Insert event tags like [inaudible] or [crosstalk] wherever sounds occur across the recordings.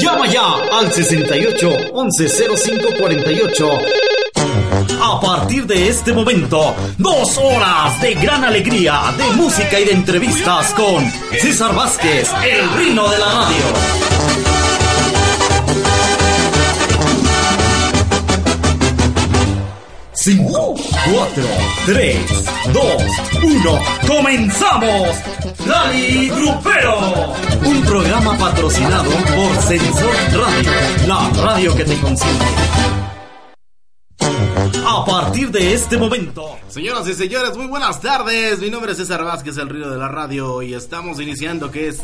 Llama ya al 68 1105 48. A partir de este momento, dos horas de gran alegría, de música y de entrevistas con César Vázquez, el reino de la radio. 5, 4, 3, 2, 1, ¡comenzamos! Lali Grupero, un programa patrocinado por Sensor Radio, la radio que te consiente. A partir de este momento. Señoras y señores, muy buenas tardes. Mi nombre es César Vázquez, el río de la radio, y estamos iniciando que es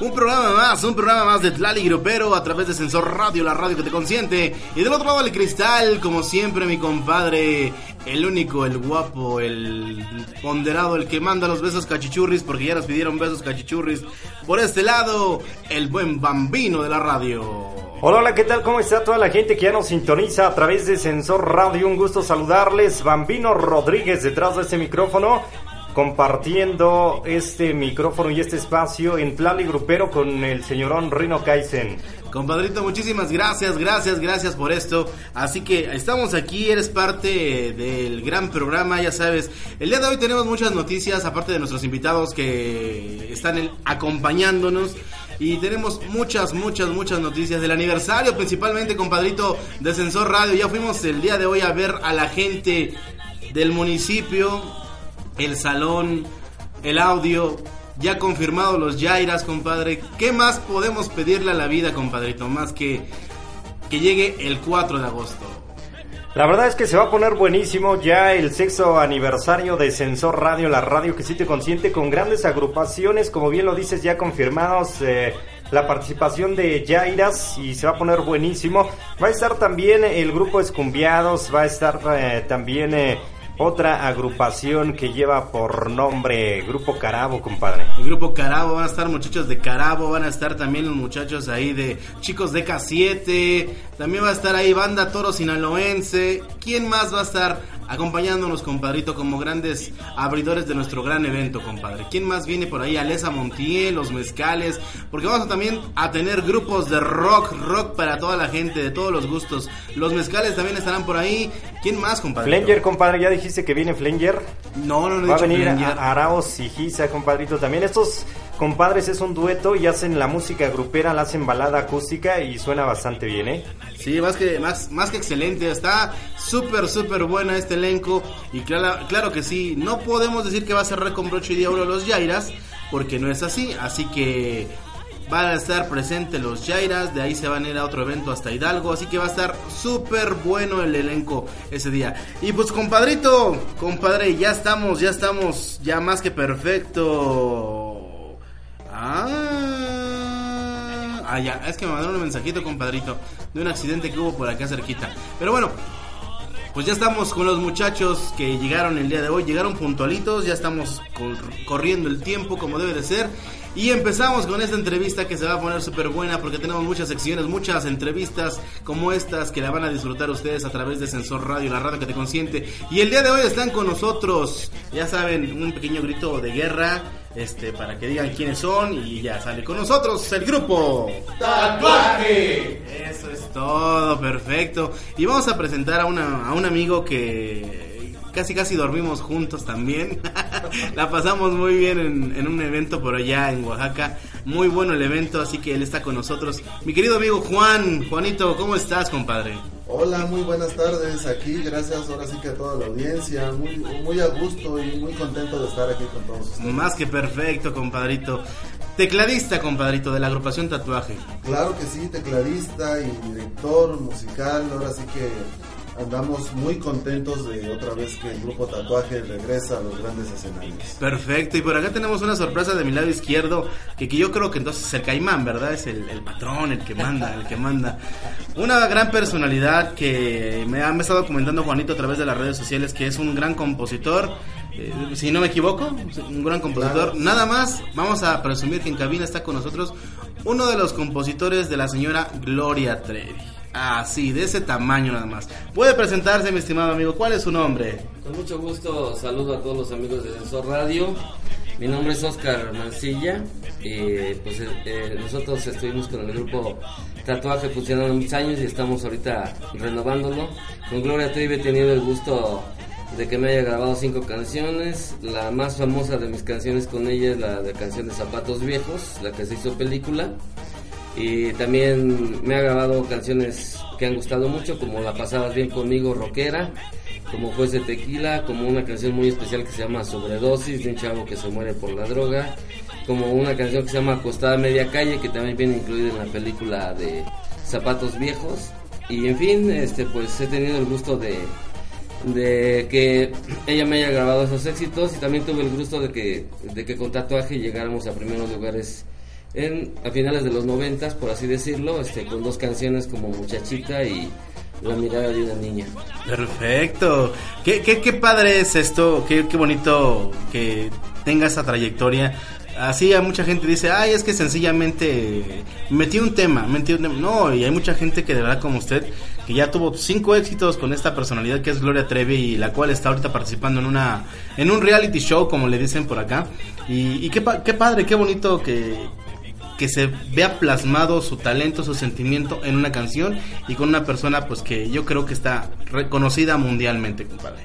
un programa más, un programa más de Tlali Grupero a través de Sensor Radio, la radio que te consiente. Y del otro lado del cristal, como siempre, mi compadre, el único, el guapo, el ponderado, el que manda los besos cachichurris, porque ya nos pidieron besos cachichurris. Por este lado, el buen bambino de la radio. Hola, hola, ¿qué tal? ¿Cómo está toda la gente que ya nos sintoniza a través de Sensor Radio? Un gusto saludarles. Bambino Rodríguez detrás de este micrófono, compartiendo este micrófono y este espacio en Tlali Grupero con el señorón Rino Kaizen. Compadrito, muchísimas gracias, gracias, gracias por esto. Así que estamos aquí, eres parte del gran programa, ya sabes. El día de hoy tenemos muchas noticias, aparte de nuestros invitados que están acompañándonos. Y tenemos muchas, muchas, muchas noticias del aniversario, principalmente, compadrito, de Sensor Radio. Ya fuimos el día de hoy a ver a la gente del municipio, el salón, el audio. Ya confirmado los Jairas, compadre. ¿Qué más podemos pedirle a la vida, compadrito? Más que que llegue el 4 de agosto. La verdad es que se va a poner buenísimo ya el sexto aniversario de Sensor Radio, la radio que sí te consiente con grandes agrupaciones, como bien lo dices, ya confirmados eh, la participación de Jairas y se va a poner buenísimo. Va a estar también el grupo Escumbiados, va a estar eh, también eh, otra agrupación que lleva por nombre Grupo Carabo, compadre. El grupo Carabo, van a estar muchachos de Carabo, van a estar también los muchachos ahí de chicos de K7, también va a estar ahí banda Toro Sinaloense. ¿Quién más va a estar acompañándonos, compadrito, como grandes abridores de nuestro gran evento, compadre? ¿Quién más viene por ahí? Alesa Montiel, los Mezcales, porque vamos a también a tener grupos de rock, rock para toda la gente, de todos los gustos. Los Mezcales también estarán por ahí. ¿Quién más, compadre? Flenger, compadre, ya dijiste que viene Flenger. No, no, no he Va a dicho venir a Araos y Giza, compadrito. También estos compadres es un dueto y hacen la música grupera, la hacen balada acústica y suena bastante bien, ¿eh? Sí, más que, más, más que excelente. Está súper, súper buena este elenco. Y claro, claro que sí, no podemos decir que va a cerrar con broche de oro los Jairas, porque no es así. Así que van a estar presentes los Jairas. De ahí se van a ir a otro evento hasta Hidalgo. Así que va a estar súper bueno el elenco ese día. Y pues, compadrito, compadre, ya estamos, ya estamos, ya más que perfecto. Ah, ah, ya, es que me mandaron un mensajito, compadrito, de un accidente que hubo por acá cerquita. Pero bueno, pues ya estamos con los muchachos que llegaron el día de hoy, llegaron puntualitos, ya estamos cor- corriendo el tiempo como debe de ser. Y empezamos con esta entrevista que se va a poner súper buena porque tenemos muchas secciones, muchas entrevistas como estas que la van a disfrutar ustedes a través de Sensor Radio, la radio que te consiente. Y el día de hoy están con nosotros, ya saben, un pequeño grito de guerra, este, para que digan quiénes son y ya sale con nosotros el grupo. Eso es todo, perfecto. Y vamos a presentar a, una, a un amigo que casi casi dormimos juntos también. [laughs] [laughs] La pasamos muy bien en, en un evento por allá en Oaxaca. Muy bueno el evento, así que él está con nosotros. Mi querido amigo Juan, Juanito, ¿cómo estás, compadre? Hola, muy buenas tardes aquí, gracias ahora sí que a toda la audiencia, muy, muy a gusto y muy contento de estar aquí con todos ustedes. Más que perfecto, compadrito. Tecladista, compadrito, de la agrupación Tatuaje. Claro que sí, tecladista y director musical, ahora sí que andamos muy contentos de otra vez que el grupo Tatuaje regresa a los grandes escenarios. Perfecto, y por acá tenemos una sorpresa de mi lado izquierdo, que, que yo creo que entonces es el caimán, ¿verdad? Es el, el patrón, el que manda, el que manda. Una gran personalidad que me ha me ha estado comentando Juanito a través de las redes sociales, que es un gran compositor, eh, si no me equivoco, un gran compositor. Claro. Nada más, vamos a presumir que en cabina está con nosotros uno de los compositores de la señora Gloria Trevi. Así, de ese tamaño nada más. Puede presentarse, mi estimado amigo. ¿Cuál es su nombre? Con mucho gusto saludo a todos los amigos de Sensor Radio. Mi nombre es Oscar Mancilla y pues eh, eh, nosotros estuvimos con el grupo Tatuaje funcionando muchos años y estamos ahorita renovándolo. Con Gloria Trevi he tenido el gusto de que me haya grabado cinco canciones. La más famosa de mis canciones con ella es la de canción de Zapatos Viejos, la que se hizo película. Y también me ha grabado canciones que han gustado mucho, como La Pasabas Bien Conmigo, Rockera, como Fuese Tequila, como una canción muy especial que se llama Sobredosis, de un chavo que se muere por la droga, como una canción que se llama Acostada Media Calle, que también viene incluida en la película de Zapatos Viejos. Y en fin, este pues he tenido el gusto de, de que ella me haya grabado esos éxitos y también tuve el gusto de que, de que con tatuaje llegáramos a primeros lugares en, a finales de los noventas, por así decirlo, este, con dos canciones como Muchachita y la mirada de una niña. Perfecto. Qué, qué, padre es esto, qué, qué bonito que tenga esa trayectoria. Así a mucha gente dice, ay, es que sencillamente metí un tema, metí un tema. No, y hay mucha gente que de verdad como usted, que ya tuvo cinco éxitos con esta personalidad que es Gloria Trevi y la cual está ahorita participando en una en un reality show, como le dicen por acá. Y, y qué, qué padre, qué bonito que, que se vea plasmado su talento, su sentimiento en una canción y con una persona pues que yo creo que está reconocida mundialmente, compadre.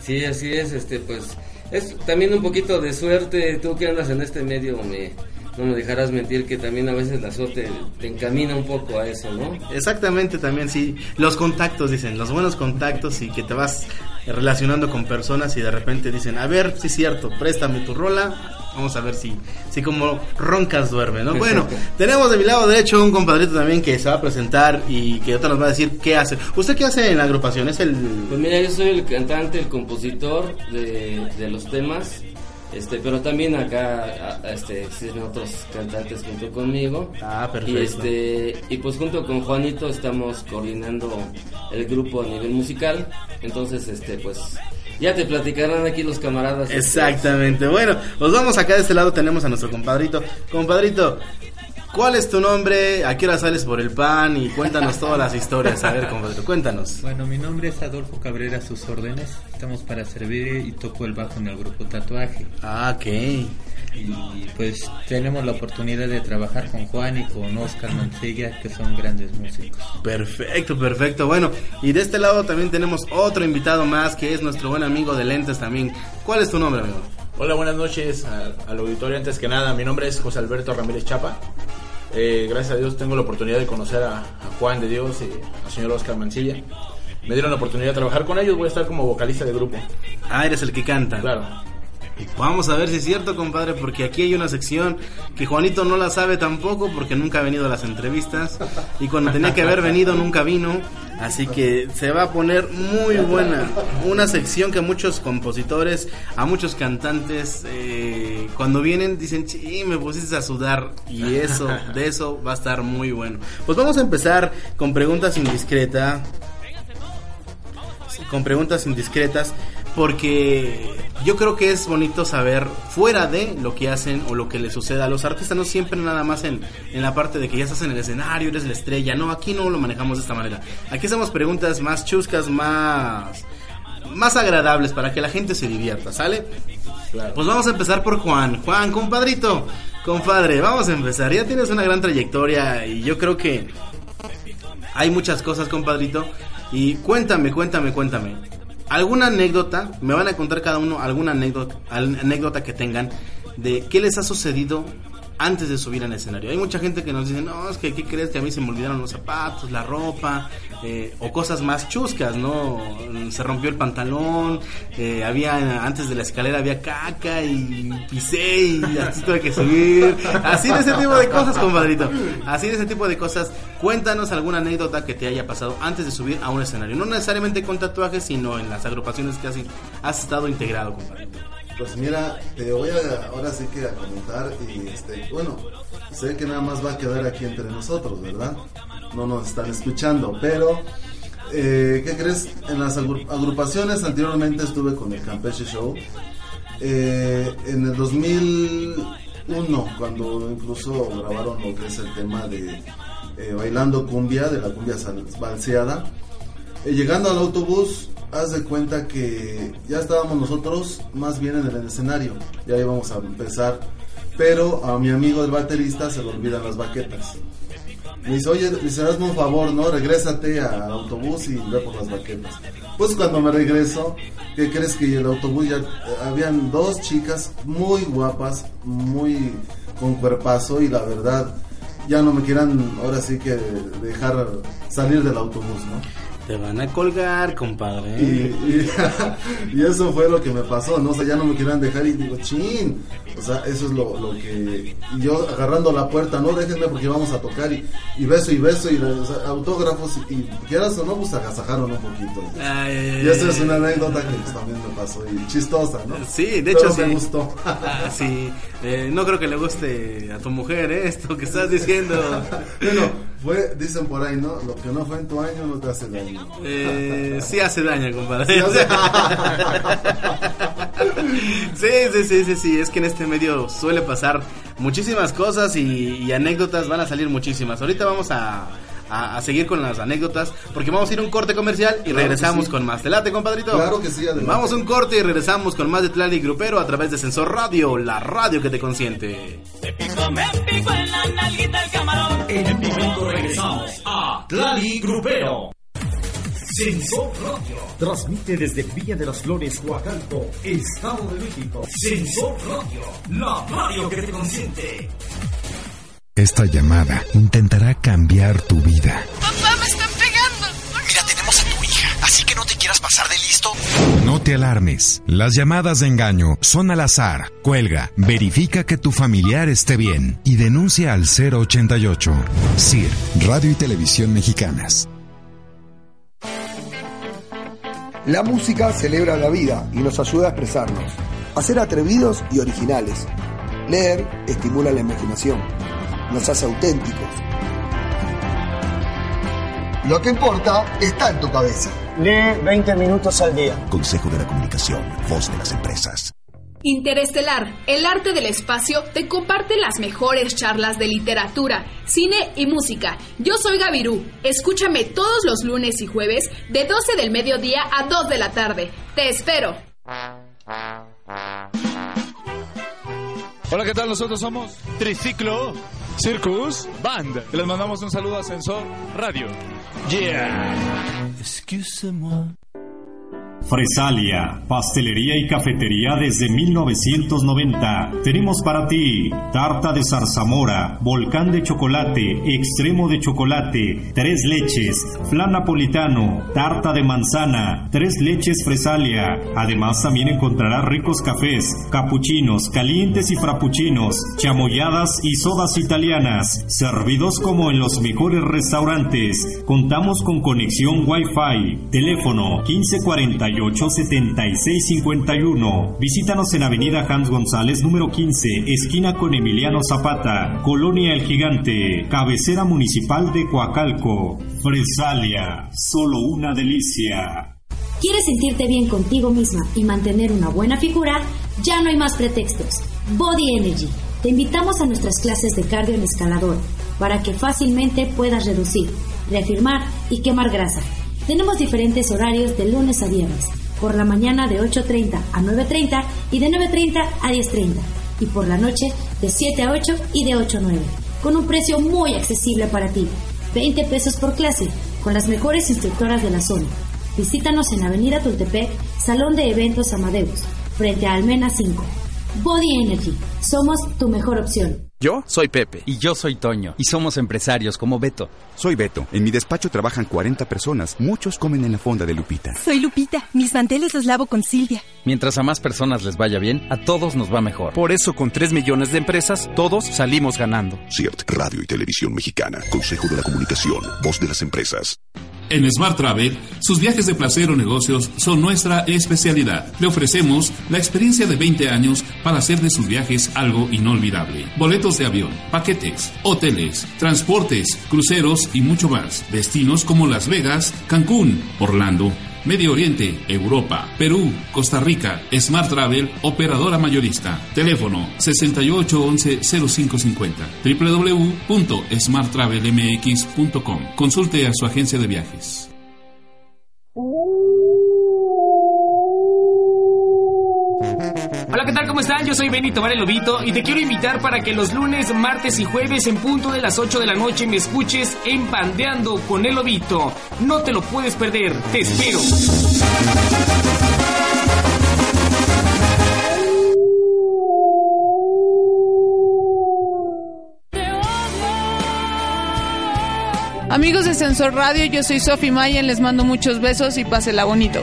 Sí, así es, este, pues, es también un poquito de suerte, tú que andas en este medio, me, no me dejarás mentir que también a veces la suerte te encamina un poco a eso, ¿no? Exactamente, también sí. Los contactos, dicen, los buenos contactos y que te vas relacionando con personas y de repente dicen, a ver, sí es cierto, préstame tu rola. Vamos a ver si, si como roncas duerme, ¿no? Bueno, [laughs] tenemos de mi lado derecho un compadrito también que se va a presentar y que ahorita nos va a decir qué hace. ¿Usted qué hace en la agrupación? Es el... Pues mira, yo soy el cantante, el compositor de, de los temas, este, pero también acá, a- este, existen otros cantantes junto conmigo. Ah, perfecto. Y este, y pues junto con Juanito estamos coordinando el grupo a nivel musical. Entonces, este, pues, ya te platicarán aquí los camaradas. Exactamente. Bueno, pues vamos acá de este lado tenemos a nuestro compadrito. Compadrito, ¿cuál es tu nombre? ¿A qué hora sales por el pan? Y cuéntanos todas las historias. A ver, compadrito, cuéntanos. Bueno, mi nombre es Adolfo Cabrera, a sus órdenes. Estamos para servir y toco el bajo en el grupo Tatuaje. Ah, ok. Y pues tenemos la oportunidad de trabajar con Juan y con Oscar Mancilla, que son grandes músicos. Perfecto, perfecto. Bueno, y de este lado también tenemos otro invitado más que es nuestro buen amigo de lentes también. ¿Cuál es tu nombre, amigo? Hola, buenas noches al auditorio. Antes que nada, mi nombre es José Alberto Ramírez Chapa. Eh, gracias a Dios tengo la oportunidad de conocer a, a Juan de Dios y al señor Oscar Mancilla. Me dieron la oportunidad de trabajar con ellos. Voy a estar como vocalista del grupo. Ah, eres el que canta. Claro. Vamos a ver si es cierto, compadre, porque aquí hay una sección que Juanito no la sabe tampoco porque nunca ha venido a las entrevistas y cuando tenía que haber venido nunca vino, así que se va a poner muy buena. Una sección que muchos compositores, a muchos cantantes, eh, cuando vienen dicen, sí, me pusiste a sudar y eso, [laughs] de eso va a estar muy bueno. Pues vamos a empezar con preguntas indiscretas con preguntas indiscretas porque yo creo que es bonito saber fuera de lo que hacen o lo que les suceda a los artistas, no siempre nada más en, en la parte de que ya estás en el escenario, eres la estrella, no, aquí no lo manejamos de esta manera. Aquí hacemos preguntas más chuscas, más más agradables para que la gente se divierta, ¿sale? Claro. Pues vamos a empezar por Juan. Juan, compadrito, compadre, vamos a empezar. Ya tienes una gran trayectoria y yo creo que hay muchas cosas, compadrito. Y cuéntame, cuéntame, cuéntame. ¿Alguna anécdota? Me van a contar cada uno alguna anécdota, anécdota que tengan de qué les ha sucedido antes de subir al escenario. Hay mucha gente que nos dice, no, es que, ¿qué crees? Que a mí se me olvidaron los zapatos, la ropa, eh, o cosas más chuscas, ¿no? Se rompió el pantalón, eh, había, antes de la escalera había caca y pisé y así tuve que subir. Así de ese tipo de cosas, compadrito. Así de ese tipo de cosas. Cuéntanos alguna anécdota que te haya pasado antes de subir a un escenario. No necesariamente con tatuajes, sino en las agrupaciones que has, has estado integrado, compadrito. Pues mira, te voy a ahora sí que a comentar y este, bueno, sé que nada más va a quedar aquí entre nosotros, ¿verdad? No nos están escuchando, pero eh, ¿qué crees? En las agru- agrupaciones anteriormente estuve con el Campeche Show. Eh, en el 2001, cuando incluso grabaron lo que es el tema de eh, Bailando Cumbia, de la cumbia balseada, llegando al autobús, haz de cuenta que ya estábamos nosotros más bien en el escenario, ya íbamos a empezar, pero a mi amigo del baterista se le olvidan las baquetas. Me dice, oye, dice, hazme un favor, ¿no? Regrésate al autobús y ve por las baquetas. Pues cuando me regreso, ¿qué crees que el autobús ya... eh, habían dos chicas muy guapas, muy con cuerpazo y la verdad ya no me quieran ahora sí que dejar salir del autobús, ¿no? Te van a colgar, compadre. Y, y- [laughs] y eso fue lo que me pasó, ¿no? O sea, ya no me querían dejar y digo, chin. O sea, eso es lo, lo que... Y yo agarrando la puerta, no, déjenme porque vamos a tocar y, y beso y beso y o sea, autógrafos y, y quieras o no, pues agasajaron un poquito. Ay, Y esa es una anécdota que pues, también me pasó y chistosa, ¿no? Sí, de Pero hecho sí. me gustó. Ah, sí, Eh, no creo que le guste a tu mujer ¿eh? esto que estás diciendo. [laughs] bueno, fue, dicen por ahí, ¿no? Lo que no fue en tu año no te hace daño. Eh, sí hace daño, compadre. Sí hace- [laughs] Sí, sí, sí, sí, sí, es que en este medio suele pasar muchísimas cosas y, y anécdotas, van a salir muchísimas. Ahorita vamos a, a- a seguir con las anécdotas porque vamos a ir a un corte comercial y Claro regresamos sí. con más. ¿Te late, compadrito? Claro que sí, adelante. Vamos a un corte y regresamos con más de Tlali Grupero a través de Sensor Radio, la radio que te consiente. En un momento regresamos a Tlali Grupero. Sensor Radio transmite desde Villa de las Flores, Huacalco, Estado de México. Sensor Radio, la radio que te consiente. Esta llamada intentará cambiar tu vida. Papá, me están pegando. Mira, tenemos a tu hija, así que no te quieras pasar de listo. No te alarmes. Las llamadas de engaño son al azar. Cuelga, verifica que tu familiar esté bien y denuncia al 088. CIR, Radio y Televisión Mexicanas. La música celebra la vida y nos ayuda a expresarnos, a ser atrevidos y originales. Leer estimula la imaginación, nos hace auténticos. Lo que importa está en tu cabeza. Lee 20 minutos al día. Consejo de la Comunicación, voz de las empresas. Interestelar, el arte del espacio, te comparte las mejores charlas de literatura, cine y música. Yo soy Gavirú. Escúchame todos los lunes y jueves de 12 del mediodía a 2 de la tarde. Te espero. Hola, ¿qué tal? Nosotros somos Triciclo Circus Band. Y les mandamos un saludo a Sensor Radio. Yeah. Excusez-moi. Fresalia, pastelería y cafetería desde 1990. Tenemos para ti tarta de zarzamora, volcán de chocolate, extremo de chocolate, tres leches, flan napolitano, tarta de manzana, tres leches Fresalia. Además también encontrarás ricos cafés, capuchinos, calientes y frappuccinos, chamoyadas y sodas italianas, servidos como en los mejores restaurantes. Contamos con conexión Wi-Fi. Teléfono 1548 7651. Visítanos en Avenida Hans González número 15, esquina con Emiliano Zapata, Colonia El Gigante, cabecera municipal de Coacalco. Fresalia, solo una delicia. ¿Quieres sentirte bien contigo misma y mantener una buena figura? Ya no hay más pretextos. Body Energy. Te invitamos a nuestras clases de cardio en escalador para que fácilmente puedas reducir, reafirmar y quemar grasa. Tenemos diferentes horarios de lunes a viernes. Por la mañana de 8.30 a 9.30 y de 9.30 a 10.30. Y por la noche de 7 a 8 y de 8 a 9. Con un precio muy accesible para ti. 20 pesos por clase, con las mejores instructoras de la zona. Visítanos en Avenida Tultepec, Salón de Eventos Amadeus, frente a Almena 5. Body Energy, somos tu mejor opción. Yo soy Pepe. Y yo soy Toño. Y somos empresarios como Beto. Soy Beto. En mi despacho trabajan 40 personas. Muchos comen en la fonda de Lupita. Soy Lupita. Mis manteles los lavo con Silvia. Mientras a más personas les vaya bien, a todos nos va mejor. Por eso, con 3 millones de empresas, todos salimos ganando. CIRT, Radio y Televisión Mexicana. Consejo de la Comunicación. Voz de las empresas. En Smart Travel, sus viajes de placer o negocios son nuestra especialidad. Le ofrecemos la experiencia de 20 años para hacer de sus viajes algo inolvidable. Boletos de avión, paquetes, hoteles, transportes, cruceros y mucho más. Destinos como Las Vegas, Cancún, Orlando, Medio Oriente, Europa, Perú, Costa Rica, Smart Travel, operadora mayorista. Teléfono 6811-0550, www.smarttravelmx.com. Consulte a su agencia de viajes. Hola, ¿qué tal? Yo soy Benito Vale Lobito y te quiero invitar para que los lunes, martes y jueves en punto de las 8 de la noche me escuches en Bandeando con el Lobito. No te lo puedes perder, te espero. Amigos de Sensor Radio, yo soy Sofi Mayen, les mando muchos besos y pásela bonito.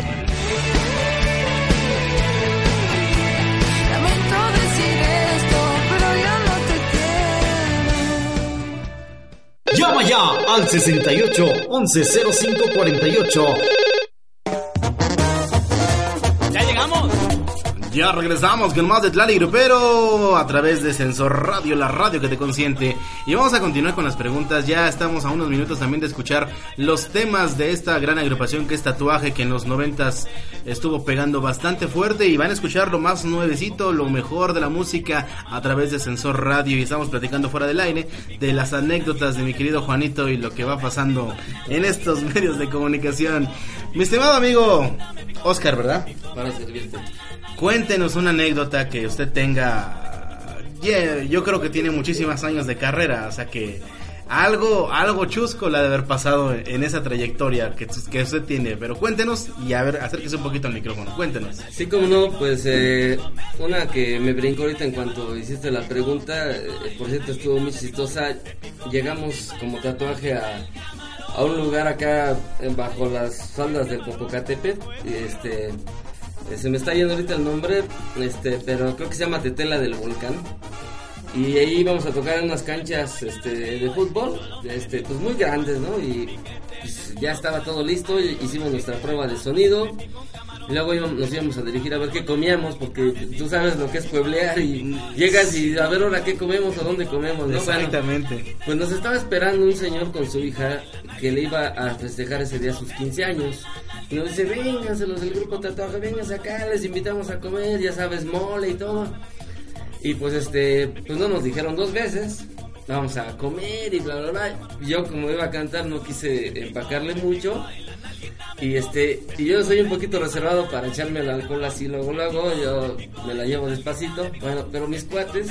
Llama ya al 68 11 05 48. Ya regresamos con más de Tlali Grupero a través de Sensor Radio, la radio que te consiente. Y vamos a continuar con las preguntas. Ya estamos a unos minutos también de escuchar los temas de esta gran agrupación que es Tatuaje, que en los noventas estuvo pegando bastante fuerte. Y van a escuchar lo más nuevecito, lo mejor de la música a través de Sensor Radio. Y estamos platicando fuera del aire de las anécdotas de mi querido Juanito y lo que va pasando en estos [laughs] medios de comunicación. Mi estimado amigo Oscar, ¿verdad? Para servirte. Cuéntenos una anécdota que usted tenga. Yeah, yo creo que tiene muchísimos años de carrera, o sea que algo, algo chusco la de haber pasado en esa trayectoria que, que usted tiene. Pero cuéntenos y a ver, acérquese un poquito al micrófono. Cuéntenos. Sí, como no, pues eh, una que me brincó ahorita en cuanto hiciste la pregunta, eh, por cierto estuvo muy chistosa. Llegamos como tatuaje a, a un lugar acá eh, bajo las faldas del Popocatépetl, y este se me está yendo ahorita el nombre, este, pero creo que se llama Tetela del Volcán. Y ahí íbamos a tocar en unas canchas este, de fútbol, este, pues muy grandes, ¿no? Y pues, ya estaba todo listo, hicimos nuestra prueba de sonido. Y luego íbamos- nos íbamos a dirigir a ver qué comíamos, porque tú sabes lo que es pueblear y llegas y a ver ahora qué comemos o dónde comemos, ¿no? Bueno, Exactamente. pues nos estaba esperando un señor con su hija que le iba a festejar ese día sus 15 años. Y nos dice, vénganse los del grupo tatuaje, vénganse acá, les invitamos a comer, ya sabes, mole y todo. Y pues este, pues no nos dijeron dos veces, vamos a comer y bla bla bla. Yo como iba a cantar no quise empacarle mucho. Y este, y yo soy un poquito reservado para echarme el alcohol así luego luego, yo me la llevo despacito. Bueno, pero mis cuates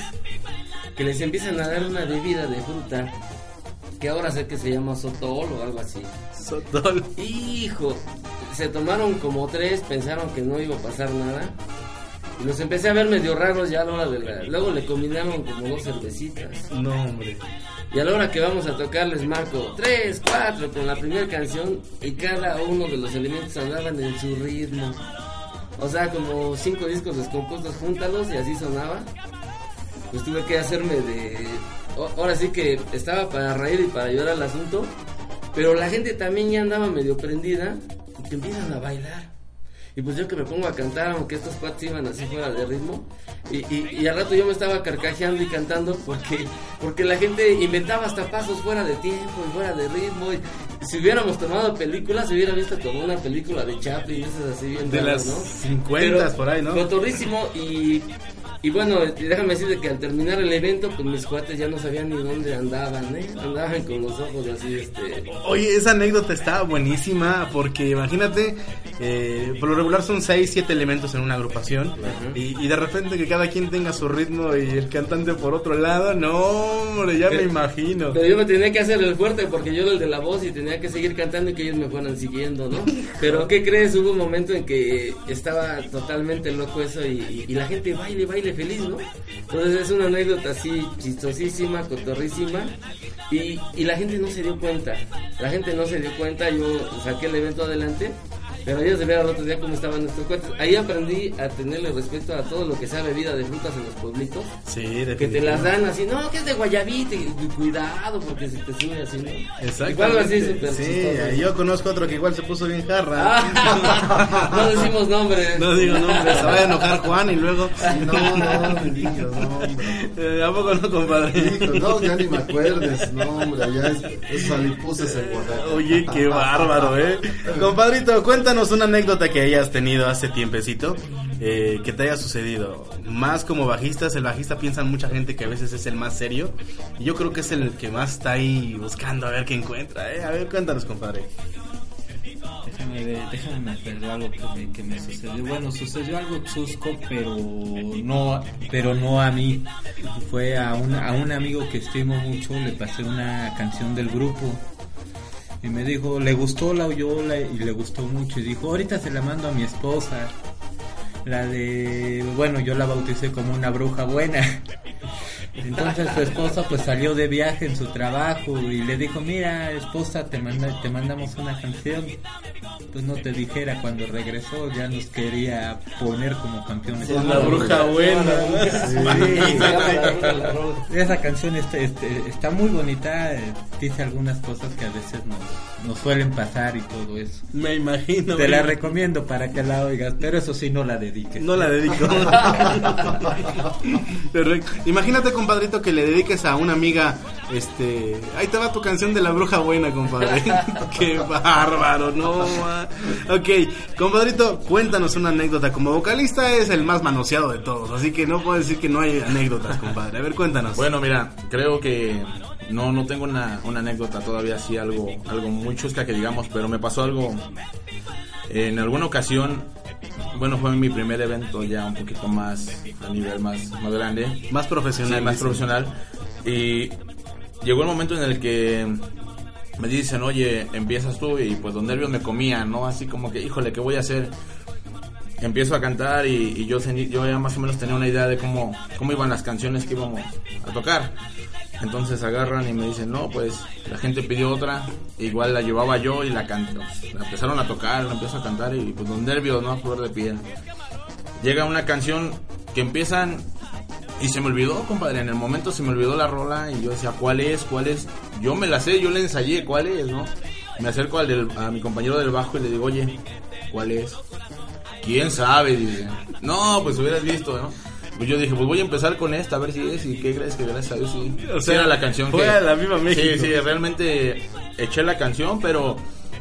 que les empiezan a dar una bebida de fruta que ahora sé que se llama sotol o algo así. Sotol. Hijo, se tomaron como tres, pensaron que no iba a pasar nada. Y los empecé a ver medio raros ya a la hora de la... Luego le combinaron como dos cervecitas. No, hombre. Y a la hora que vamos a tocar les marco tres, cuatro con la primera canción y cada uno de los elementos andaban en su ritmo. O sea, como cinco discos descompuestos, júntalos y así sonaba. Pues tuve que hacerme de... Ahora sí que estaba para reír y para llorar el asunto, pero la gente también ya andaba medio prendida y que empiezan a bailar. Y pues yo que me pongo a cantar, aunque estos cuates iban así fuera de ritmo. Y, y, y al rato yo me estaba carcajeando y cantando porque, porque la gente inventaba hasta pasos fuera de tiempo y fuera de ritmo. Y si hubiéramos tomado películas, se hubiera visto como una película de Chaplin, esas así bien De raras, las ¿no? 50 por ahí, ¿no? Cotorrísimo y, y bueno, déjame decirte que al terminar el evento, pues mis cuates ya no sabían ni dónde andaban, ¿eh? Andaban con los ojos así, este... Oye, esa anécdota está buenísima porque imagínate, eh, por lo regular son 6, 7 elementos en una agrupación y, y de repente que cada quien tenga su ritmo y el cantante por otro lado, no, hombre, ya me imagino. Pero yo me tenía que hacer el fuerte porque yo era el de la voz y tenía que seguir cantando y que ellos me fueran siguiendo, ¿no? [laughs] Pero ¿qué crees? Hubo un momento en que estaba totalmente loco eso y, y- y la gente baile, baile feliz, ¿no? Entonces es una anécdota así chistosísima, cotorrísima y, y la gente no se dio cuenta. La gente no se dio cuenta, yo saqué el evento adelante. Pero ellos de ver al otro día cómo estaban nuestros cuates. Ahí aprendí a tenerle respeto a todo lo que sea bebida de frutas en los pueblitos. Sí, Que te las dan así, no, que es de guayabita y, y cuidado porque se te sube así, ¿no? Exacto. Igual así súper Sí, chistoso. yo conozco otro que igual se puso bien jarra. Ah, [laughs] no decimos nombres. No digo nombres, se vaya a enojar [laughs] Juan y luego. No, no, mi niño, no, hombre. Eh, ¿A poco no, compadre? Hijo, no, ya ni me acuerdes, no, hombre, ya es, alipuses en. Oye, qué bárbaro, ¿eh? Compadrito, cuéntanos una anécdota que hayas tenido hace tiempecito, eh, que te haya sucedido. Más como bajistas, el bajista piensa mucha gente que a veces es el más serio. Y yo creo que es el que más está ahí buscando a ver qué encuentra, ¿eh? A ver, cuéntanos, compadre. Déjame Eh, déjame me acuerdo algo que me, que me sucedió. Bueno, sucedió algo chusco, pero no, pero no a mí. Fue a un, a un amigo que estimo mucho, le pasé una canción del grupo. Y me dijo, le gustó, la oyó la- y le gustó mucho. Y dijo, ahorita se la mando a mi esposa. La de, bueno, yo la bauticé como una bruja buena. Entonces su esposa pues salió de viaje en su trabajo y le dijo, mira esposa, te, manda, te mandamos una canción. Pues no te dijera, cuando regresó ya nos quería poner como campeones. Es la bruja buena. Esa canción está, este, está muy bonita, eh, dice algunas cosas que a veces nos, nos suelen pasar y todo eso. Me imagino. Te la recomiendo para que la oigas, pero eso sí no la dediques. No la dedico. [laughs] Imagínate, compadrito, que le dediques a una amiga, este, ahí te va tu canción de la bruja buena, compadre. [laughs] Qué bárbaro, no. Ok, compadrito, cuéntanos una anécdota. Como vocalista es el más manoseado de todos, así que no puedo decir que no hay anécdotas, compadre. A ver, cuéntanos. Bueno, mira, creo que no, no tengo una, una anécdota todavía así, algo, algo muy chusca que digamos, pero me pasó algo en alguna ocasión. Bueno, fue mi primer evento ya un poquito más a nivel más, más grande. Más profesional, Sí, más profesional. Y llegó el momento en el que me dicen, oye, empiezas tú y pues los nervios me comían, ¿no? Así como que, híjole, ¿qué voy a hacer? Empiezo a cantar y, y yo, yo ya más o menos tenía una idea de cómo, cómo iban las canciones que íbamos a tocar. Entonces agarran y me dicen, no, pues la gente pidió otra, igual la llevaba yo y la canto. La empezaron a tocar, la empiezo a cantar y pues los nervios, ¿no? A flor de piel. Llega una canción que empiezan y se me olvidó, compadre, en el momento se me olvidó la rola y yo decía, ¿cuál es? ¿Cuál es? Yo me la sé, yo la ensayé, ¿cuál es? ¿No? Me acerco al del- a mi compañero del bajo y le digo, oye, ¿cuál es? ¿Quién sabe? Dice, no, pues hubieras visto, ¿no? Pues yo dije, pues voy a empezar con esta, a ver si es, y qué crees que gracias a Dios sí. O sea, era la canción fue que... a la Viva México. Sí, sí, realmente eché la canción, pero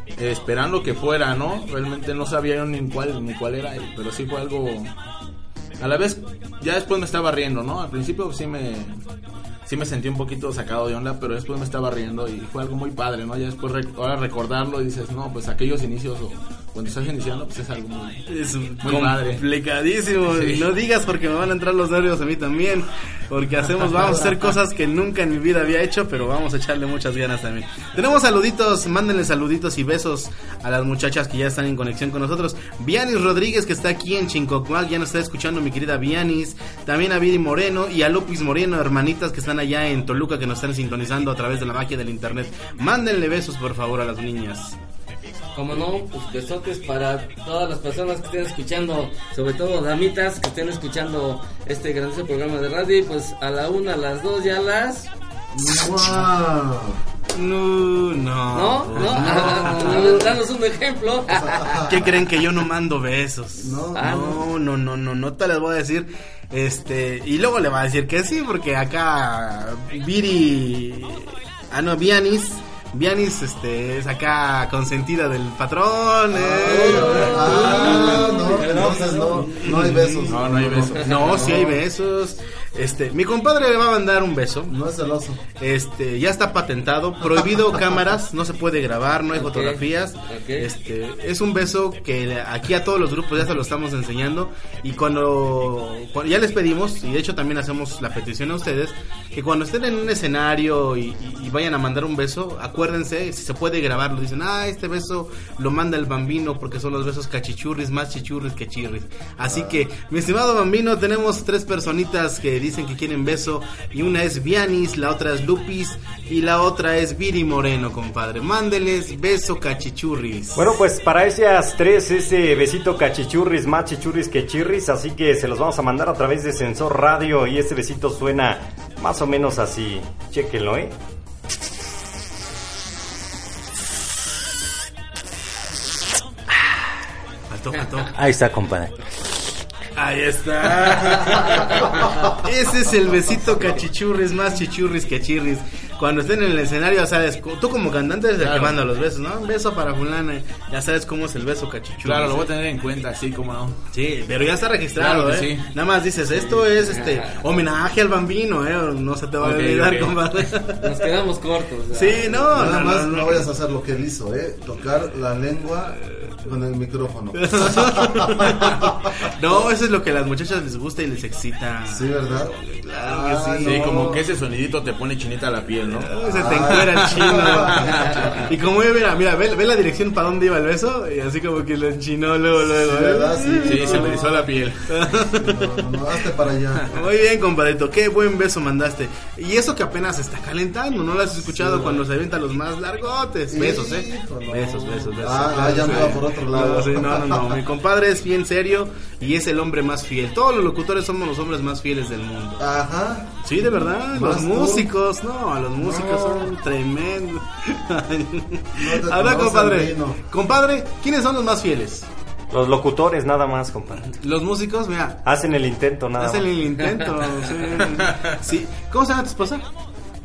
eh, esperando que fuera, ¿no? Realmente no sabía yo ni cuál, ni cuál era, pero sí fue algo... A la vez, ya después me estaba riendo, ¿no? Al principio sí me... Sí me sentí un poquito sacado de onda, pero después me estaba riendo y fue algo muy padre, ¿no? Ya después ahora recordarlo y dices, no, pues aquellos inicios o cuando estás iniciando, pues es algo muy, Es muy padre. complicadísimo. Sí. No digas porque me van a entrar los nervios a mí también. Porque hacemos, vamos a hacer [laughs] cosas que nunca en mi vida había hecho, pero vamos a echarle muchas ganas también. Tenemos saluditos, mándenle saluditos y besos a las muchachas que ya están en conexión con nosotros. Vianis Rodríguez, que está aquí en Chincocuac, ya nos está escuchando mi querida Vianis. También a Viri Moreno y a Lupis Moreno, hermanitas que están allá en Toluca, que nos están sintonizando a través de la magia del internet. Mándenle besos, por favor, a las niñas. Como no, pues besotes para todas las personas que estén escuchando, sobre todo damitas que estén escuchando este grandioso programa de radio. Y pues a la una, a las dos y a las. No, no. [laughs] ¿No? ¿No? Ah, A ver, Danos un ejemplo. [laughs] ¿Qué creen que yo no mando besos? No. Ah, no, no, no, no, no te les voy a decir. Este, y luego le va a decir que sí, porque acá Viri. Ah, no, Vianis. Vianis, este, es acá consentida del patrón. eh. Ah, no, entonces no, no hay besos. No, no hay besos. No, sí hay besos. Este, mi compadre le va a mandar un beso. No es celoso. Este, ya está patentado, prohibido [laughs] cámaras, no se puede grabar, no hay fotografías. ok. Este, es un beso que aquí a todos los grupos ya se lo estamos enseñando y cuando, cuando- ya les pedimos y de hecho también hacemos la petición a ustedes que cuando estén en un escenario y, y- y vayan a mandar un beso, acuérdense si se puede grabarlo, dicen, "Ah, este beso lo manda el Bambino porque son los besos cachichurris, más chichurris que chirris." Así que, mi estimado Bambino, tenemos tres personitas que dicen que quieren beso y una es Vianis, la otra es Lupis y la otra es Viri Moreno, compadre. Mándeles beso cachichurris. Bueno, pues para esas tres, ese besito cachichurris, más chichurris que chirris, así que se los vamos a mandar a través de Sensor Radio y este besito suena más o menos así. Chéquenlo, ¿eh? Ahí está, compadre. Ahí está. [laughs] Ese es el besito cachichurris, más chichurris que chirris. Cuando estén en el escenario, ya sabes, tú como cantante eres el que manda los besos, ¿no? Un beso para fulana, ya sabes cómo es el beso cachichurris. Claro, lo voy a tener en cuenta, así como no. Sí, pero ya está registrado, Claro ¿eh? sí. Nada más dices, esto es este homenaje al bambino, ¿eh? No se te va a olvidar, ok. compadre. [laughs] Nos quedamos cortos. Sí, no, Nada no, más no, no, no. vayas a hacer lo que él hizo, ¿eh? Tocar la lengua Con el micrófono. [laughs] no, eso es lo que a las muchachas les gusta y les excita. Sí, ¿verdad? Claro Ah, que sí. Sí, como que ese sonidito te pone chinita la piel, ¿no? Se te encuera el chino. y como mira, mira, ve, ve la dirección para dónde iba el beso y así como que lo enchinó luego, luego. Sí, ¿eh? ¿verdad? Sí. Sí, se me erizó la piel. No, no, hazte para allá. Muy bien, compadrito, qué buen beso mandaste. Y eso que apenas está calentando, ¿no lo has escuchado cuando se avientan los más largotes? Besos, ¿eh? Besos, besos, besos. Ah, Claro, ya me va por otro lado. No, no, no. Mi compadre es bien serio y es el hombre más fiel. Todos los locutores somos los hombres más fieles del mundo. Ajá. Sí, de verdad. Los tú. músicos, no, los músicos No. son tremendos. te A ver, compadre. Compadre, ¿quiénes son los más fieles? Los locutores nada más, compadre. Los músicos, mira, Hacen el intento nada hacen más. el intento. sí. [laughs] Sí. ¿Cómo se llama tu esposa?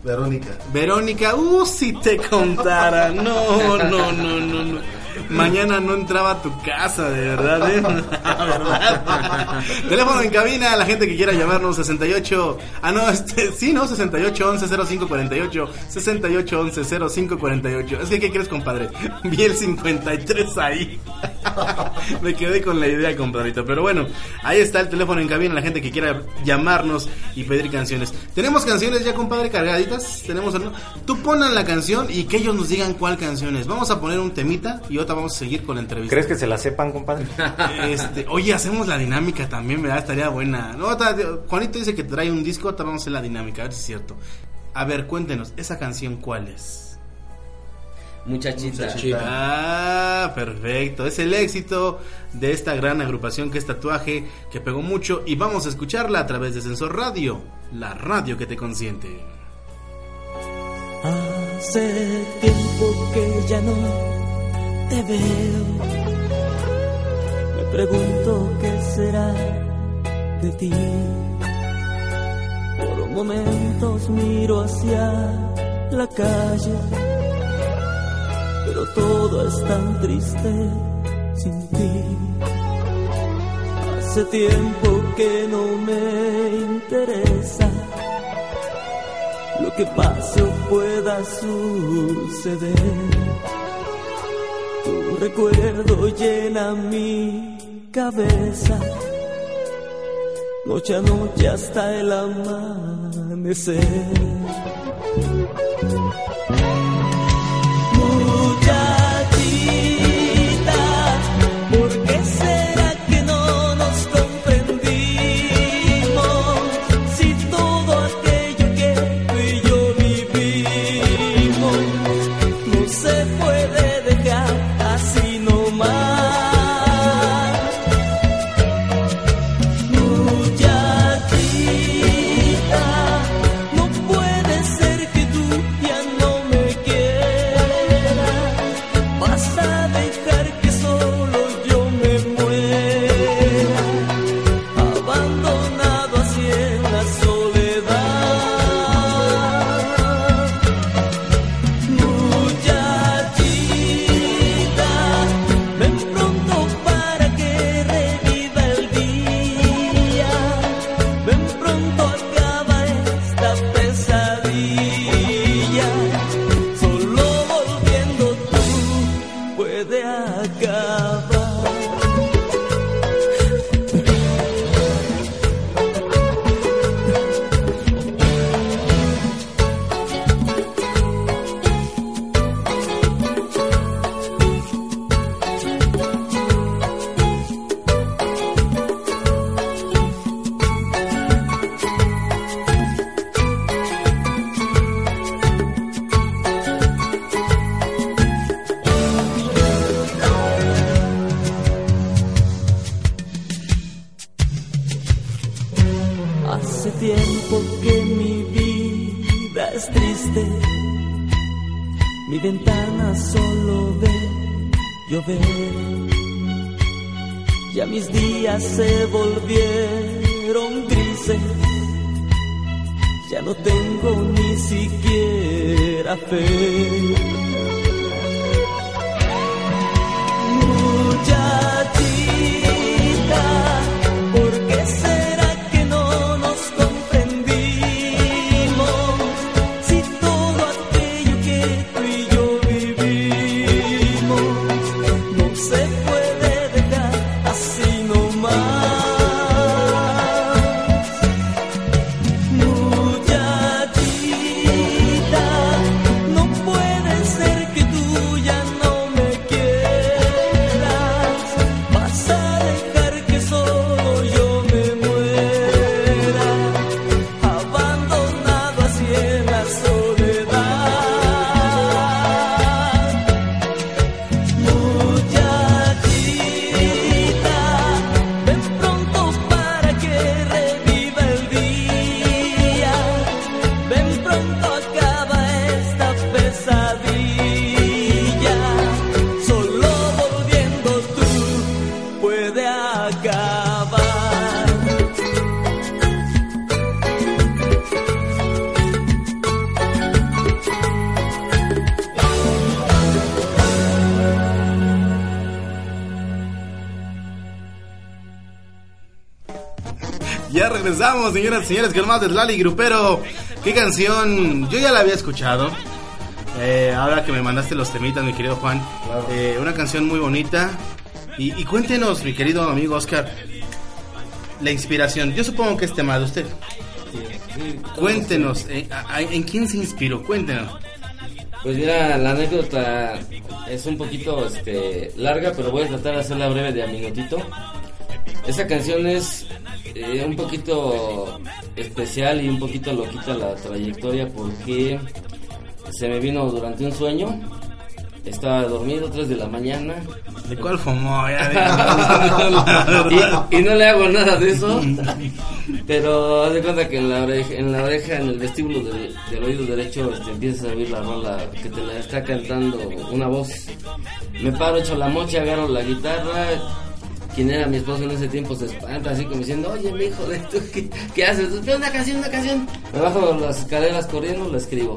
Verónica. Verónica, uh, si te contara. No, no, no, no, no. Mañana no entraba a tu casa, de verdad, ¿eh? ¿Verdad? [laughs] [laughs] Teléfono en cabina, la gente que quiera llamarnos 68. Ah, no, este, sí, ¿no? 68 11 05 48. 68 11 05 48. Es que, ¿qué crees, compadre? [laughs] Vi el 53 ahí. Me quedé con la idea, compadrito. Pero bueno, ahí está el teléfono en cabina, la gente que quiera llamarnos y pedir canciones. ¿Tenemos canciones ya, compadre, cargaditas? ¿Tenemos? Tú ponan la canción y que ellos nos digan cuál canción es. Vamos a poner un temita y otra vamos a seguir con la entrevista. ¿Crees que se la sepan, compadre? [laughs] Este, oye, hacemos la dinámica también, ¿verdad? Estaría buena. No, Juanito dice que trae un disco, ahora vamos a hacer la dinámica, a ver si es cierto. A ver, cuéntenos, ¿esa canción cuál es? Muchachita. Ah, perfecto. Es el éxito de esta gran agrupación que es Tatuaje, que pegó mucho y vamos a escucharla a través de Sensor Radio, la radio que te consiente. Hace tiempo que ya no te veo. Me pregunto qué será de ti. Por momentos miro hacia la calle, pero todo es tan triste sin ti. Hace tiempo que no me interesa lo que pase o pueda suceder. Tu recuerdo llena mi cabeza, noche a noche hasta el amanecer. Es triste. Mi ventana solo ve llover. Ya mis días se volvieron grises. Ya no tengo ni siquiera fe. Señoras y señores, con más de Lali Grupero. ¿Qué canción? Yo ya la había escuchado. Eh, ahora que me mandaste los temitas, mi querido Juan. Eh, una canción muy bonita. Y, y cuéntenos, mi querido amigo Oscar, la inspiración. Yo supongo que es tema de usted. Cuéntenos, eh, a- a- ¿en quién se inspiró? Cuéntenos. Pues mira, la anécdota es un poquito este, larga, pero voy a tratar de hacerla breve de a minutito. Esa canción es eh, un poquito especial y un poquito loquita la trayectoria porque se me vino durante un sueño. Estaba dormido, 3 de la mañana. ¿De cuál fumó? [laughs] y, y no le hago nada de eso. Pero haz de cuenta que en la oreja, en, la oreja, en el vestíbulo del, del oído derecho, este, empiezas a oír la rola que te la está cantando una voz. Me paro, echo la mocha, agarro la guitarra. Quien era mi esposo en ese tiempo se espanta así como diciendo, oye mi hijo, ¿de tú qué, qué haces? "Ve Una canción, una canción. Me bajo las escaleras corriendo, la escribo.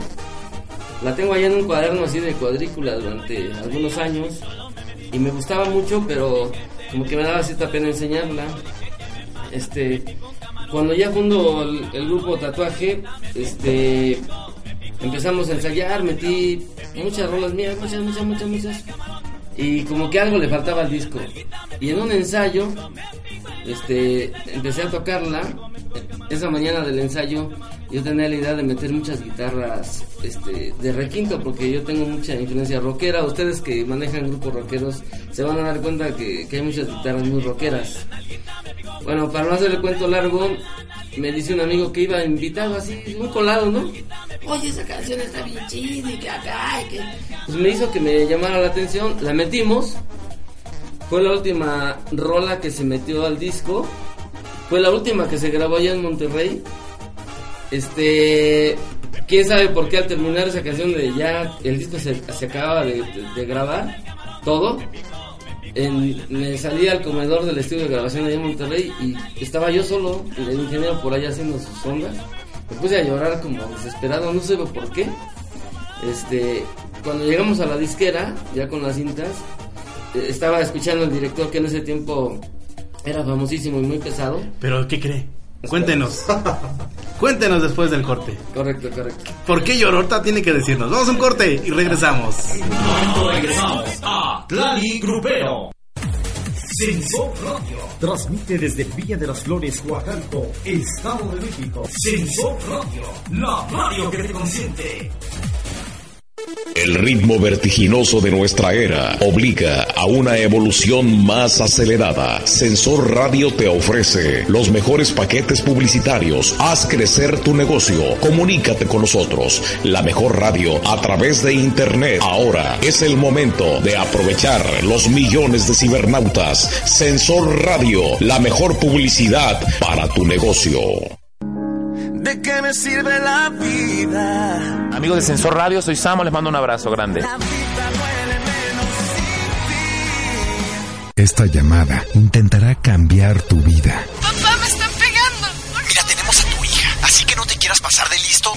La tengo allá en un cuaderno así de cuadrícula durante algunos años y me gustaba mucho, pero como que me daba cierta pena enseñarla. Este, cuando ya fundo el, el grupo Tatuaje, este, empezamos a ensayar, metí muchas rolas mías, muchas, muchas, muchas, muchas. Y como que algo le faltaba al disco. Y en un ensayo, este, empecé a tocarla. Esa mañana del ensayo, yo tenía la idea de meter muchas guitarras este, de requinto, porque yo tengo mucha influencia rockera. Ustedes que manejan grupos rockeros se van a dar cuenta que, que hay muchas guitarras muy rockeras. Bueno, para no hacer el cuento largo, me dice un amigo que iba invitado así, un colado, ¿no? Oye, esa canción está bien chida y que acá y que... Pues me hizo que me llamara la atención, la metimos. Fue la última rola que se metió al disco. Fue la última que se grabó allá en Monterrey. Este... ¿Quién sabe por qué al terminar esa canción de ya el disco se, se acababa de, grabar? Todo me salí al comedor del estudio de grabación allá en Monterrey y estaba yo solo, el ingeniero por allá haciendo sus ondas. Me puse a llorar como desesperado, no sé por qué. Este, cuando llegamos a la disquera, ya con las cintas, eh, estaba escuchando al director que en ese tiempo era famosísimo y muy pesado. ¿Pero qué cree? Cuéntenos. [laughs] Cuéntenos después del corte. Correcto, correcto. ¿Por qué lloró? Ahorita tiene que decirnos. Vamos a un corte y regresamos. Regresamos a Tlali Grupero. Sensor Radio transmite desde Villa de las Flores, Huacalco, Estado de México. Sensor Radio, la radio que te consiente. El ritmo vertiginoso de nuestra era obliga a una evolución más acelerada. Sensor Radio te ofrece los mejores paquetes publicitarios. Haz crecer tu negocio. Comunícate con nosotros. La mejor radio a través de Internet. Ahora es el momento de aprovechar los millones de cibernautas. Sensor Radio, la mejor publicidad para tu negocio. ¿De qué me sirve la vida? Amigos de Sensor Radio, soy Samo, les mando un abrazo grande. Esta llamada intentará cambiar tu vida. ¡Papá, me están pegando! Mira, tenemos a tu hija, así que no te quieras pasar de listo.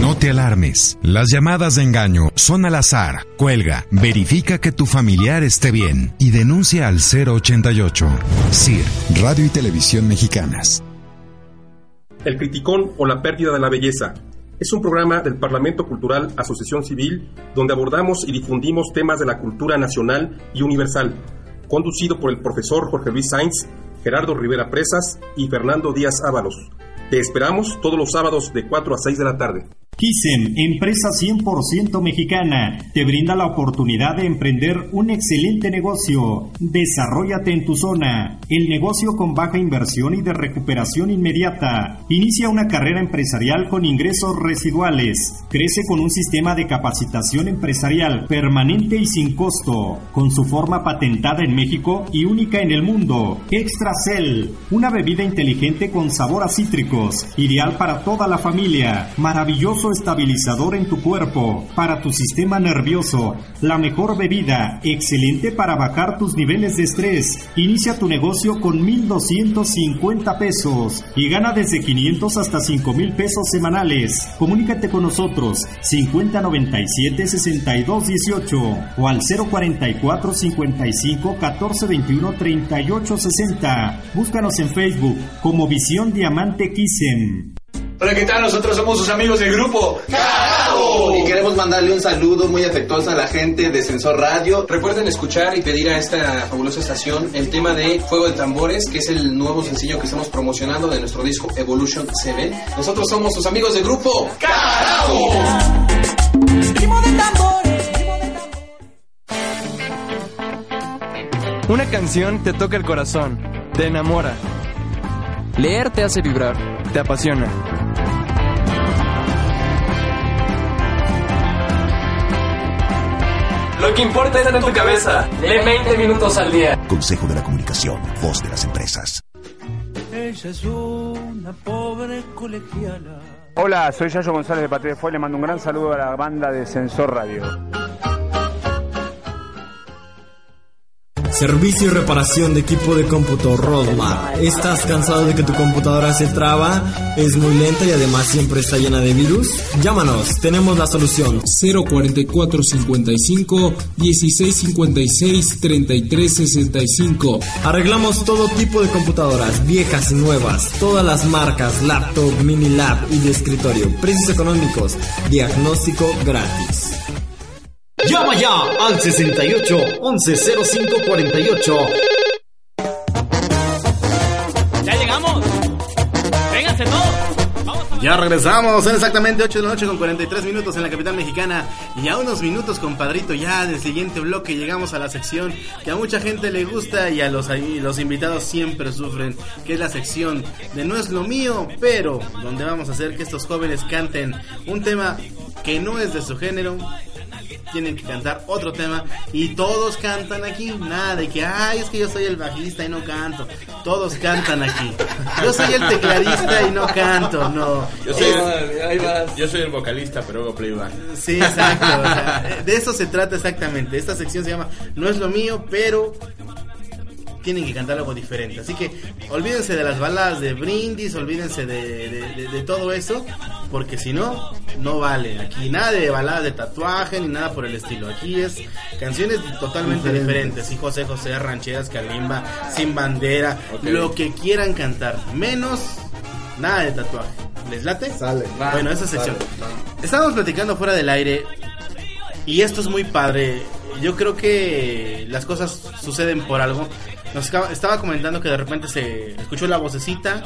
No te alarmes. Las llamadas de engaño son al azar. Cuelga, verifica que tu familiar esté bien y denuncia al 088. CIR, Radio y Televisión Mexicanas. El Criticón o la pérdida de la belleza. Es un programa del Parlamento Cultural Asociación Civil donde abordamos y difundimos temas de la cultura nacional y universal, conducido por el profesor Jorge Luis Sainz, Gerardo Rivera Presas y Fernando Díaz Ábalos. Te esperamos todos los sábados de 4 a 6 de la tarde. Kisen, empresa 100% mexicana, te brinda la oportunidad de emprender un excelente negocio. Desarrollate en tu zona. El negocio con baja inversión y de recuperación inmediata. Inicia una carrera empresarial con ingresos residuales. Crece con un sistema de capacitación empresarial permanente y sin costo, con su forma patentada en México y única en el mundo. Extracel, una bebida inteligente con sabor a cítricos, ideal para toda la familia. Maravilloso estabilizador en tu cuerpo, para tu sistema nervioso, la mejor bebida, excelente para bajar tus niveles de estrés. Inicia tu negocio con 1,250 pesos y gana desde 500 hasta 5 mil pesos semanales. Comunícate con nosotros 5097 6218 o al 044 55 14 21 38 60. Búscanos en Facebook como Visión Diamante Kissem. Hola, ¿qué tal? Nosotros somos sus amigos del grupo Carajo. Y queremos mandarle un saludo muy afectuoso a la gente de Sensor Radio. Recuerden escuchar y pedir a esta fabulosa estación el tema de Fuego de Tambores, que es el nuevo sencillo que estamos promocionando de nuestro disco Evolution 7. Nosotros somos sus amigos del grupo Carajo. Una canción te toca el corazón, te enamora. Leer te hace vibrar, te apasiona. Lo que importa está en tu cabeza. Lee 20 minutos al día. Consejo de la Comunicación, voz de las empresas. Ella es una pobre colegiala. Hola, soy Yayo González de Patria Fue. Le mando un gran saludo a la banda de Sensor Radio. Servicio y reparación de equipo de cómputo Rodmar. ¿Estás cansado de que tu computadora se traba, es muy lenta y además siempre está llena de virus? Llámanos, tenemos la solución. 044 55 16 56 33 65. Arreglamos todo tipo de computadoras, viejas y nuevas, todas las marcas, laptop, mini lab y de escritorio. Precios económicos, diagnóstico gratis. Llama ya al 68 11 05 48. ¡Ya llegamos! ¡Vénganse todos! Ya regresamos, son exactamente 8 de la noche con 43 minutos en la capital mexicana y a unos minutos, compadrito, ya del siguiente bloque llegamos a la sección que a mucha gente le gusta y a los, y los invitados siempre sufren, que es la sección de No es lo mío, pero donde vamos a hacer que estos jóvenes canten un tema que no es de su género, tienen que cantar otro tema y todos cantan aquí. Nada de que, ay, es que yo soy el bajista y no canto. Todos cantan aquí. Yo soy el tecladista y no canto, no. Yo soy, el, yo soy el vocalista, pero hago playback. Sí, exacto. o sea, de eso se trata exactamente. Esta sección se llama No es lo mío, pero tienen que cantar algo diferente. Así que olvídense de las baladas de brindis, olvídense de, de- de- de todo eso, porque si no, no vale. Aquí nada de baladas de tatuaje ni nada por el estilo. Aquí es canciones totalmente Diferentes. diferentes. Y José José, rancheras, calimba, sin bandera, lo que quieran cantar, menos nada de tatuaje. ¿Les late? Sale. Bueno, esa sección. Estábamos platicando fuera del aire y esto es muy padre. Yo creo que las cosas suceden por algo. Nos estaba comentando que de repente se escuchó la vocecita.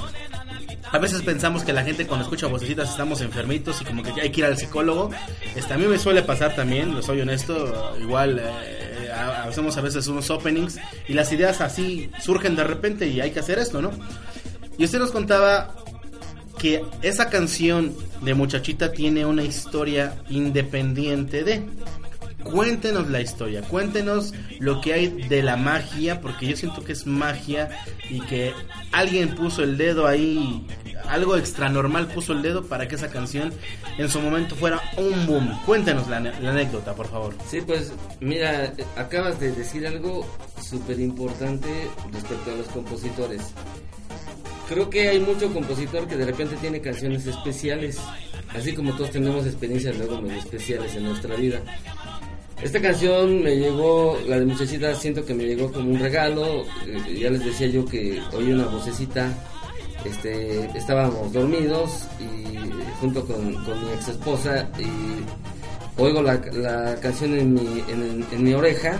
A veces pensamos que la gente cuando escucha vocecitas estamos enfermitos y como que hay que ir al psicólogo. Este, a mí me suele pasar también, lo soy honesto. Igual eh, ha- hacemos a veces unos openings y las ideas así surgen de repente y hay que hacer esto, ¿no? Y usted nos contaba que esa canción de Muchachita tiene una historia independiente de. Cuéntenos la historia, cuéntenos lo que hay de la magia, porque yo siento que es magia y que alguien puso el dedo ahí, algo extra normal puso el dedo para que esa canción en su momento fuera un boom. Cuéntenos la, anécdota, por favor. Sí, pues mira, acabas de decir algo súper importante respecto a los compositores. Creo que hay mucho compositor que de repente tiene canciones especiales, así como todos tenemos experiencias luego muy especiales en nuestra vida. Esta canción me llegó, la de Muchachita, siento que me llegó como un regalo. eh, ya les decía yo que oí una vocecita. Este, estábamos dormidos y junto con, con mi ex esposa y oigo la, la canción en mi, en, mi oreja.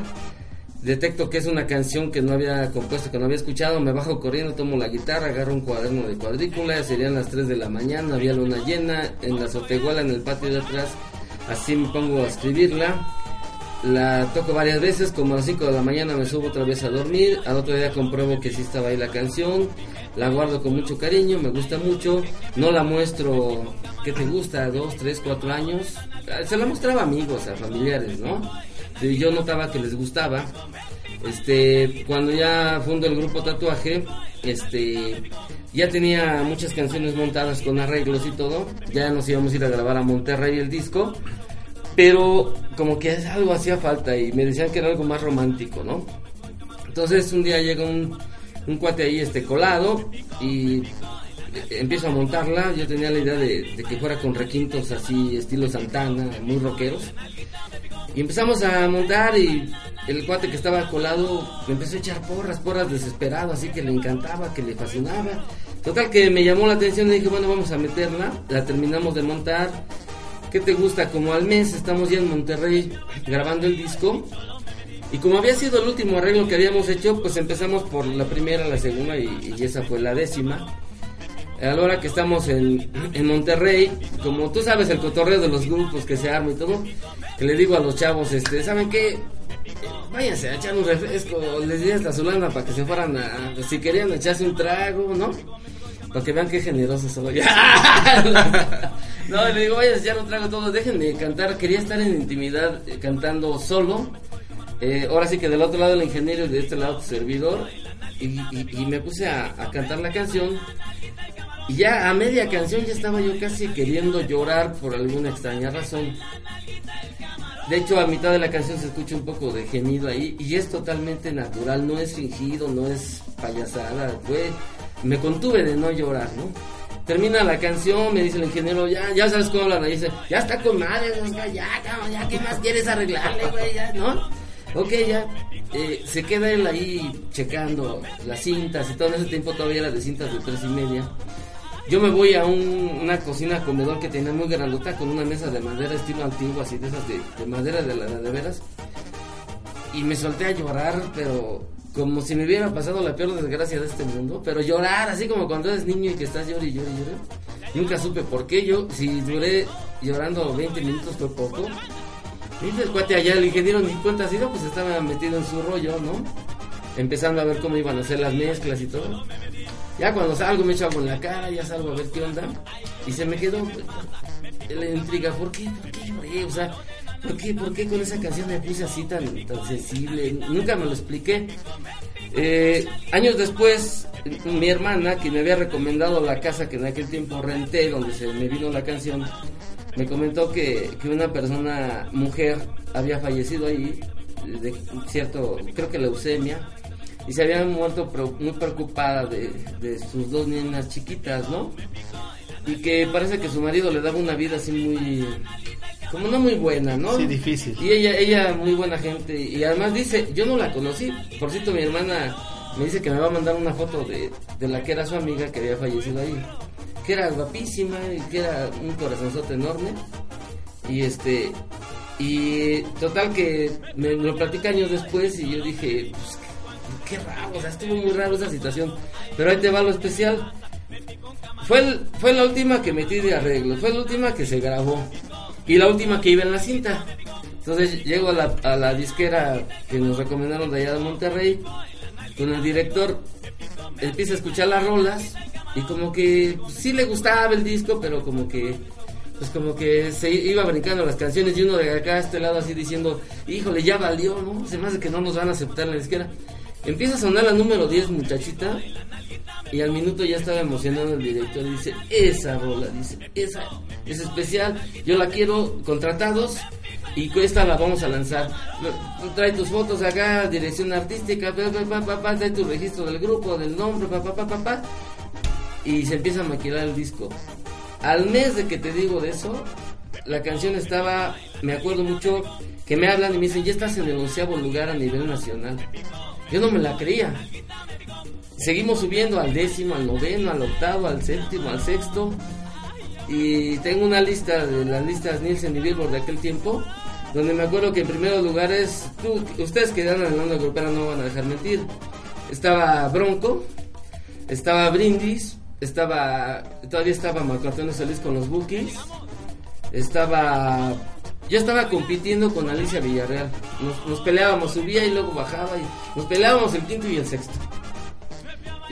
Detecto que es una canción que no había compuesto, que no había escuchado. Me bajo corriendo, tomo la guitarra, agarro un cuaderno de cuadrícula. Serían las 3 de la mañana, había luna llena en la azotehuela, en el patio de atrás. Así me pongo a escribirla. La toco varias veces, como a las 5 de la mañana me subo otra vez a dormir. Al otro día compruebo que sí estaba ahí la canción. La guardo con mucho cariño, me gusta mucho. No la muestro, ¿qué te gusta? ¿Dos, tres, cuatro años? Ah, Se la mostraba a amigos, a familiares, ¿no? Y yo notaba que les gustaba. Este, cuando ya fundo el grupo Tatuaje, este, ya tenía muchas canciones montadas con arreglos y todo. Ya nos íbamos a ir a grabar a Monterrey el disco. Pero como que algo hacía falta y me decían que era algo más romántico, ¿no? Entonces un día llega un, un cuate ahí este colado y empiezo a montarla. Yo tenía la idea de, de que fuera con requintos así, estilo Santana, muy rockeros. Y empezamos a montar y el cuate que estaba colado me empezó a echar porras, porras desesperado, así que le encantaba, que le fascinaba. Total que me llamó la atención y dije, bueno, vamos a meterla. La terminamos de montar. ¿Qué te gusta? Como al mes estamos ya en Monterrey grabando el disco. Y como había sido el último arreglo que habíamos hecho, pues empezamos por la primera, la segunda y, esa fue la décima. A la hora que estamos en, en Monterrey, como tú sabes el cotorreo de los grupos que se arma y todo, que le digo a los chavos, este, ¿saben qué? Váyanse a echar un refresco, les di hasta su lana para que se fueran a, si querían echarse un trago, ¿no? Para que vean qué generoso soy. [laughs] no, le digo, váyanse a echar un trago todos, déjenme cantar, quería estar en intimidad eh, cantando solo. Eh, ahora sí que del otro lado el ingeniero y de este lado tu servidor. Y me puse a, a cantar la canción. Y ya a media canción ya estaba yo casi queriendo llorar por alguna extraña razón. De hecho, a mitad de la canción se escucha un poco de gemido ahí y es totalmente natural, no es fingido, no es payasada, fue me contuve de no llorar, ¿no? Termina la canción, me dice el ingeniero, ya, ya sabes cómo hablan, ahí dice, ya está con madre, ya, cabrón, ya, ¿qué más quieres arreglarle, güey? Ya, ¿no? Ok, ya, eh, se queda él ahí checando las cintas y todo ese tiempo todavía era de cintas de tres y media. Yo me voy a un- una cocina comedor que tenía muy grandota con una mesa de madera estilo antiguo, así de esas de, de madera de la de veras. Y me solté a llorar, pero como si me hubiera pasado la peor desgracia de este mundo. Pero llorar, así como cuando eres niño y que estás llorando y llorando y. Nunca supe por qué yo, si duré llorando 20 minutos fue poco. Y el cuate allá, el ingeniero ni cuenta así, pues estaba metido en su rollo, ¿no? Empezando a ver cómo iban a hacer las mezclas y todo. Ya cuando salgo me echo agua en la cara, ya salgo a ver qué onda. Y se me quedó pues, la intriga, ¿por qué? ¿Por qué? O sea, ¿por qué, ¿por qué con esa canción me puse así tan, tan sensible? Nunca me lo expliqué. Eh, años después, mi hermana, que me había recomendado la casa que en aquel tiempo renté, donde se me vino la canción, me comentó que, que una persona, mujer, había fallecido ahí, de cierto, creo que leucemia, y se había muerto muy preocupada de, de sus dos niñas chiquitas, ¿no? Y que parece que su marido le daba una vida así muy, como no muy buena, ¿no? Sí, difícil. Y ella, ella muy buena gente, y además dice, yo no la conocí, por cierto mi hermana me dice que me va a mandar una foto de, de la que era su amiga que había fallecido ahí, que era guapísima y que era un corazonzote enorme, y este, y total que me lo platica años después y yo dije, pues, qué raro, o sea, estuvo muy raro esa situación. Pero ahí te va lo especial. Fue, el- fue la última que metí de arreglo, fue la última que se grabó y la última que iba en la cinta. Entonces llego a la, a la disquera que nos recomendaron de allá de Monterrey con el director, empieza a escuchar las rolas y como que sí le gustaba el disco, pero como que pues como que se iba brincando las canciones y uno de acá a este lado así diciendo, híjole, ya valió, ¿no? Se me hace que no nos van a aceptar la disquera. Empieza a sonar la número 10, muchachita, y al minuto ya estaba emocionado el director dice, esa rola, dice, esa es especial, yo la quiero, contratados, y esta la vamos a lanzar. Trae tus fotos acá, dirección artística, pa, pa, pa, pa, pa, trae tu registro del grupo, del nombre, pa, pa, pa, pa, pa, y se empieza a maquilar el disco. Al mes de que te digo de eso, la canción estaba, me acuerdo mucho, que me hablan y me dicen, ya estás en el onceavo lugar a nivel nacional. Yo no me la creía. Seguimos subiendo al décimo, al noveno, al octavo, al séptimo, al sexto. Y tengo una lista de las listas Nielsen y Billboard de aquel tiempo, donde me acuerdo que en primeros lugares, tú, ustedes que dan en la onda grupera no van a dejar mentir. Estaba Bronco, estaba Brindis, estaba, todavía estaba Marco Antonio Solís con los Bookies, estaba, yo estaba compitiendo con Alicia Villarreal, nos, nos peleábamos, subía y luego bajaba y nos peleábamos el quinto y el sexto.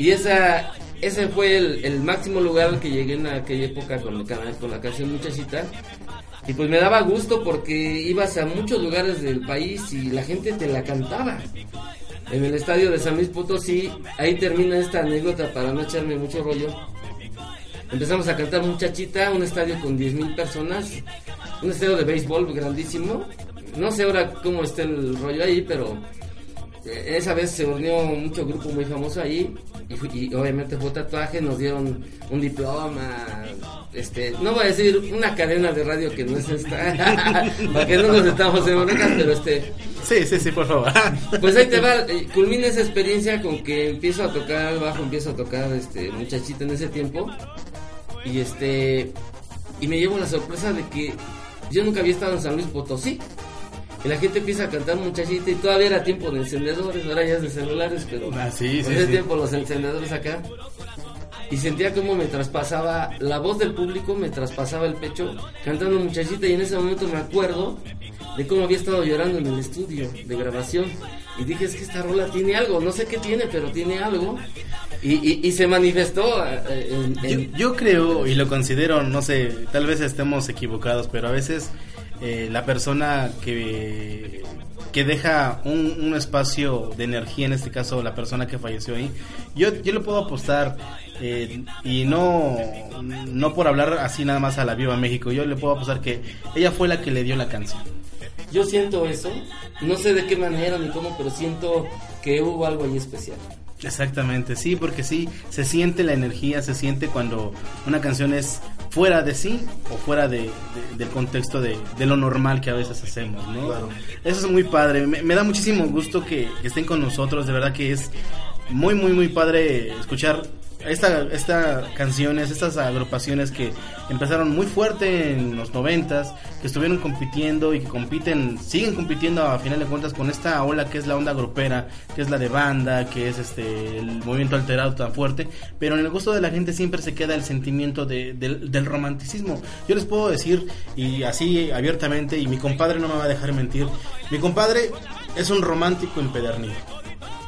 Y esa, ese fue el, máximo lugar al que llegué en aquella época con, con la canción Muchachita. Y pues me daba gusto porque ibas a muchos lugares del país y la gente te la cantaba. en el estadio de San Luis Potosí. Ahí termina esta anécdota para no echarme mucho rollo. Empezamos a cantar Muchachita, un estadio con 10.000 personas, un estadio de béisbol grandísimo. No sé ahora cómo está el rollo ahí, pero esa vez se unió mucho grupo muy famoso ahí y, y obviamente fue tatuaje, nos dieron un diploma, este, no voy a decir una cadena de radio que no es esta, [laughs] para que no nos estamos en broncas, pero este, Sí, sí, sí, por favor. pues ahí te va, eh, culmina esa experiencia con que empiezo a tocar bajo, empiezo a tocar este muchachita en ese tiempo y este y me llevo la sorpresa de que yo nunca había estado en San Luis Potosí. Y la gente empieza a cantar muchachita y todavía era tiempo de encendedores, ahora ya es de celulares, pero Ah, sí, sí, ese sí. tiempo los encendedores acá. Y sentía como me traspasaba, la voz del público me traspasaba el pecho cantando muchachita y en ese momento me acuerdo de cómo había estado llorando en el estudio de grabación. Y dije, es que esta rola tiene algo, no sé qué tiene, pero tiene algo. Y, y- y se manifestó eh, en- Yo, en, yo creo y lo considero, no sé, tal vez estemos equivocados, pero a veces eh, la persona que, que deja un, un espacio de energía, en este caso la persona que falleció ahí, yo, yo le puedo apostar eh, y no, no por hablar así nada más a la Viva México, yo le puedo apostar que ella fue la que le dio la canción. Yo siento eso, no sé de qué manera ni cómo, pero siento que hubo algo ahí especial. Exactamente, sí, porque sí, se siente la energía, se siente cuando una canción es fuera de sí o fuera de, de- del contexto de, de lo normal que a veces hacemos, ¿no? Claro. Eso es muy padre, me, me da muchísimo gusto que, que estén con nosotros, de verdad que es muy, muy, muy padre escuchar esta, esta canciones, estas agrupaciones que empezaron muy fuerte en los noventas, que estuvieron compitiendo y que compiten, siguen compitiendo a final de cuentas con esta ola que es la onda grupera, que es la de banda, que es este el movimiento alterado tan fuerte, pero en el gusto de la gente siempre se queda el sentimiento de- del, del romanticismo. Yo les puedo decir, y así abiertamente, y mi compadre no me va a dejar mentir, mi compadre es un romántico empedernido,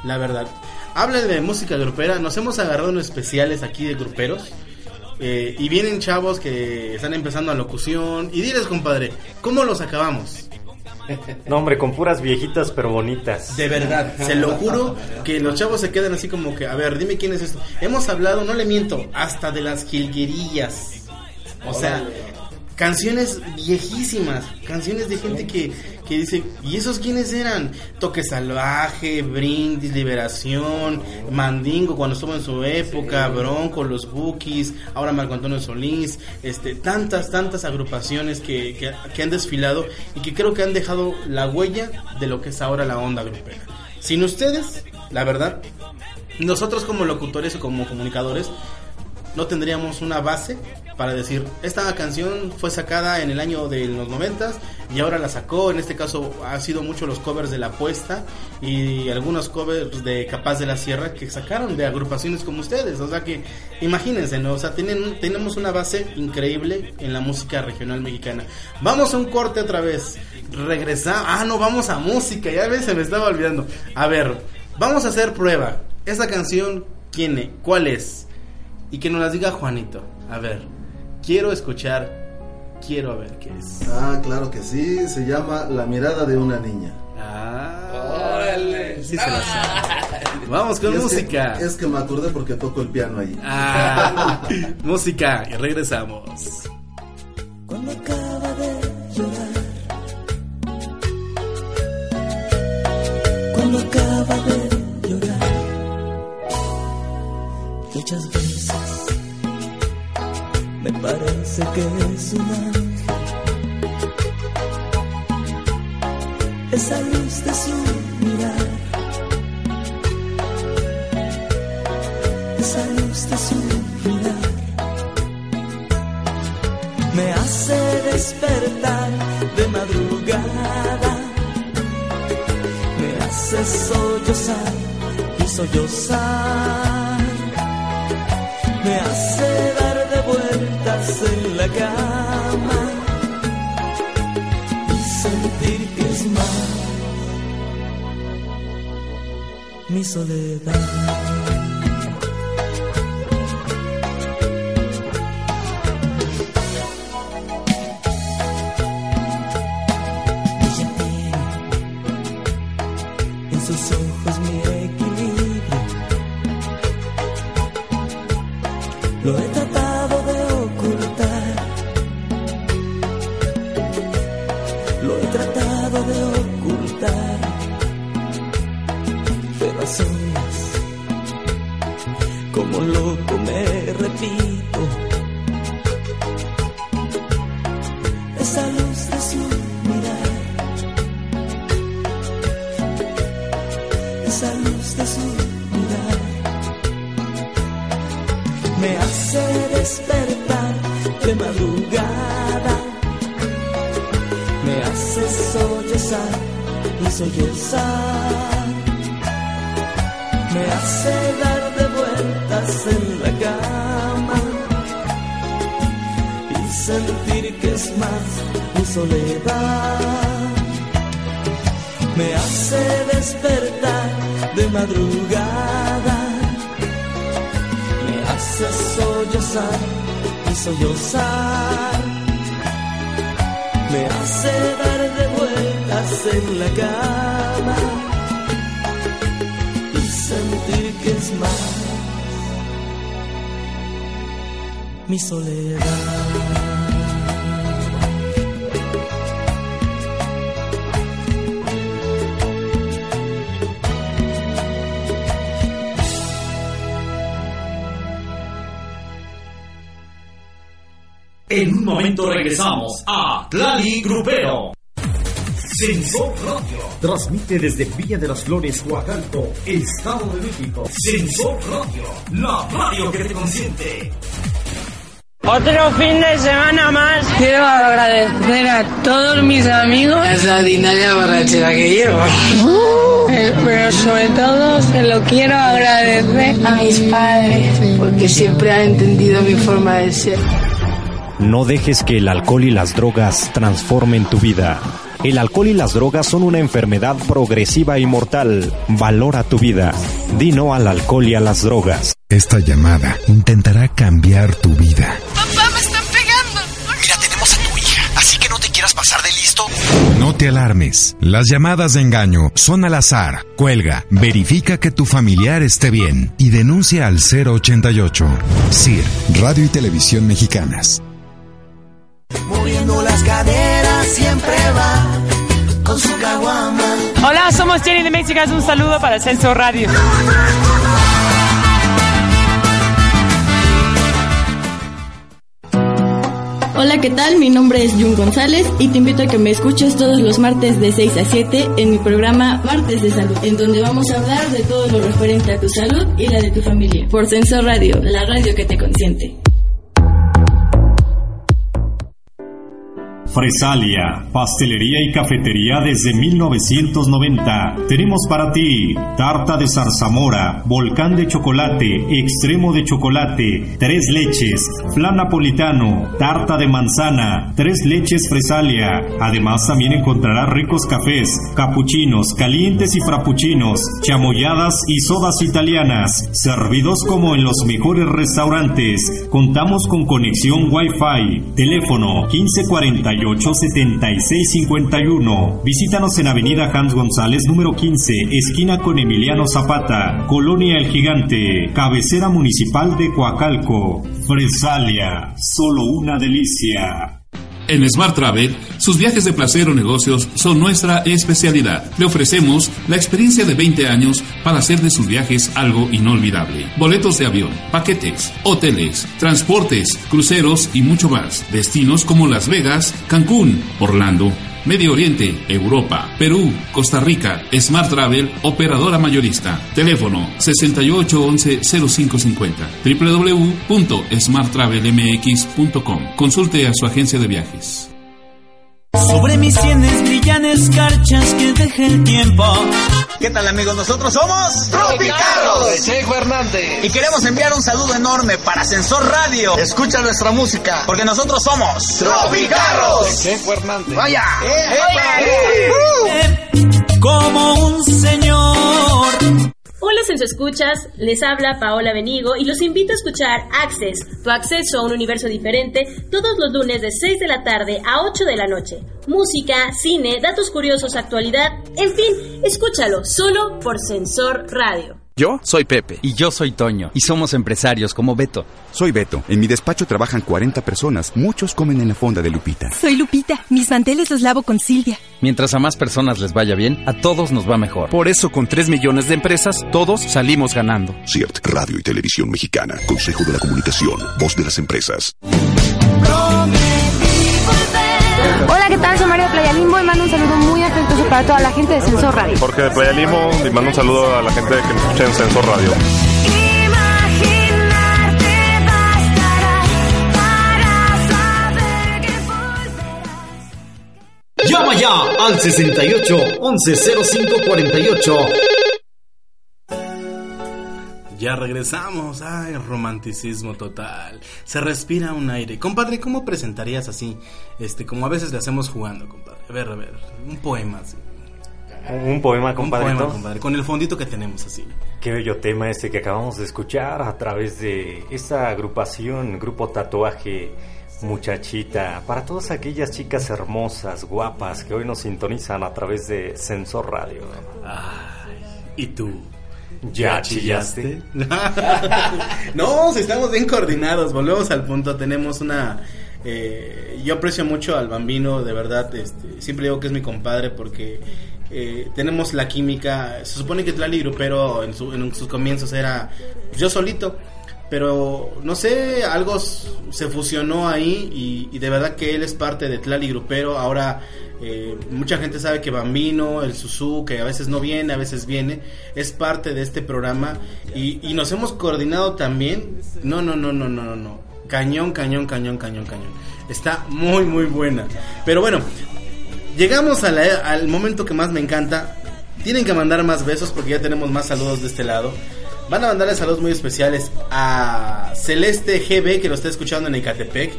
la verdad. Habla de música grupera, nos hemos agarrado unos especiales aquí de gruperos. eh, y vienen chavos que están empezando a locución. Y diles, compadre, ¿cómo los acabamos? [laughs] No, hombre, con puras viejitas pero bonitas. De verdad, se lo juro que los chavos se quedan así como que, a ver, dime quién es esto. Hemos hablado, no le miento, hasta de las jilguerillas. O sea, canciones viejísimas, canciones de gente que, que dice, ¿y esos quiénes eran? Toque Salvaje, Brindis, Liberación, Mandingo cuando estuvo en su época, Bronco, Los Bookies, ahora Marco Antonio Solís, este, tantas, tantas agrupaciones que, que, que han desfilado y que creo que han dejado la huella de lo que es ahora la onda grupera. Sin ustedes, la verdad, nosotros como locutores y como comunicadores no tendríamos una base para decir esta canción fue sacada en el año de los noventas y ahora la sacó en este caso ha sido mucho los covers de la apuesta y algunos covers de Capaz de la Sierra que sacaron de agrupaciones como ustedes. O sea que imagínense no o sea tenemos una base increíble en la música regional mexicana. Vamos a un corte otra vez. Regresar ah no vamos a música ya ves se me estaba olvidando. A ver vamos a hacer prueba. Esta canción quién es? cuál es y que nos las diga Juanito. A ver, quiero escuchar, quiero ver qué es. Ah, claro que sí, se llama La mirada de una niña. Ah, órale. Sí se la sabe. Vamos con Y es que- música. es que me acordé porque toco el piano ahí. Ah, [laughs] música y regresamos. Cuando acaba de llorar. Cuando acaba de llorar. Muchas veces me parece que es un ángel. Esa luz de su mirar. Esa luz de su mirar me hace despertar de madrugada, me hace sollozar y sollozar, me hace la cama y sentir que es más mi soledad. Esa luz de su mirar, esa luz de su mirar, me hace despertar de madrugada, me hace sollozar y sollozar, me hace dar en la cama y sentir que es más mi soledad. Me hace despertar de madrugada, me hace sollozar y sollozar, me hace dar de vueltas en la cama y sentir que es más mi soledad. En un momento regresamos a Tlali Grupero. Sensor Radio. Transmite desde Villa de las Flores, Huacalco, Estado de México. Sensor Radio. La radio que te consiente. Otro fin de semana más. Quiero agradecer a todos mis amigos. Extraordinaria borrachera que llevo. Eh, Pero sobre todo se lo quiero agradecer a mis padres. Porque siempre han entendido mi forma de ser. No dejes que el alcohol y las drogas transformen tu vida. El alcohol y las drogas son una enfermedad progresiva y mortal. Valora tu vida. Di no al alcohol y a las drogas. Esta llamada intentará cambiar tu vida. ¡Papá, me están pegando! Mira, tenemos a tu hija, así que no te quieras pasar de listo. No te alarmes. Las llamadas de engaño son al azar. Cuelga, verifica que tu familiar esté bien y denuncia al 088. CIR, Radio y Televisión Mexicanas. Moviendo las caderas siempre va con su caguama. Hola, somos Jenny de Mexicas. Un saludo para Censo Radio. Hola, ¿qué tal? Mi nombre es Jun González y te invito a que me escuches todos los martes de 6 a 7 en mi programa Martes de Salud, en donde vamos a hablar de todo lo referente a tu salud y la de tu familia. Por Sensor Radio, la radio que te consiente. Fresalia, pastelería y cafetería desde 1990. Tenemos para ti tarta de zarzamora, volcán de chocolate, extremo de chocolate, tres leches, flan napolitano, tarta de manzana, tres leches Fresalia. Además también encontrarás ricos cafés, capuchinos, calientes y frappuccinos, chamoyadas y sodas italianas, servidos como en los mejores restaurantes. Contamos con conexión Wi-Fi, teléfono 1548 7651. Visítanos en Avenida Hans González, número 15, esquina con Emiliano Zapata, Colonia El Gigante, cabecera municipal de Coacalco. Fresalia, solo una delicia. En Smart Travel, sus viajes de placer o negocios son nuestra especialidad. Le ofrecemos la experiencia de 20 años para hacer de sus viajes algo inolvidable. Boletos de avión, paquetes, hoteles, transportes, cruceros y mucho más. Destinos como Las Vegas, Cancún, Orlando, Medio Oriente, Europa, Perú, Costa Rica, Smart Travel, operadora mayorista. Teléfono 6811-0550. www.smarttravelmx.com. Consulte a su agencia de viajes. Sobre mis sienes brillan escarchas que deje el tiempo. ¿Qué tal amigos? Nosotros somos Tropicarros de Chejo Hernández. y queremos enviar un saludo enorme para Sensor Radio. Escucha nuestra música. Porque nosotros somos Tropicarros de Chejo Hernández. Vaya. Como un señor. Hola Escuchas, les habla Paola Benigo y los invito a escuchar Access, tu acceso a un universo diferente, todos los lunes de 6 de la tarde a 8 de la noche. Música, cine, datos curiosos, actualidad, en fin, escúchalo solo por Sensor Radio. Yo soy Pepe. Y yo soy Toño. Y somos empresarios como Beto. Soy Beto. En mi despacho trabajan 40 personas. Muchos comen en la fonda de Lupita. Soy Lupita. Mis manteles los lavo con Silvia. Mientras a más personas les vaya bien, a todos nos va mejor. Por eso, con 3 millones de empresas, todos salimos ganando. CIRT, Radio y Televisión Mexicana. Consejo de la Comunicación. Voz de las empresas. Hola, ¿qué tal? Soy María Playa Limbo y mando un saludo muy afectuoso para toda la gente de Sensor Radio. Jorge de Playa Limbo y mando un saludo a la gente que nos escucha en Sensor Radio. Llama ya al 68 11 05 48. Ya regresamos. Ay, romanticismo total. Se respira un aire. Compadre, ¿cómo presentarías así? Este, como a veces le hacemos jugando, compadre. A ver, a ver. Un poema así. Un poema, compadre. Un poema, compadre. Con el fondito que tenemos así. Qué bello tema este que acabamos de escuchar a través de esta agrupación, Grupo Tatuaje Muchachita. Para todas aquellas chicas hermosas, guapas que hoy nos sintonizan a través de Sensor Radio. Ay, ¿y tú? ¿Ya chillaste? [laughs] no, si estamos bien coordinados, volvemos al punto, tenemos una... eh, yo aprecio mucho al bambino, de verdad, este, siempre digo que es mi compadre porque eh, tenemos la química, se supone que Tlali Grupero en, su- en sus comienzos era yo solito, pero no sé, algo se fusionó ahí y, de verdad que él es parte de Tlali Grupero, ahora eh, mucha gente sabe que Bambino, el Susu, que a veces no viene, a veces viene, es parte de este programa y, y nos hemos coordinado también. No, no, no, no, no, no, no. Cañón, cañón, cañón, cañón, cañón. Está muy, muy buena. Pero bueno, llegamos a la- al momento que más me encanta. Tienen que mandar más besos porque ya tenemos más saludos de este lado. Van a mandarle saludos muy especiales a Celeste GB que lo está escuchando en Ecatepec.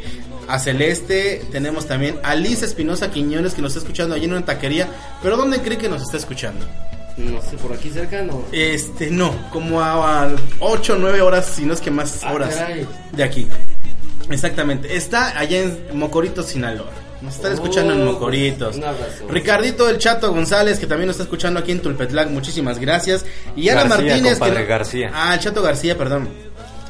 A Celeste tenemos también a Liz Espinosa Quiñones que nos está escuchando allí en una taquería. Pero ¿dónde cree que nos está escuchando? No sé, por aquí cerca no. Este, no, como a 8 o 9 horas, si no es que más Ah, horas caray. de aquí. Exactamente, está allá en Mocoritos, Sinaloa. Nos están escuchando en Mocoritos. Ricardito el Chato González, que también nos está escuchando aquí en Tulpetlac, muchísimas gracias. Y Ana García, Martínez, que García. Ah, el Chato García, perdón.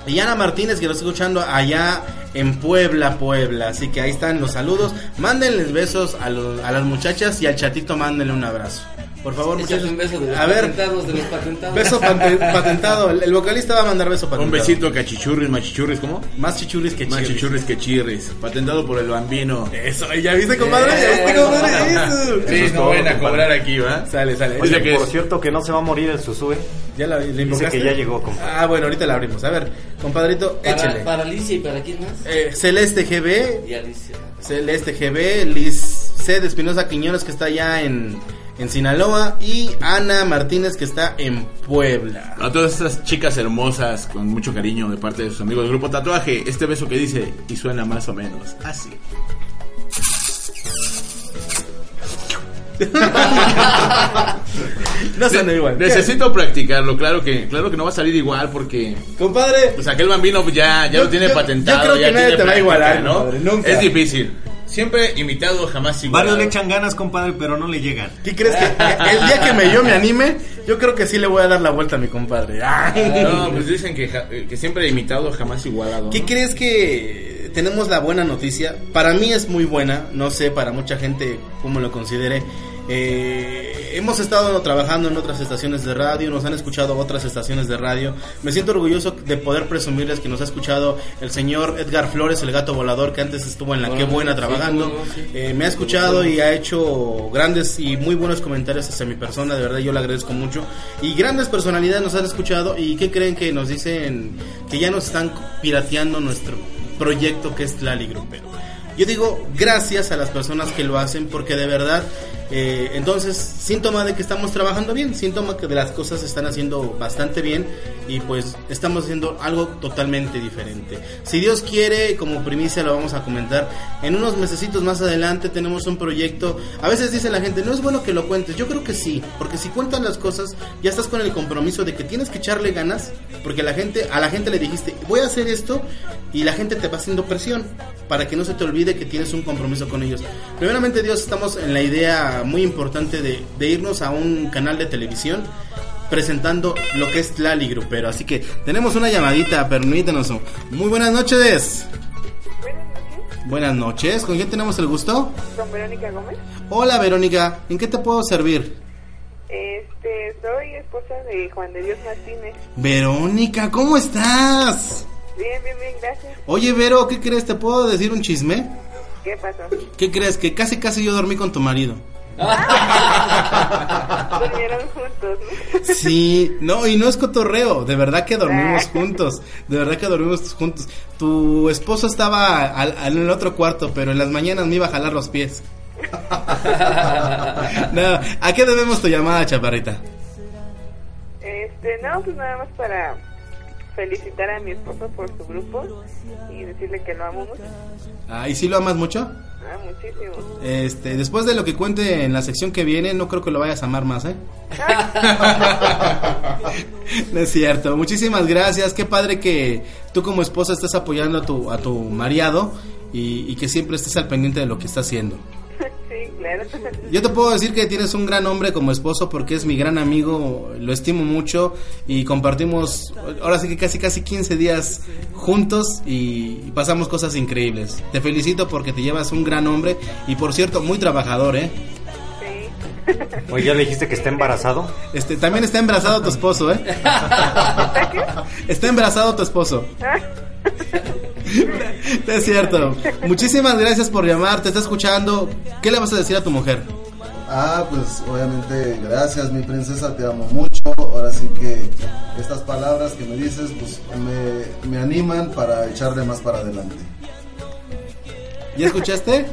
Y Ana Martínez, que nos está escuchando allá en Puebla, Puebla. Así que ahí están los saludos. Mándenles besos a, los- a las muchachas y al chatito mándenle un abrazo. Por favor, muchachos. un beso de los a ver, patentados, de los patentados. beso pate- patentado. El, el vocalista va a mandar beso patentado. Un besito cachichurris, machichurris, ¿cómo? Más chichurris que Más chirris. chichurris que chirris. Patentado por el bambino. Eso, ¿ya viste, compadre? ¿Ya viste, compadre? Eso. Sí, Eso es no todo, ven a compadre. cobrar aquí, ¿va? Sale, sale. Oye, que por es- cierto que no se va a morir el Susue. Ya la, le Dice que ya llegó, compadre. Ah, bueno, ahorita la abrimos. A ver, compadrito. Para, para Alicia y para quién más. Eh, Celeste GB, Y Alicia. Celeste GB, Liz C. de Espinosa Quiñones que está allá en, en Sinaloa y Ana Martínez que está en Puebla. A todas estas chicas hermosas, con mucho cariño de parte de sus amigos del grupo Tatuaje, este beso que dice, y suena más o menos así. [laughs] No suena igual. Necesito practicarlo, claro que, claro que no va a salir igual porque Compadre, pues aquel bambino pues, ya, ya Yo- lo tiene yo- patentado. yo creo ya que nadie te va a igualar, ¿no? compadre, nunca. Es difícil. Siempre imitado, jamás igual. Varios le echan ganas, compadre, pero no le llegan. ¿qué crees que [laughs] el día que me, yo me anime, yo creo que sí le voy a dar la vuelta a mi compadre? Ay. No, pues dicen que, que siempre imitado, jamás igualado. ¿Qué ¿no? crees que tenemos la buena noticia? Para mí es muy buena, no sé, para mucha gente cómo lo considere. Eh, hemos estado trabajando en otras estaciones de radio, nos han escuchado otras estaciones de radio. Me siento orgulloso de poder presumirles que nos ha escuchado el señor Edgar Flores, el gato volador, que antes estuvo en la Ah, Qué Buena sí, trabajando. cómo no, sí. Eh, me ha escuchado y ha hecho grandes y muy buenos comentarios hacia mi persona, de verdad yo le agradezco mucho. Y grandes personalidades nos han escuchado y ¿qué creen que nos dicen que ya nos están pirateando nuestro proyecto que es Tlali Grupero? Yo digo gracias a las personas que lo hacen porque de verdad, eh, entonces, síntoma de que estamos trabajando bien, síntoma que de las cosas se están haciendo bastante bien y pues estamos haciendo algo totalmente diferente. Si Dios quiere, como primicia lo vamos a comentar, en unos mesecitos más adelante tenemos un proyecto, a veces dice la gente, no es bueno que lo cuentes, yo creo que sí, porque si cuentan las cosas, ya estás con el compromiso de que tienes que echarle ganas, porque la gente, a la gente le dijiste, voy a hacer esto y la gente te va haciendo presión para que no se te olvide que tienes un compromiso con ellos. Primeramente Dios, estamos en la idea muy importante de, de irnos a un canal de televisión presentando lo que es Lali Grupero. Así que tenemos una llamadita, permítanos. Muy buenas noches. Buenas noches, ¿con quién tenemos el gusto? Con Verónica Gómez. Hola Verónica, ¿en qué te puedo servir? Este, soy esposa de Juan de Dios Martínez. Verónica, ¿cómo estás? Bien, bien, bien, gracias. Oye Vero, ¿qué crees? ¿Te puedo decir un chisme? ¿Qué pasó? ¿Qué crees? Que casi casi yo dormí con tu marido. [laughs] Durmieron juntos, ¿no? Sí, no, y no es cotorreo, de verdad que dormimos juntos, de verdad que dormimos juntos. Tu esposo estaba al- al- en el otro cuarto, pero en las mañanas me iba a jalar los pies. [laughs] No, ¿a qué debemos tu llamada, chaparrita? Este, no, pues nada más para felicitar a mi esposo por su grupo y decirle que lo amo mucho. Ah, ¿y si lo amas mucho? Ah, muchísimo. Este, después de lo que cuente en la sección que viene, no creo que lo vayas a amar más, ¿eh? [laughs] no es cierto. Muchísimas gracias. Qué padre que tú como esposa estés apoyando a tu, a tu mariado y, y que siempre estés al pendiente de lo que está haciendo. Sí, claro. Yo te puedo decir que tienes un gran hombre como esposo porque es mi gran amigo, lo estimo mucho y compartimos ahora sí que casi casi 15 días juntos y pasamos cosas increíbles. Te felicito porque te llevas un gran hombre y por cierto muy trabajador, ¿eh? Oye, ¿ya le dijiste que está embarazado? Este, también está embarazado tu esposo, ¿eh? Está embarazado tu esposo. [laughs] Es cierto. Muchísimas gracias por llamar, te está escuchando. ¿Qué le vas a decir a tu mujer? Ah, pues obviamente gracias mi princesa, te amo mucho. Ahora sí que estas palabras que me dices pues me, me animan para echarle más para adelante. ¿Ya escuchaste?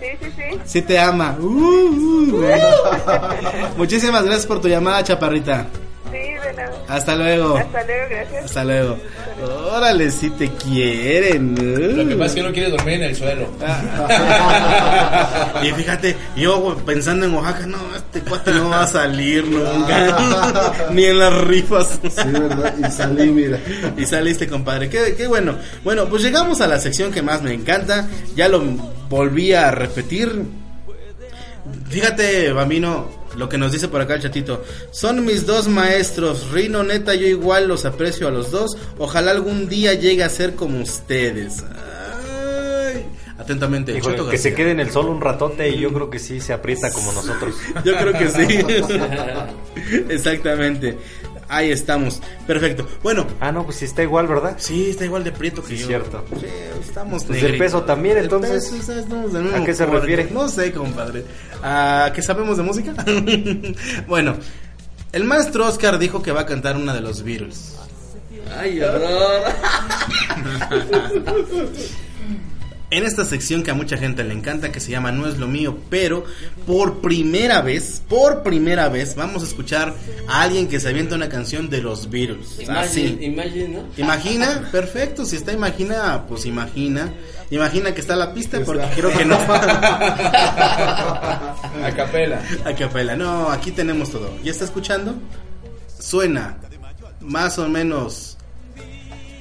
Sí, sí, sí. Sí te ama. Uh, uh, bueno. [laughs] Muchísimas gracias por tu llamada, chaparrita. Hasta luego. Hasta luego, gracias. Hasta luego. Órale, si te quieren. Lo que pasa es que no quiere dormir en el suelo. [laughs] Y fíjate, yo pensando en Oaxaca, no, este cuate no va a salir nunca. [laughs] Ni en las rifas. Sí, ¿verdad? Y salí, mira. Y saliste, compadre. Qué, qué bueno. Bueno, pues llegamos a la sección que más me encanta. Ya lo volví a repetir. Fíjate, Bambino, lo que nos dice por acá el chatito. Son mis dos maestros. Rino, neta, yo igual los aprecio a los dos. Ojalá algún día llegue a ser como ustedes. Ay. Atentamente, Chato que se quede en el sol un ratote y yo creo que sí se aprieta como nosotros. Yo creo que sí. [laughs] Exactamente. Ahí estamos. Perfecto. Bueno. Ah, no, pues sí está igual, ¿verdad? Sí, está igual de prieto que Sí, yo. cierto. Sí, estamos Pues negritos. peso también, entonces. peso, estamos del mismo ¿A qué se corte. refiere? No sé, compadre. ¿A qué sabemos de música? [laughs] bueno, el maestro Oscar dijo que va a cantar una de los Beatles. Ay, horror. [laughs] en esta sección que a mucha gente le encanta, que se llama No es lo mío, pero por primera vez, por primera vez, vamos a escuchar a alguien que se avienta una canción de los Beatles. Así. Imagine, imagine, ¿no? Imagina, perfecto, si está imagina, pues imagina. Imagina que está la pista porque creo que [laughs] no. A capela. A capela. No, aquí tenemos todo. ¿Ya está escuchando? Suena más o menos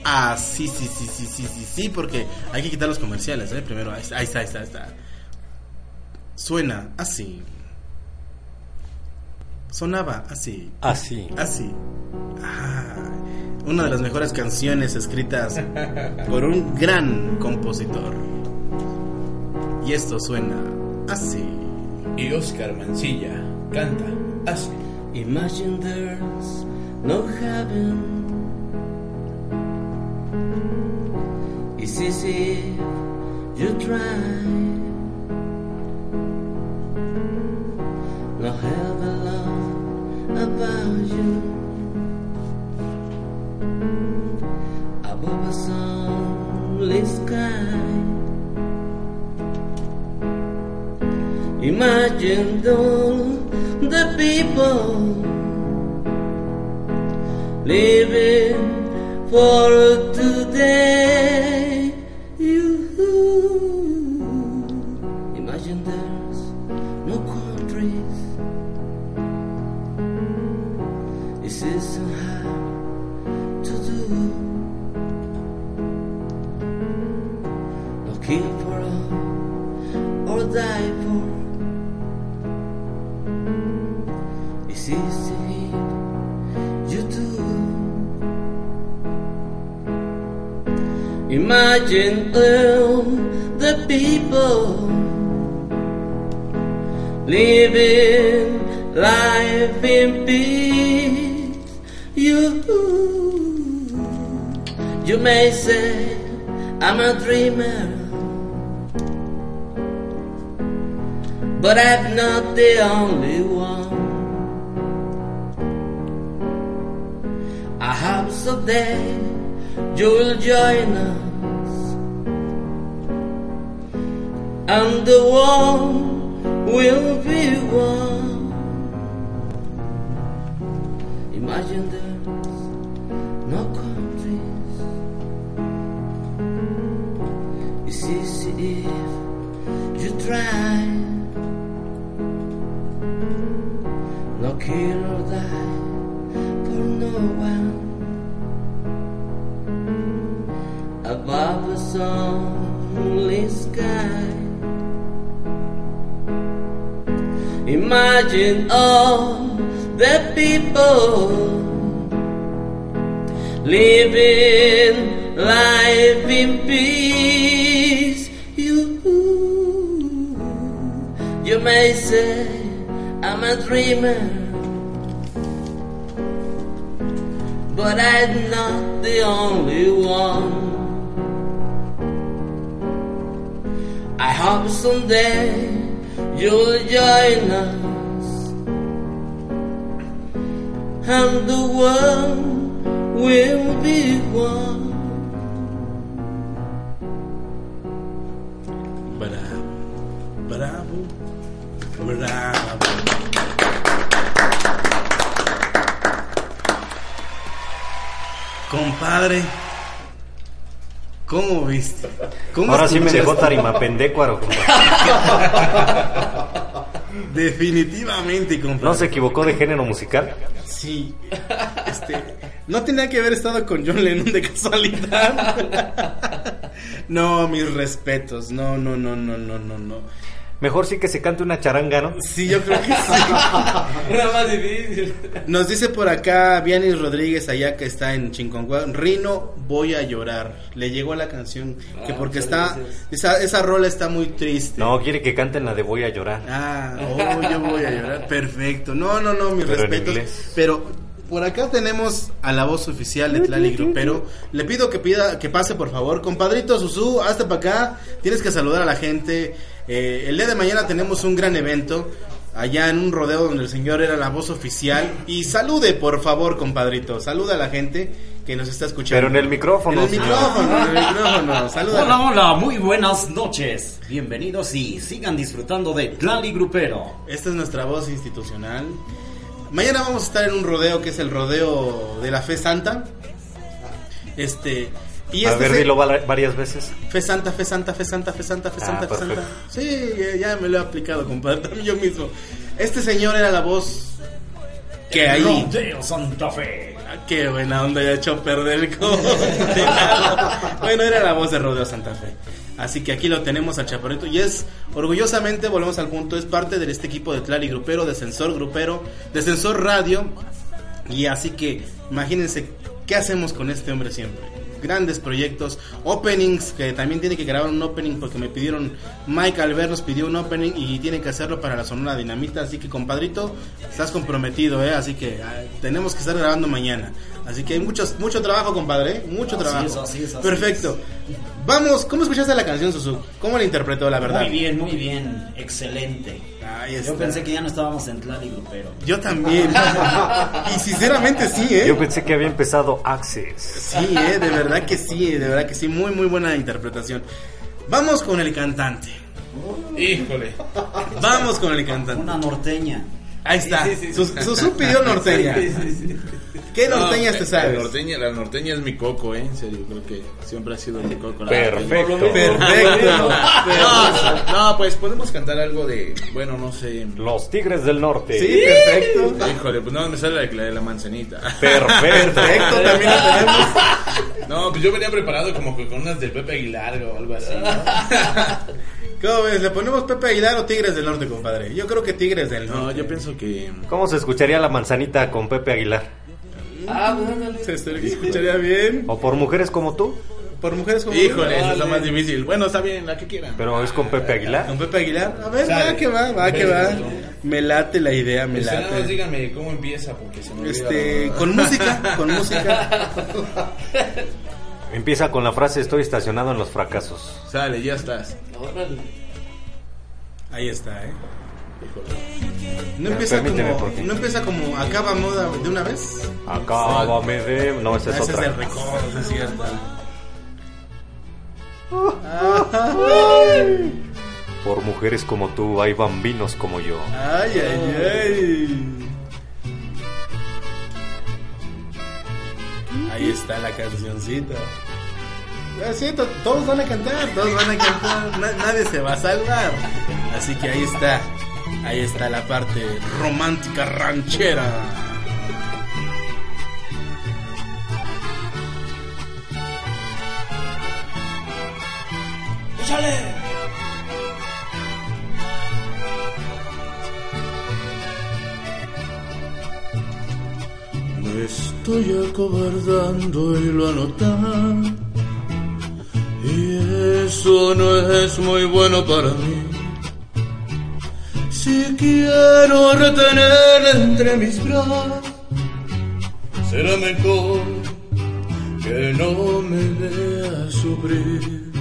Ah, sí, sí, sí, sí, sí, sí, sí, porque hay que quitar los comerciales, ¿eh? Primero, ahí está, ahí está, ahí está. ahí está. Suena así. Sonaba así. Así. Así. Ah, una de las mejores canciones escritas por un gran compositor. Y esto suena así. Y Oscar Mancilla canta así. Imagine there's no heaven. It's as if you try. Now have a love about you Above a sunlit sky Imagine all the people Living for today. Imagine all the people living life in peace. You, you may say I'm a dreamer, but I'm not the only one. I hope someday you will join us, and the world will be one. Imagine there's no countries. It's easy if you try. No kill or die for no one above the sunlit sky. Imagine all the people living life in peace. You, you may say I'm a dreamer, but I'm not the only one. I hope someday and the world will be one. Bravo, bravo, bravo. Compadre, ¿cómo viste? ¿Cómo Ahora sí me dejó tarimapendecuaro. [laughs] Definitivamente, compadre. ¿No se equivocó de género musical? Sí. Este, no tenía que haber estado con John Lennon de casualidad. [laughs] No, mis respetos. No, no, no, no, no, no, no. Mejor sí que se cante una charanga, ¿no? Sí, yo creo que sí. [laughs] Era más difícil. Nos dice por acá Vianis Rodríguez, allá que está en Chinconcuá, Rino, voy a llorar. Le llegó la canción, que Ah, porque está, esa, esa rola está muy triste. No, quiere que canten la de Voy a llorar. Ah, oh, yo voy a llorar. [laughs] Perfecto. No, no, no, mis Pero en respetos. Pero por acá tenemos a la voz oficial de Tlali Grupero. Le pido que pida, que pase por favor. Compadrito Susu, hasta para acá. Tienes que saludar a la gente. Eh, el día de mañana tenemos un gran evento. Allá en un rodeo donde el señor era la voz oficial. Y salude, por favor, compadrito. Saluda a la gente que nos está escuchando. Pero en el micrófono, En el señor. micrófono, en el micrófono. [laughs] Saluda. Hola, hola, muy buenas noches. Bienvenidos y sigan disfrutando de Tlali Grupero. Esta es nuestra voz institucional. Mañana vamos a estar en un rodeo que es el rodeo de la Fe Santa. Este. Y a este ver, se- dilo va- varias veces. Fe Santa, Fe Santa, Fe Santa, Fe Santa, Fe Ah, Santa, Fe. Santa. Sí, ya, me lo he aplicado, compadre, [laughs] también yo mismo. Este señor era la voz que ahí. Rodeo Santa Fe. Ah, Qué buena onda, ya echó a perder el. [laughs] [laughs] Bueno, era la voz de Rodeo Santa Fe. Así que aquí lo tenemos al Chaparrito. Y es, orgullosamente, volvemos al punto, es parte de este equipo de Tlali Grupero, de Sensor Grupero, de Sensor Radio. Y así que, imagínense, ¿qué hacemos con este hombre siempre? Grandes proyectos, openings, que también tiene que grabar un opening porque me pidieron, Mike Albert nos pidió un opening y tiene que hacerlo para la Sonora Dinamita, así que compadrito, estás comprometido, ¿eh? así que ah, tenemos que estar grabando mañana. Así que hay muchos, mucho trabajo, compadre, ¿eh? mucho Así trabajo. es, así es, así Perfecto. Vamos, ¿cómo escuchaste la canción, Susu? ¿Cómo la interpretó, la verdad? Muy bien, muy bien. Excelente. Ahí Yo pensé que ya no estábamos en Tlali Grupero. Yo también. [laughs] y sinceramente sí, ¿eh? Yo pensé que había empezado Access. Sí, eh, de verdad que sí, de verdad que sí, muy muy buena interpretación. Vamos con el cantante. Híjole. Vamos con el cantante. Una norteña. Ahí está. Sí, sí, sí. Sus- Susu pidió norteña. Sí, sí, ¿Qué No, norteñas te sabes? La norteña, la norteña es mi coco, ¿eh? En serio, creo que siempre ha sido mi coco. la Perfecto. norteña. Perfecto. No, no, pues podemos cantar algo de, bueno, no sé. Los Tigres del Norte. Sí, perfecto. Híjole, pues no, me sale la de la, la manzanita. Perfecto. Perfecto, también lo tenemos. No, pues yo venía preparado como que con unas del Pepe Aguilar o algo así. ¿no? [laughs] ¿Cómo ves? ¿Le ponemos Pepe Aguilar o Tigres del Norte, compadre? Yo creo que Tigres del Norte. No, yo pienso que. ¿Cómo se escucharía la manzanita con Pepe Aguilar? Ah, pues ándale. Se escucharía bien. ¿O por mujeres como tú? Por mujeres como Híjole, eso es lo más difícil. Bueno, está bien, la que quieran. Pero es con Pepe Aguilar. ¿Con Pepe Aguilar? A ver, Sale. va que va, va que va. Me late la idea, me Pues nada más late. díganme cómo empieza porque se me olvida. Este, con música, con música. [laughs] Empieza con la frase estoy estacionado en los fracasos. Sale, ya estás. Órale. Ahí está, eh. No empieza permíteme, como, no empieza como acaba moda de una vez. Acábame de... No, esa es Ese es otra. el récord, es cierto. Por mujeres como tú hay bambinos como yo. Ay, ay, ay. Ahí está la cancioncita. Ah, sí, to- todos van a cantar, todos van a cantar, na- nadie se va a salvar. Así que ahí está, ahí está la parte romántica ranchera. ¡Échale! Me estoy acobardando y lo anotan. Y eso no es muy bueno para mí. Si quiero retenerla entre mis brazos, será mejor que no me vea sufrir.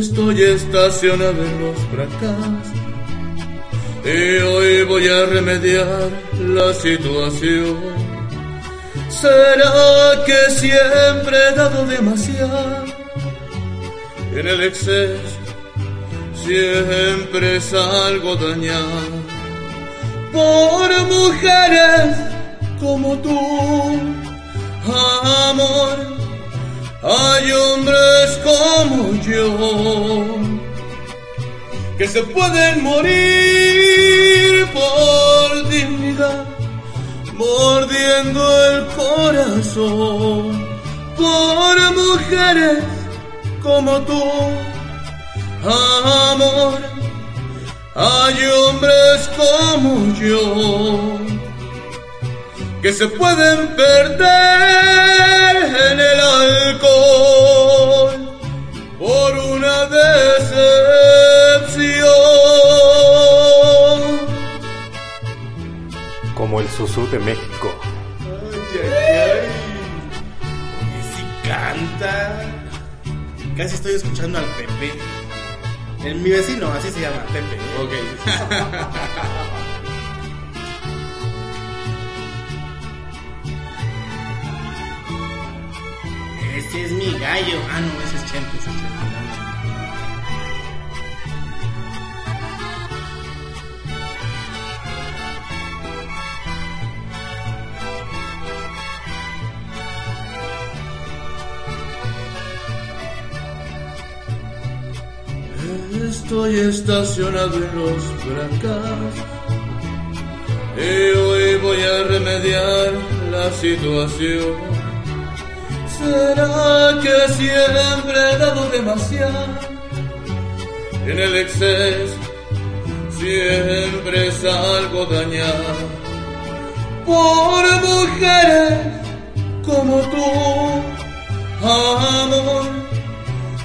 Estoy estacionado en los fracasos y hoy voy a remediar la situación. ¿Será que siempre he dado demasiado? En el exceso siempre salgo dañado por mujeres como tú, amor. Hay hombres como yo que se pueden morir por dignidad, mordiendo el corazón por mujeres como tú, amor. Hay hombres como yo que se pueden perder en el alcohol por una decepción. Como el Susú de México. Y si canta. Casi estoy escuchando al Pepe. El, mi vecino, así se llama, Pepe. Ok. [laughs] Este es mi gallo. Ah, no, ese es Chente, ese es Chente. Estoy estacionado en los fracasos y hoy voy a remediar la situación. ¿Será que siempre he dado demasiado? En el exceso siempre salgo dañado por mujeres como tú, amor.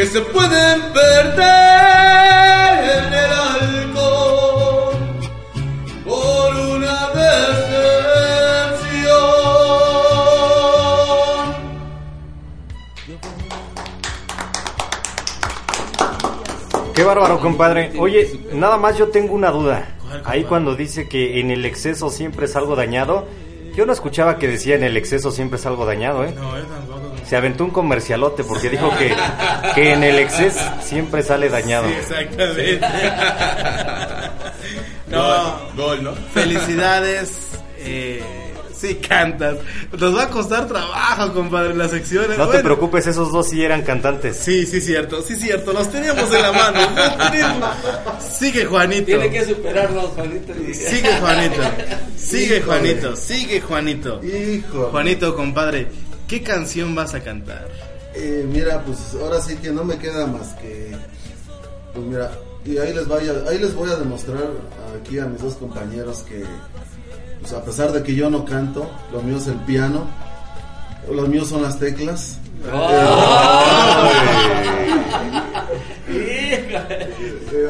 que se pueden perder en el alcohol por una decepción. Qué bárbaro, compadre. Oye, nada más yo tengo una duda. Ahí cuando dice que en el exceso siempre es algo dañado yo no escuchaba que decía en el exceso siempre es algo dañado, ¿eh? No, yo tampoco. Se aventó un comercialote porque dijo que, que en el exceso siempre sale dañado. Sí, exactamente. [laughs] no, Gol, ¿no? felicidades. Eh, sí cantas. Nos va a costar trabajo, compadre, las secciones. No te preocupes, esos dos sí eran cantantes. Sí, sí, cierto, sí, cierto. Los teníamos en la mano. [laughs] Sigue, Juanito. Tiene que superarnos, Juanito. Sigue, Juanito. Sigue, Juanito. Sigue, Juanito. Hijo. Juanito, compadre, ¿qué canción vas a cantar? Eh, mira, pues ahora sí que no me queda más que. Pues mira, y ahí les, vaya, ahí les voy a demostrar aquí a mis dos compañeros que, pues a pesar de que yo no canto, lo mío es el piano, los míos son las teclas.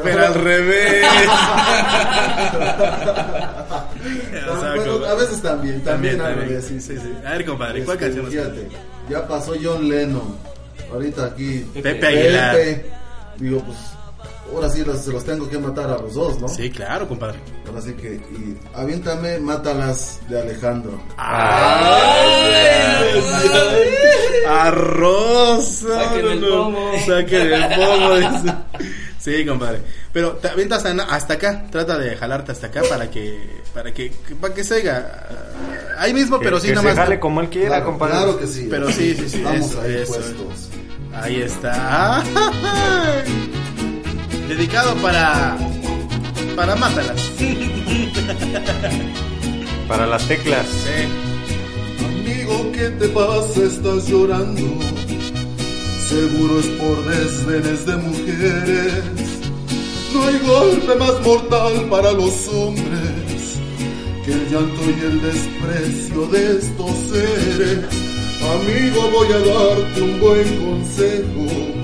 Pero al revés. Bueno, a veces también, también, También, al revés, Sí, sí. A ver, compadre, ¿cuál canción Fíjate, ya pasó John Lennon. Ahorita aquí. Pepe Aguilar. Digo, pues. Ahora sí los- se los tengo que matar a los dos, ¿no? Sí, claro, compadre. Ahora sí que. Y aviéntame, mátalas de Alejandro. Arroz. Saquen el pomo. Saquen el pomo. Sí, compadre. Pero te avientas hasta, acá. Trata de jalarte hasta acá para que para que, para que se oiga. ah, Ahí mismo, Que- pero sí que se jale como él quiera, Claro, compadre. claro que sí. Pero sí, sí, sí. Vamos eso, ahí eso. puestos. Ahí está. [laughs] Dedicado para para mátalas. Para las teclas. Amigo, ¿qué te pasa? Estás llorando. Seguro es por desdenes de mujeres. No hay golpe más mortal para los hombres que el llanto y el desprecio de estos seres. Amigo, voy a darte un buen consejo.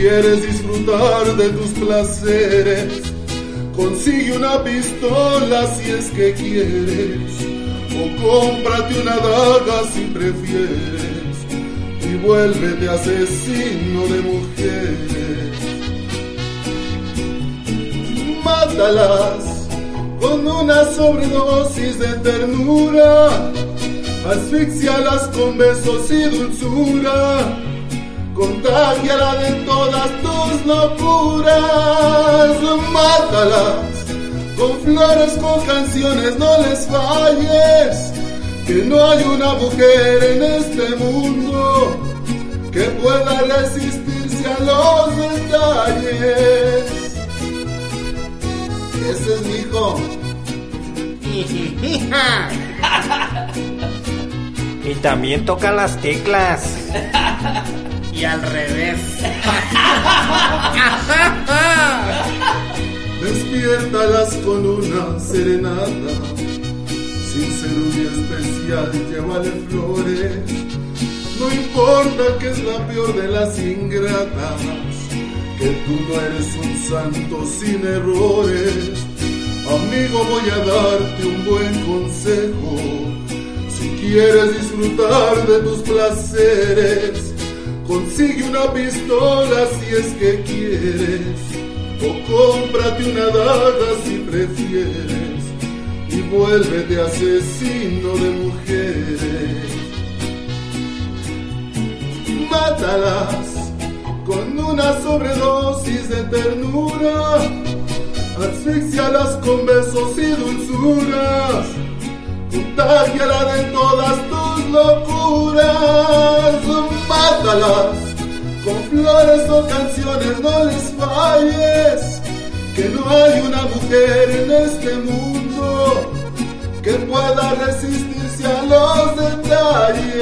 Quieres disfrutar de tus placeres, consigue una pistola si es que quieres, o cómprate una daga si prefieres, y vuélvete asesino de mujeres. Mátalas con una sobredosis de ternura, asfixialas con besos y dulzura contágiala de todas tus locuras, mátalas con flores, con canciones, no les falles, que no hay una mujer en este mundo que pueda resistirse a los detalles. Ese es mi hijo. [laughs] Y también tocan las teclas. [laughs] Y al revés. [laughs] Despiértalas con una serenata, sin día especial, llévale flores. No importa que es la peor de las ingratas, que tú no eres un santo sin errores. Amigo, voy a darte un buen consejo. Si quieres disfrutar de tus placeres, consigue una pistola si es que quieres, o cómprate una daga si prefieres, y vuélvete asesino de mujeres. Mátalas con una sobredosis de ternura, asfixialas con besos y dulzuras contágiala de todas tus locuras, mátalas con flores o canciones, no les falles, que no hay una mujer en este mundo que pueda resistirse a los detalles.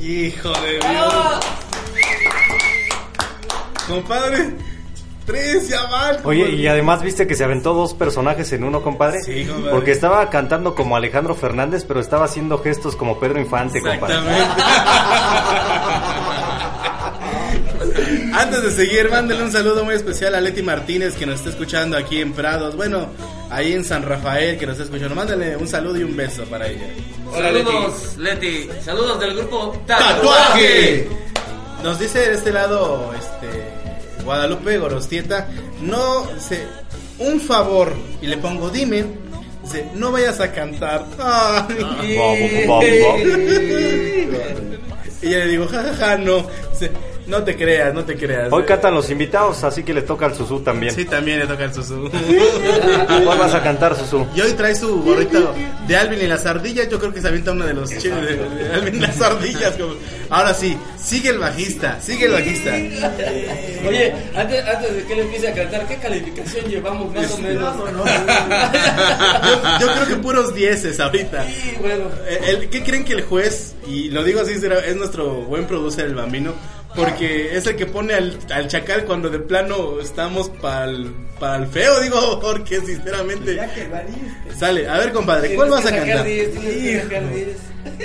Hijo de Dios. Compadre, tres ya van. Oye, y además viste que se aventó dos personajes en uno, compadre. Sí, compadre. Porque estaba cantando como Alejandro Fernández, pero estaba haciendo gestos como Pedro Infante, compadre. [laughs] Antes de seguir, mándale un saludo muy especial a Leti Martínez que nos está escuchando aquí en Prados. Bueno, ahí en San Rafael que nos está escuchando. Mándale un saludo y un beso para ella. Saludos, Leti. Saludos del grupo Tatuaje. Nos dice de este lado, este, Guadalupe Gorostieta, no, dice, un favor, y le pongo, dime, dice, no vayas a cantar. Ay. [laughs] y yo le digo, jajaja, no, dice, no te creas, no te creas. Hoy cantan los invitados, así que le toca al Susú también. Sí, también le toca el susú. ¿Cuál vas a cantar, Susú? Y hoy trae su gorrito de Alvin y las ardillas. Yo creo que se avienta uno de los chiles de, de Alvin y las ardillas. como- Ahora sí, sigue el bajista, sigue el bajista. Oye, antes, antes de que él empiece a cantar, ¿qué calificación llevamos más o menos? Yo, yo creo que puros dieces ahorita. Sí, bueno. Eh, el- ¿Qué creen que el juez, y lo digo así, será- es nuestro buen producer, el bambino? Porque es el que pone al, al chacal cuando de plano estamos para el feo, digo, porque sinceramente sale. A ver, compadre, ¿cuál vas a que cantar? sacar 10, tienes que sacar 10.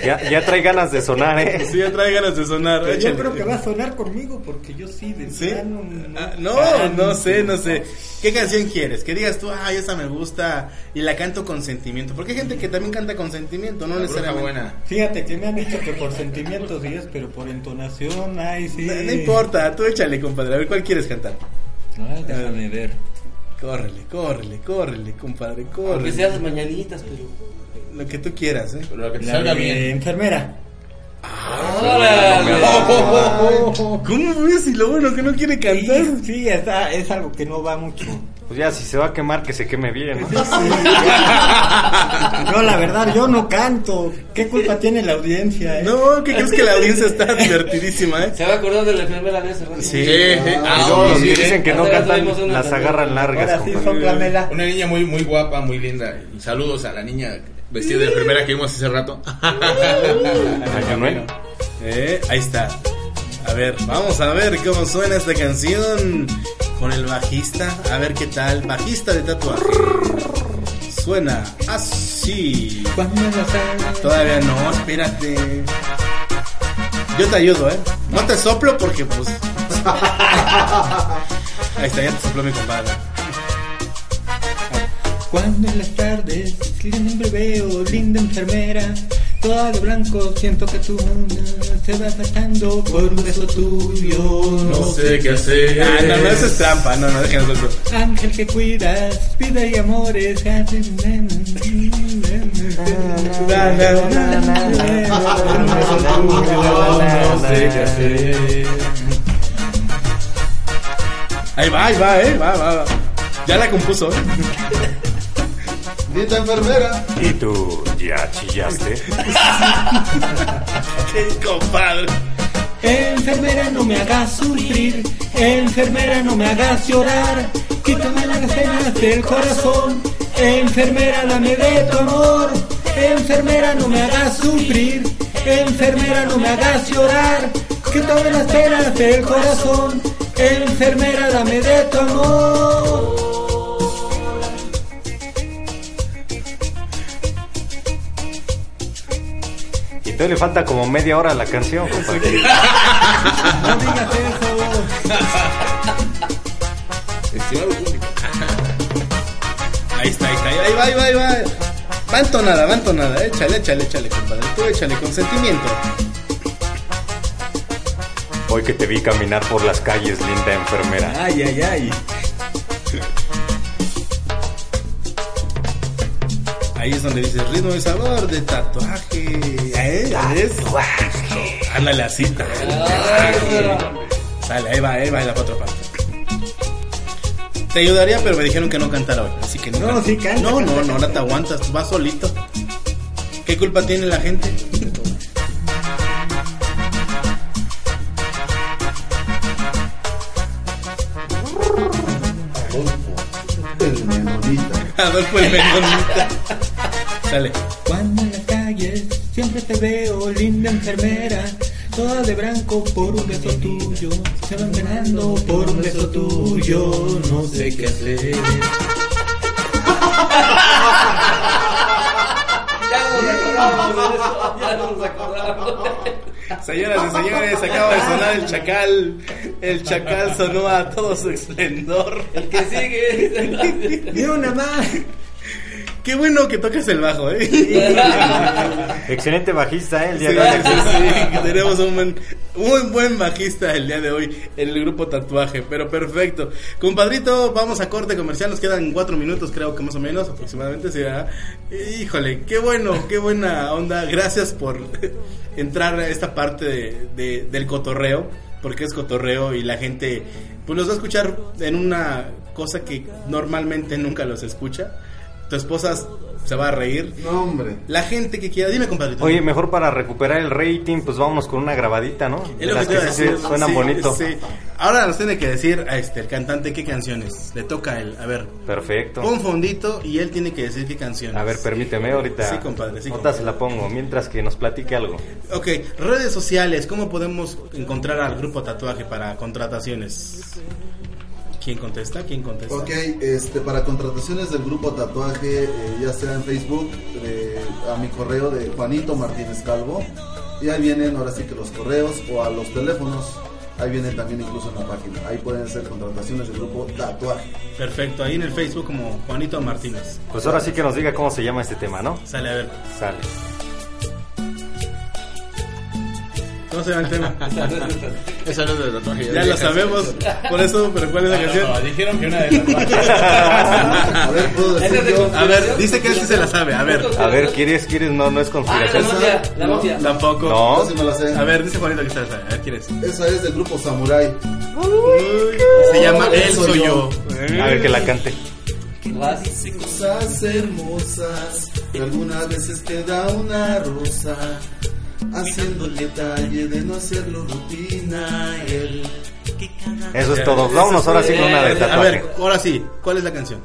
Ya, ya trae ganas de sonar, ¿eh? Sí, ya trae ganas de sonar. Pero yo creo que va a sonar conmigo porque yo sí, de ¿Sí? plano, Ah, no, no sé, no sé. ¿Qué canción quieres? Que digas tú, ay, esa me gusta y la canto con sentimiento. Porque hay gente que también canta con sentimiento, no La necesariamente. buena. Fíjate que me han dicho que por sentimientos sí es, pero por entonación, ay, sí. No, no importa, tú échale, compadre. A ver, ¿cuál quieres cantar? Ay, déjame ver. Córrele, córrele, córrele, compadre, Aunque córrele. seas mañanitas, pero. Lo que tú quieras, ¿eh? Pero lo que te salga bien. enfermera. ¡Órale! ¿Cómo ves? Y lo bueno que no quiere cantar. Sí, sí, está- es algo que no va mucho. Pues ya, si se va a quemar, que se queme bien. ¿no? [laughs] No, la verdad, yo no canto. ¿Qué culpa tiene la audiencia? eh? No, ¿qué crees que la audiencia está divertidísima, eh? Se va a acordar de la enfermera de hace rato. Sí, sí. Ah, los que dicen que no cantan, las agarran largas, Ahora sí compadre. son clamela. Una niña muy, muy guapa, muy linda. Y saludos a la niña vestida de enfermera que vimos hace rato. [laughs] Manuel. Eh, ahí está. A ver, vamos a ver cómo suena esta canción con el bajista. A ver qué tal. Bajista de tatuaje. Suena así. Todavía no, espérate. Yo te ayudo, ¿eh? No te soplo porque, pues. [laughs] Ahí está, ya te sopló mi compadre. Cuando en las tardes siempre veo linda enfermera, toda de blanco, siento que tu luna se va pasando por un beso tuyo. No sé qué hacer. Ah, no, no, eso es trampa. No, no, déjenlo eso. Ángel que cuidas, vida y amores. No sé qué hacer. Ahí va, ahí va, eh. Va, va, va. Ya la compuso, ¿eh? Enfermera. ¿Y tú ya chillaste? [laughs] Qué compadre. Enfermera, no me hagas sufrir. Enfermera, no me hagas llorar. Quítame las penas del corazón. Enfermera, dame de tu amor. Enfermera, no me hagas sufrir. Enfermera, no me hagas llorar. Quítame las penas del corazón. Enfermera, dame de tu amor. Todavía le falta como media hora a la canción, compadre. [laughs] No digas eso. Estimado público. Ahí está, ahí está. Ahí va, ahí va, ahí va. Va entonada, va entonada. Échale, échale, échale, compadre. Tú échale con sentimiento. Hoy que te vi caminar por las calles, linda enfermera. Ay, ay, ay. Ahí es donde dice ritmo y sabor de tatuaje. ¿Eh? ¿Ya ves? Ándale así. Tatuaje. Sale, ahí va, ahí va la otra parte. Te ayudaría, pero me dijeron que no cantara hoy. Así que no. No, sí canta, No, canta, no, no, te aguantas. Vas solito. ¿Qué culpa tiene la gente? El menonita. Adolfo el Menonita. [laughs] Sale. Cuando en las calles siempre te veo, linda enfermera, toda de blanco por un beso tuyo, se van ganando por un beso tuyo, no sé qué hacer. Ya nos acordamos de eso. Ya nos acordamos. Señoras y señores, acaba de sonar el chacal. El chacal sonó a todo su esplendor. El que sigue. Ni una más. Qué bueno que tocas el bajo, ¿eh? [laughs] Excelente bajista, ¿eh? El día Sí, de hoy. sí, sí, tenemos un buen, buen bajista el día de hoy en el grupo Tatuaje, pero perfecto. Compadrito, vamos a corte comercial, nos quedan cuatro minutos creo que más o menos, aproximadamente, sí, ¿verdad? Híjole, qué bueno, qué buena onda, gracias por [laughs] entrar a esta parte de- de- del cotorreo, porque es cotorreo y la gente pues los va a escuchar en una cosa que normalmente nunca los escucha. Tu esposa se va a reír. No, hombre. La gente que quiera, dime compadrito. Oye, mejor para recuperar el rating, pues vámonos con una grabadita, ¿no? Es De lo que las te iba a que sí decir. suenan Sí, bonito. sí. Ahora nos tiene que decir a este, el cantante qué canciones. Le toca a él. A ver, Perfecto. pon fondito y él tiene que decir qué canciones. A ver, permíteme ahorita. Sí, compadre, sí, se la pongo, mientras que nos platique algo. Ok, redes sociales. ¿Cómo podemos encontrar al grupo Tatuaje para contrataciones? ¿Quién contesta? ¿Quién contesta? Ok, este, para contrataciones del grupo Tatuaje, eh, ya sea en Facebook, eh, a mi correo de Juanito Martínez Calvo, y ahí vienen ahora sí que los correos o a los teléfonos, ahí vienen también incluso en la página, ahí pueden ser contrataciones del grupo Tatuaje. Perfecto, ahí en el Facebook como Juanito Martínez. Pues ahora sí que nos diga cómo se llama este tema, ¿no? Sale a ver. Sale. ¿Cómo se llama el tema? [laughs] Esa no es de tatuaje. Ya lo sabemos, por eso, pero ¿cuál es la canción? no, dijeron que una de [laughs] tatuaje. A ver, ¿puedo decir yo? A ver, dice que él sí se la sabe, a ver. A ver, ¿quieres, quieres? No, no es conspiración. Ah, la mafia. Tampoco. No. Sí me la sé. A ver, dice Juanito que se la sabe. A ver, ¿quién es? Esa es del grupo Samurai. Se llama Él Soy. Yo. A ver que la cante. Cosas hermosas que algunas veces te da una rosa, haciendo el detalle de no hacerlo rutina. El Eso es todo. Vámonos ahora sí con una de A tatuaje. ver, ahora sí, ¿cuál es la canción?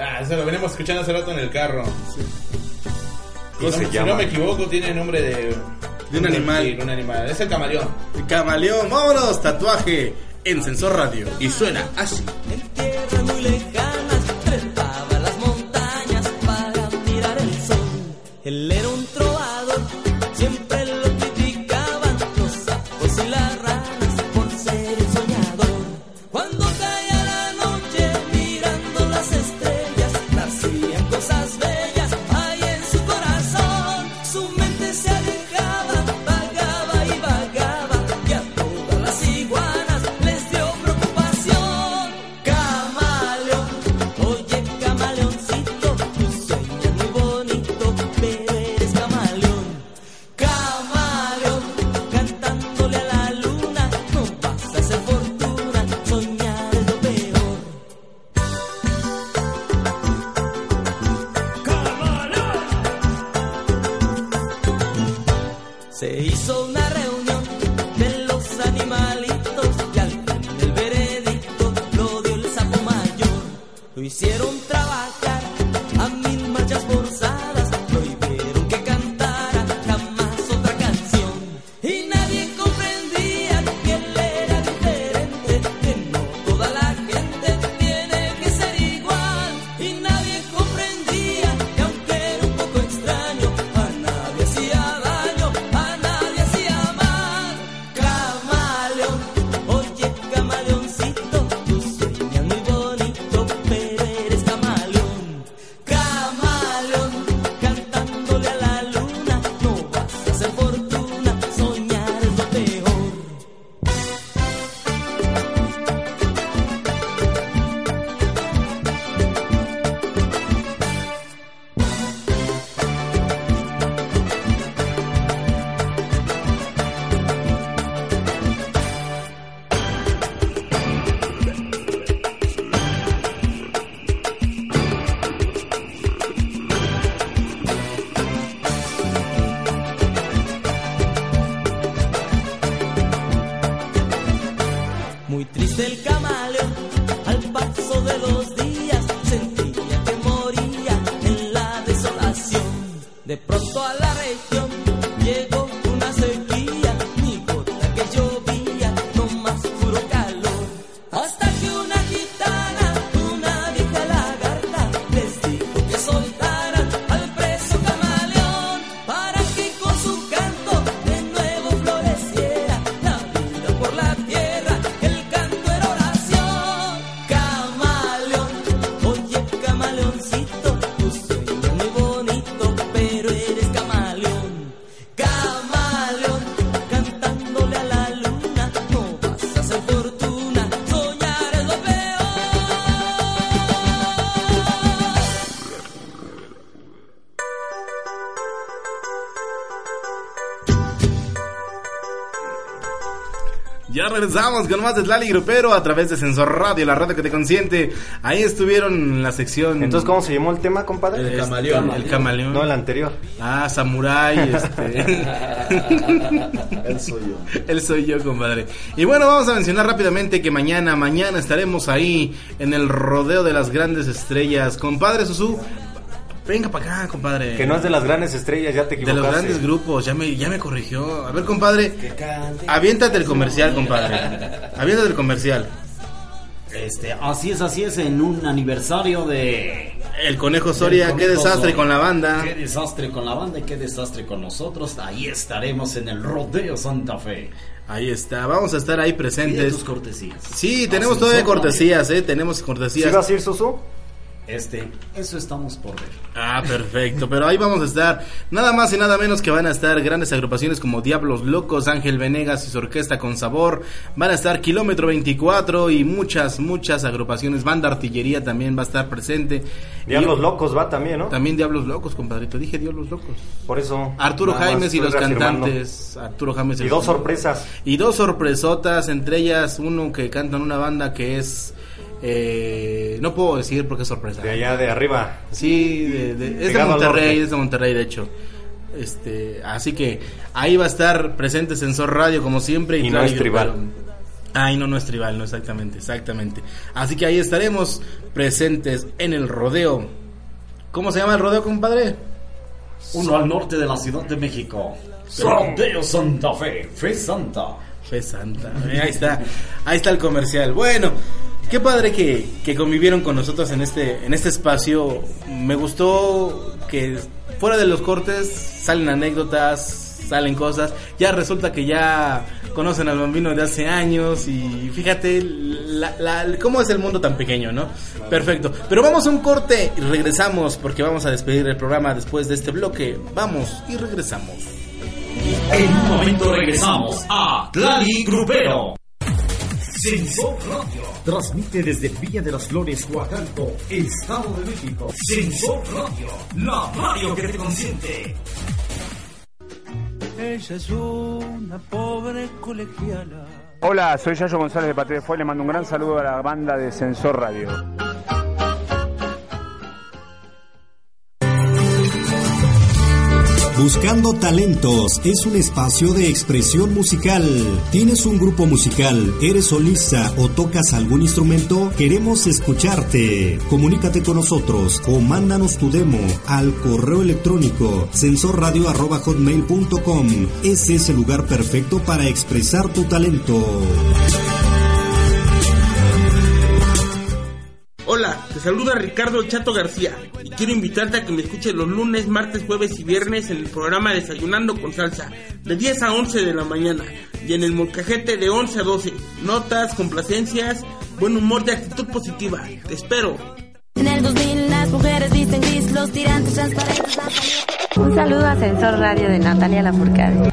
Ah, eso lo venimos escuchando hace rato en el carro. ¿Cómo Si se no, si llama? no me equivoco, tiene nombre de... De un animal. Sí, un animal. Es el camaleón. Camaleón, vámonos, tatuaje en Sensor Radio. Y suena así. tierras muy lejanas trepaba las montañas para mirar el era un regresamos con más de Slali Grupero a través de Sensor Radio, la radio que te consiente. Ahí estuvieron en la sección. Entonces, ¿cómo se llamó el tema, compadre? El camaleón. El camaleón. No, el anterior. Ah, Samurai, este. [laughs] Él soy yo. Él soy yo, compadre. Y bueno, vamos a mencionar rápidamente que mañana, mañana estaremos ahí en el rodeo de las grandes estrellas. Compadre Susu, venga para acá, compadre. Que no es de las grandes estrellas, ya te De equivocaste. los grandes grupos, ya me, ya me corrigió. A ver, compadre, aviéntate el comercial, compadre. Aviéntate el comercial. Este, así es, así es, en un aniversario de... El Conejo Soria, qué desastre Soria. con la banda. Qué desastre con la banda y qué desastre con nosotros. Ahí estaremos en el Rodeo Santa Fe. Ahí está, vamos a estar ahí Pide presentes. tus cortesías. Sí, tenemos Ascensor todavía cortesías, eh, tenemos cortesías. ¿Sí vas a ir, Susu? Este, eso estamos por ver. Ah, perfecto, pero ahí vamos a estar. Nada más y nada menos que van a estar grandes agrupaciones como Diablos Locos, Ángel Venegas y su orquesta con sabor. Van a estar Kilómetro 24 y muchas, muchas agrupaciones. Banda Artillería también va a estar presente. Diablos Y- Locos va también, ¿no? También Diablos Locos, compadrito. Dije Diablos Locos. Por eso. Arturo Jaimes y los cantantes. Arturo Jaimes Y los dos sorpresas. Y dos sorpresotas, entre ellas uno que canta en una banda que es... eh, no puedo decir porque es sorpresa. De allá de arriba. Sí, de, de- es de Monterrey, es de Monterrey de hecho. Este, así que ahí va a estar presente Sensor Radio como siempre Y no Claro, es tribal. pero- Ay, no, no es tribal, no exactamente, exactamente. Así que ahí estaremos presentes en el rodeo. ¿Cómo se llama el rodeo, compadre? Uno al norte de la Ciudad de México. Rodeo Santa Fe, Fe Santa. Fe Santa. Ahí está, ahí está el comercial. Bueno, qué padre que, que convivieron con nosotros en este, en este espacio. Me gustó que fuera de los cortes salen anécdotas, salen cosas. Ya resulta que ya conocen al bambino de hace años y fíjate la- la- cómo es el mundo tan pequeño, ¿no? Perfecto. Pero vamos a un corte y regresamos porque vamos a despedir el programa después de este bloque. Vamos y regresamos. En un momento regresamos a Tlali Grupero. Sensor Radio. Transmite desde Villa de las Flores, Huacalco, Estado de México. Sensor Radio, la radio que te consiente. Ella es una pobre colegiala. Hola, soy Yayo González de Patria de Fuego. Le mando un gran saludo a la banda de Sensor Radio. Buscando Talentos es un espacio de expresión musical. ¿Tienes un grupo musical, eres solista o tocas algún instrumento? Queremos escucharte. Comunícate con nosotros o mándanos tu demo al correo electrónico sensorradio.hotmail.com. Ese es el lugar perfecto para expresar tu talento. Hola, te saluda Ricardo Chato García y quiero invitarte a que me escuches los lunes, martes, jueves y viernes en el programa Desayunando con Salsa de 10 a 11 de la mañana y en el molcajete de 11 a 12. Notas, complacencias, buen humor de actitud positiva. Te espero. En el 2000 las mujeres visten gris, los tirantes transparentes. Un saludo a Sensor Radio de Natalia Lafourcade.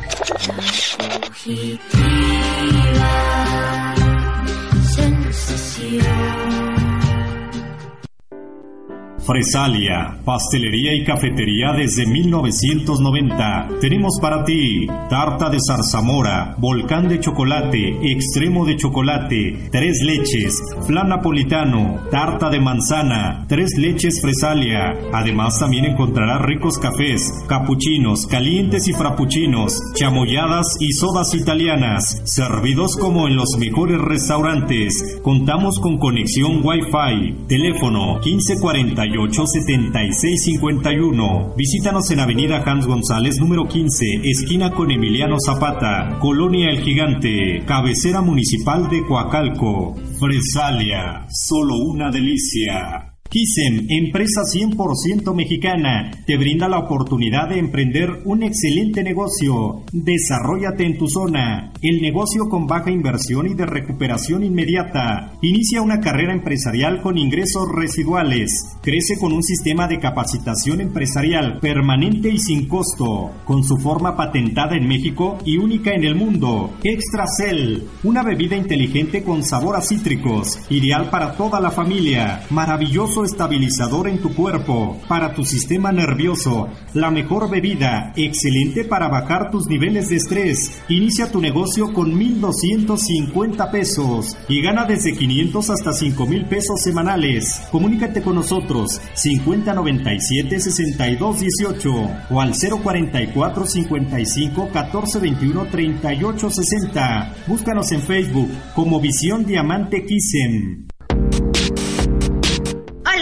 Fresalia, pastelería y cafetería desde 1990. Tenemos para ti tarta de zarzamora, volcán de chocolate, extremo de chocolate, tres leches, flan napolitano, tarta de manzana, tres leches Fresalia. Además también encontrarás ricos cafés, capuchinos, calientes y frappuccinos, chamoyadas y sodas italianas, servidos como en los mejores restaurantes. Contamos con conexión Wi-Fi, teléfono 1548 7651. Visítanos en Avenida Hans González número 15, esquina con Emiliano Zapata, Colonia El Gigante, cabecera municipal de Coacalco. Fresalia, solo una delicia. Kisen, empresa 100% mexicana, te brinda la oportunidad de emprender un excelente negocio. Desarrollate en tu zona. El negocio con baja inversión y de recuperación inmediata. Inicia una carrera empresarial con ingresos residuales. Crece con un sistema de capacitación empresarial permanente y sin costo, con su forma patentada en México y única en el mundo. Extracel, una bebida inteligente con sabor a cítricos, ideal para toda la familia. Maravilloso estabilizador en tu cuerpo, para tu sistema nervioso, la mejor bebida, excelente para bajar tus niveles de estrés. Inicia tu negocio con 1,250 pesos y gana desde 500 hasta 5 mil pesos semanales. Comunícate con nosotros 5097 62 18 o al 044 55 14 21 38 60. Búscanos en Facebook como Visión Diamante Kisen.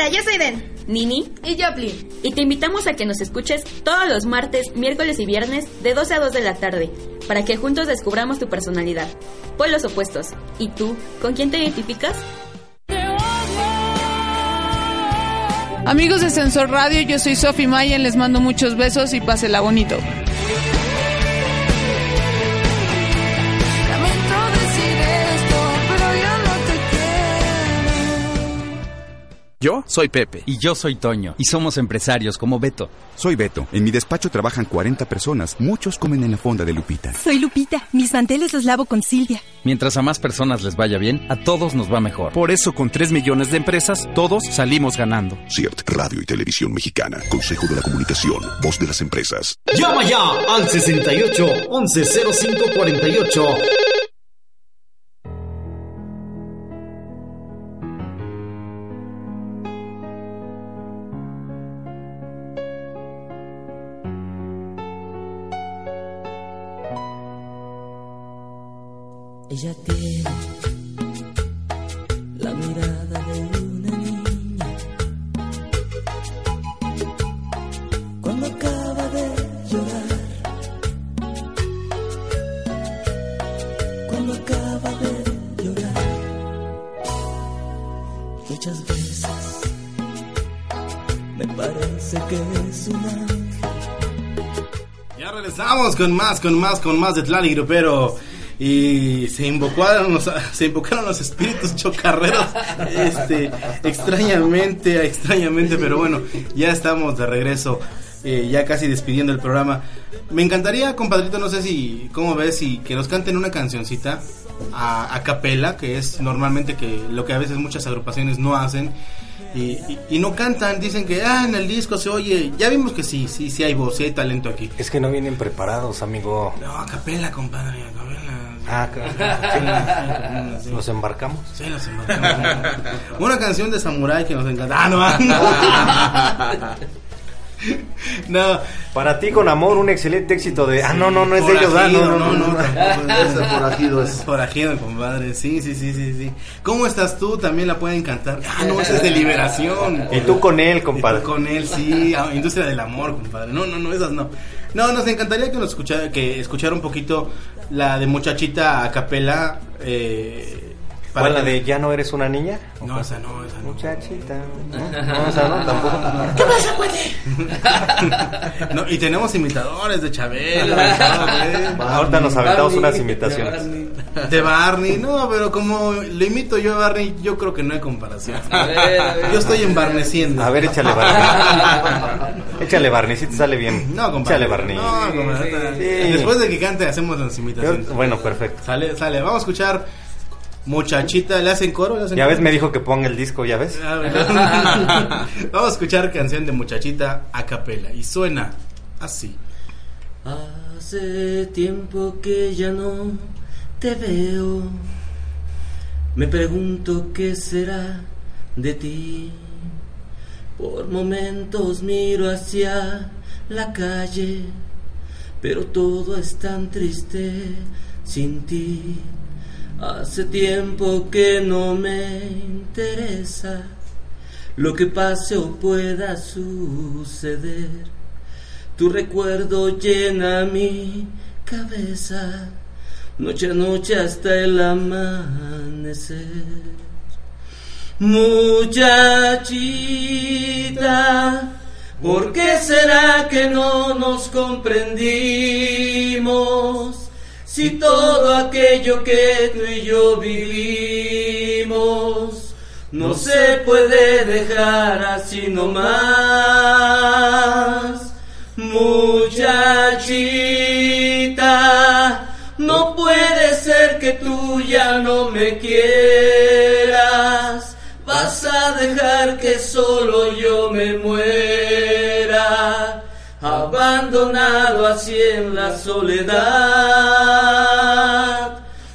Hola, yo soy Den. Nini Y Joplin. y te invitamos a que nos escuches todos los martes, miércoles y viernes de 12 a 2 de la tarde para que juntos descubramos tu personalidad. Pueblos opuestos. ¿Y tú? ¿Con quién te identificas? Amigos de Sensor Radio, yo soy Sofi Mayen, les mando muchos besos y pásela bonito. Yo soy Pepe. Y yo soy Toño. Y somos empresarios como Beto. Soy Beto. En mi despacho trabajan 40 personas. Muchos comen en la fonda de Lupita. Soy Lupita. Mis manteles los lavo con Silvia. Mientras a más personas les vaya bien, a todos nos va mejor. Por eso, con 3 millones de empresas, todos salimos ganando. CIRT, Radio y Televisión Mexicana. Consejo de la Comunicación. Voz de las empresas. Llama ya al 68 1105 48. Ella tiene la mirada de una niña. Cuando acaba de llorar, cuando acaba de llorar, muchas veces me parece que es un ángel. Ya regresamos con más, con más, con más de Tlali Grupero. Y se invocaron los, [laughs] se invocaron los espíritus chocarreros. Este, extrañamente, extrañamente, pero bueno, ya estamos de regreso. eh, ya casi despidiendo el programa. Me encantaría, compadrito, no sé si, ¿cómo ves? Y que nos canten una cancioncita a, a capela, que es normalmente que lo que a veces muchas agrupaciones no hacen. Y, y- y no cantan, dicen que ah, en el disco se oye. Ya vimos que sí, sí, sí hay voz, sí hay talento aquí. Es que no vienen preparados, amigo. No, a capela, compadre, a capela. Ah, Sí. ¿Los embarcamos? Sí, los embarcamos. Una canción de Samurai que nos encanta. Ah, no, ah, [laughs] no. No. Para ti, con amor, un excelente éxito de. Ah, no, no, no es de ellos. Ah, no, no, no. no. tampoco, ese forajido es. Forajido, compadre. Sí, sí, sí, sí, sí. ¿Cómo estás tú? También la pueden cantar. Ah, no, esa es de liberación. Y tú con él, compadre. Con él, sí. ah, Industria del amor, compadre. No, no, no, esas no. No, nos encantaría que nos escuchara, que escuchara un poquito la de muchachita a capela. Eh, ¿Cuál, la de ya no eres una niña? No, esa no, esa no. Muchachita. No, no, esa no, tampoco. ¿Qué pasa, [laughs] No, y tenemos imitadores de güey. [laughs] Ahorita nos aventamos unas imitaciones. De Barney, no, pero como le imito yo a Barney, yo creo que no hay comparación. [laughs] A ver, a ver. Yo estoy embarneciendo. A ver, échale Barney. échale Barney, si te sale bien. No, compadre. Échale Barney. No, compadre. Sí. Después de que cante, hacemos las imitaciones. Yo- bueno, perfecto. Sale, sale. Vamos a escuchar Muchachita. ¿Le hacen coro? ¿Le hacen Ya coro? ves, me dijo que ponga el disco, ¿ya ves? Ah. [laughs] Vamos a escuchar canción de Muchachita a capela. Y suena así. Hace tiempo que ya no te veo. Me pregunto qué será de ti. Por momentos miro hacia la calle, pero todo es tan triste sin ti. Hace tiempo que no me interesa lo que pase o pueda suceder. Tu recuerdo llena mi cabeza, noche a noche hasta el amanecer. Muchachita, ¿por qué será que no nos comprendimos? Si todo aquello que tú y yo vivimos no se puede dejar así nomás. Muchachita, no puede ser que tú ya no me quieras. Vas a dejar que solo yo me muera, abandonado así en la soledad.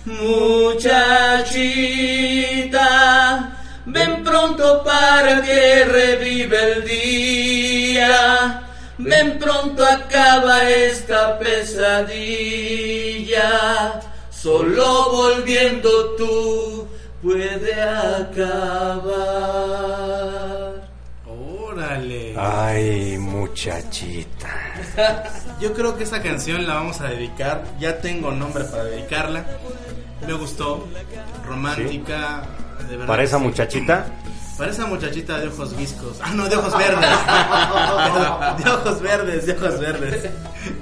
Muchachita, ven pronto para que revive el día. Ven pronto acaba esta pesadilla. Solo volviendo tú puede acabar. Órale. Ay, muchachita. Yo creo que esa canción la vamos a dedicar. Ya tengo nombre para dedicarla. Me gustó. Romántica. De verdad Para esa sí. muchachita, Para esa muchachita de ojos viscos. Ah, no, de ojos verdes. de, [laughs] de ojos verdes, de ojos verdes.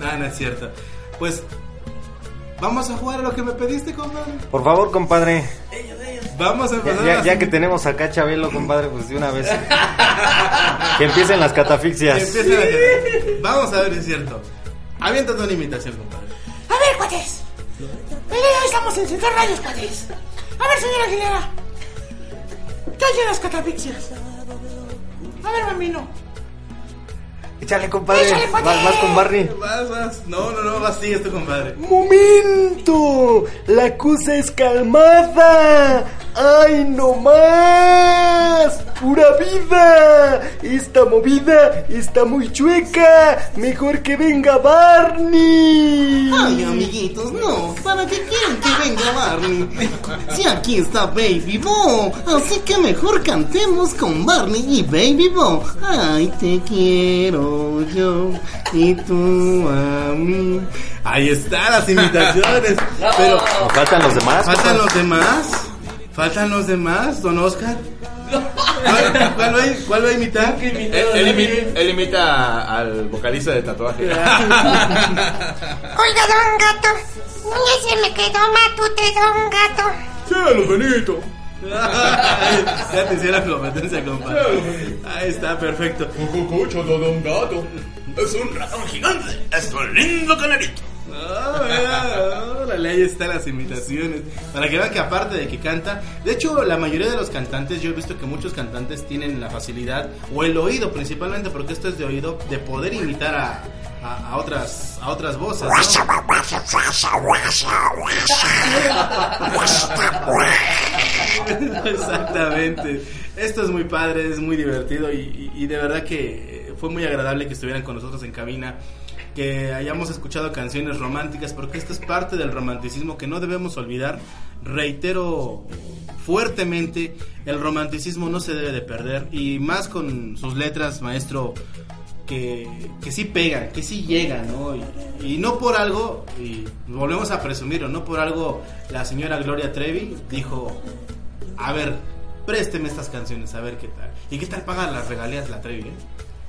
No, no es cierto. Pues, vamos a jugar a lo que me pediste, compadre. por favor, compadre. Vamos a Ya, empezar. ya- a- ya que tenemos acá a Chabelo, compadre, pues de una vez. [laughs] que empiecen las que catafixias. empiece la- Vamos a ver si es cierto. Aviéntate una imitación, compadre. A ver, cuates. El día de hoy estamos en Centro Radios, cuates. A ver, señora Aguilera. ¿Qué hay en las catafixias? A ver, bambino. Échale, compadre. Échale, Vas, vas con Barney. Vas, vas. No, no, no, vas, sigues tú, compadre. ¡Momento! La cosa es calmada. ¡Ay, no más! ¡Pura vida! Esta movida está muy chueca. Mejor que venga Barney. Ay, amiguitos, no. ¿Para qué quieren que venga Barney? Si aquí está Baby Bo. Así que mejor cantemos con Barney y Baby Bo. Ay, te quiero yo y tú a mí. Ahí están las imitaciones. [laughs] Pero Nos faltan los demás. ¿Faltan los demás? ¿Faltan los demás, don Oscar? ¿Cuál, cuál va, a- cuál va a imitar? Él, él imi- él imita al vocalista de tatuaje. [laughs] Oiga, don gato. Ya se me quedó matute, don gato. ¡Cielo, Benito! [laughs] ya te hicieron competencia, compadre. Ahí está, perfecto. Cucucucho de Don Gato. Es un ratón gigante. Es un lindo canarito. Órale, ahí están las imitaciones. Para que vean que aparte de que canta, de hecho la mayoría de los cantantes, yo he visto que muchos cantantes tienen la facilidad, o el oído principalmente, porque esto es de oído, de poder imitar a, a, a otras, a otras voces. ¿no? Exactamente. Esto es muy padre, es muy divertido y- y de verdad que fue muy agradable que estuvieran con nosotros en cabina, que hayamos escuchado canciones románticas, porque esto es parte del romanticismo que no debemos olvidar. Reitero fuertemente, el romanticismo no se debe de perder y más con sus letras, maestro. Que, que sí pegan, que sí llegan, ¿no? Y, no por algo, y volvemos a presumirlo, no por algo la señora Gloria Trevi dijo, a ver, présteme estas canciones, a ver qué tal. ¿Y qué tal paga las regalías la Trevi, eh?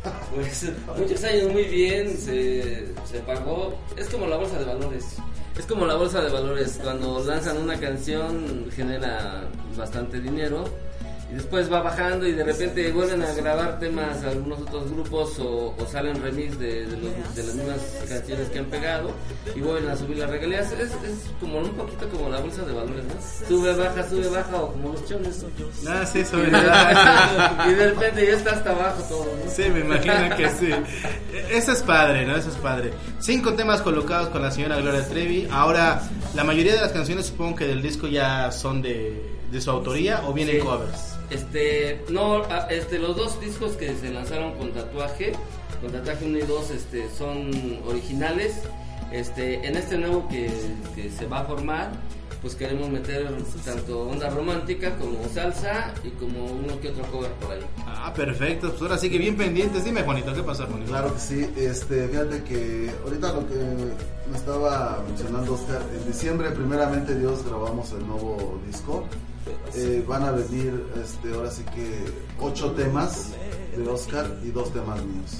[laughs] Pues muchos años muy bien, se, se pagó. Es como la bolsa de valores. Es como la bolsa de valores. Cuando lanzan una canción genera bastante dinero y después va bajando y de repente vuelven a grabar temas algunos otros grupos o, o salen remix de, de los- de las mismas canciones que han pegado y vuelven a subir las regalías. Es, es como un poquito como la bolsa de valores, ¿no? Sube, baja, sube, baja o como los chones. Ah, sí, y, de, baja. y de repente ya está hasta abajo todo. ¿no? Sí, me imagino que sí. Eso es padre, ¿no? Eso es padre. Cinco temas colocados con la señora Gloria Trevi. Ahora, la mayoría de las canciones supongo que del disco ya son de, de su autoría o vienen Sí. covers. Este, no, este, los dos discos que se lanzaron con tatuaje, con tatuaje 1 y 2, este, son originales. Este, en este nuevo que, que se va a formar, pues queremos meter tanto onda romántica como salsa y como uno que otro cover por ahí. Ah, perfecto. Pues ahora sí que bien pendientes. Dime, Juanito, ¿qué pasó, Juanito? Claro que sí, este, fíjate que ahorita lo que me estaba mencionando Oscar, en diciembre primeramente Dios grabamos el nuevo disco. Eh, van a venir, este, ahora sí que ocho temas de Oscar y dos temas míos.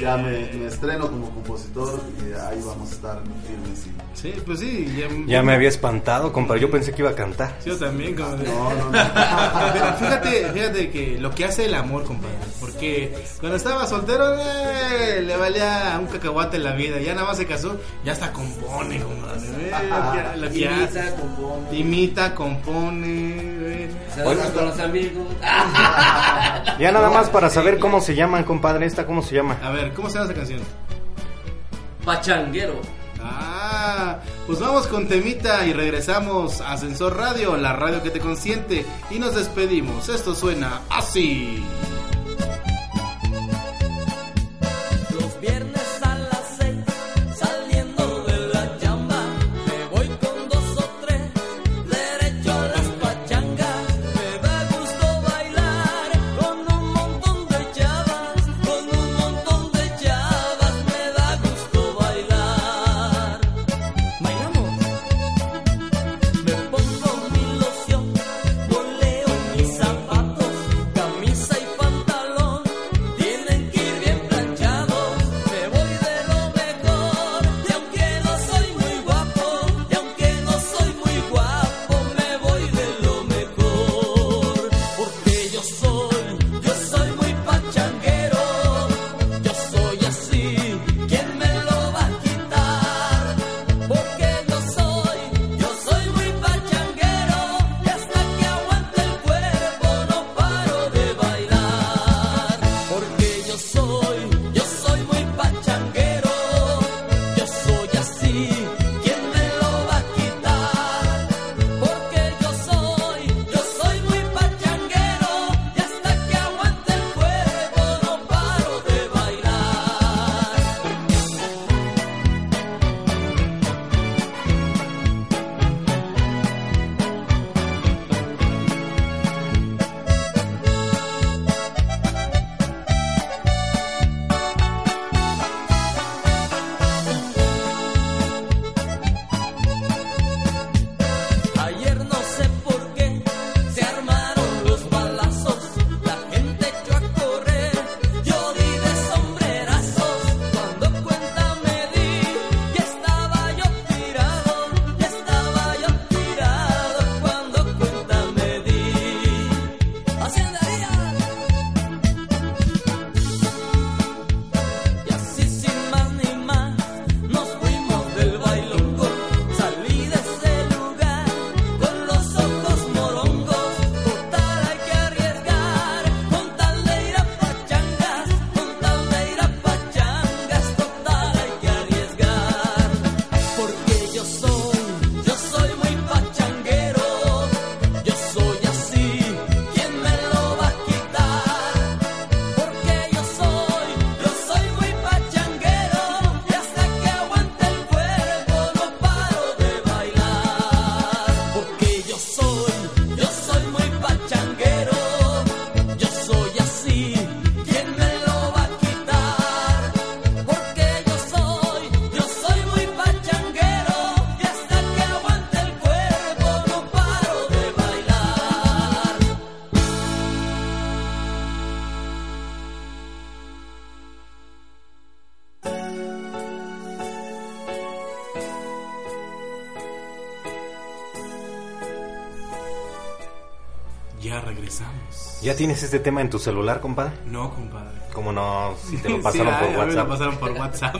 Ya me, me estreno como compositor y ahí vamos a estar firmes. y- Sí, pues sí. Ya, Ya me había espantado, compadre. Yo pensé que iba a cantar. Yo también, compadre. No, no, no. [laughs] Pero fíjate, fíjate que lo que hace el amor, compadre. Porque cuando estaba soltero eh, le valía un cacahuate en la vida. Ya nada más se casó, ya hasta compone, compadre. eh, ya- [laughs] lo que Imita, hace. compone. Imita, compone. eh. Se con los amigos. Ya nada más para saber cómo se llaman, compadre. ¿Esta cómo se llama? A ver, ¿cómo se llama esa canción? Pachanguero. Ah, pues vamos con temita y regresamos a Ascensor Radio, la radio que te consiente, y nos despedimos. Esto suena así. ¿Ya tienes este tema en tu celular, compadre? No, compadre. ¿Cómo no? Si te lo [laughs] Sí, pasaron ay, por me WhatsApp. lo pasaron por WhatsApp.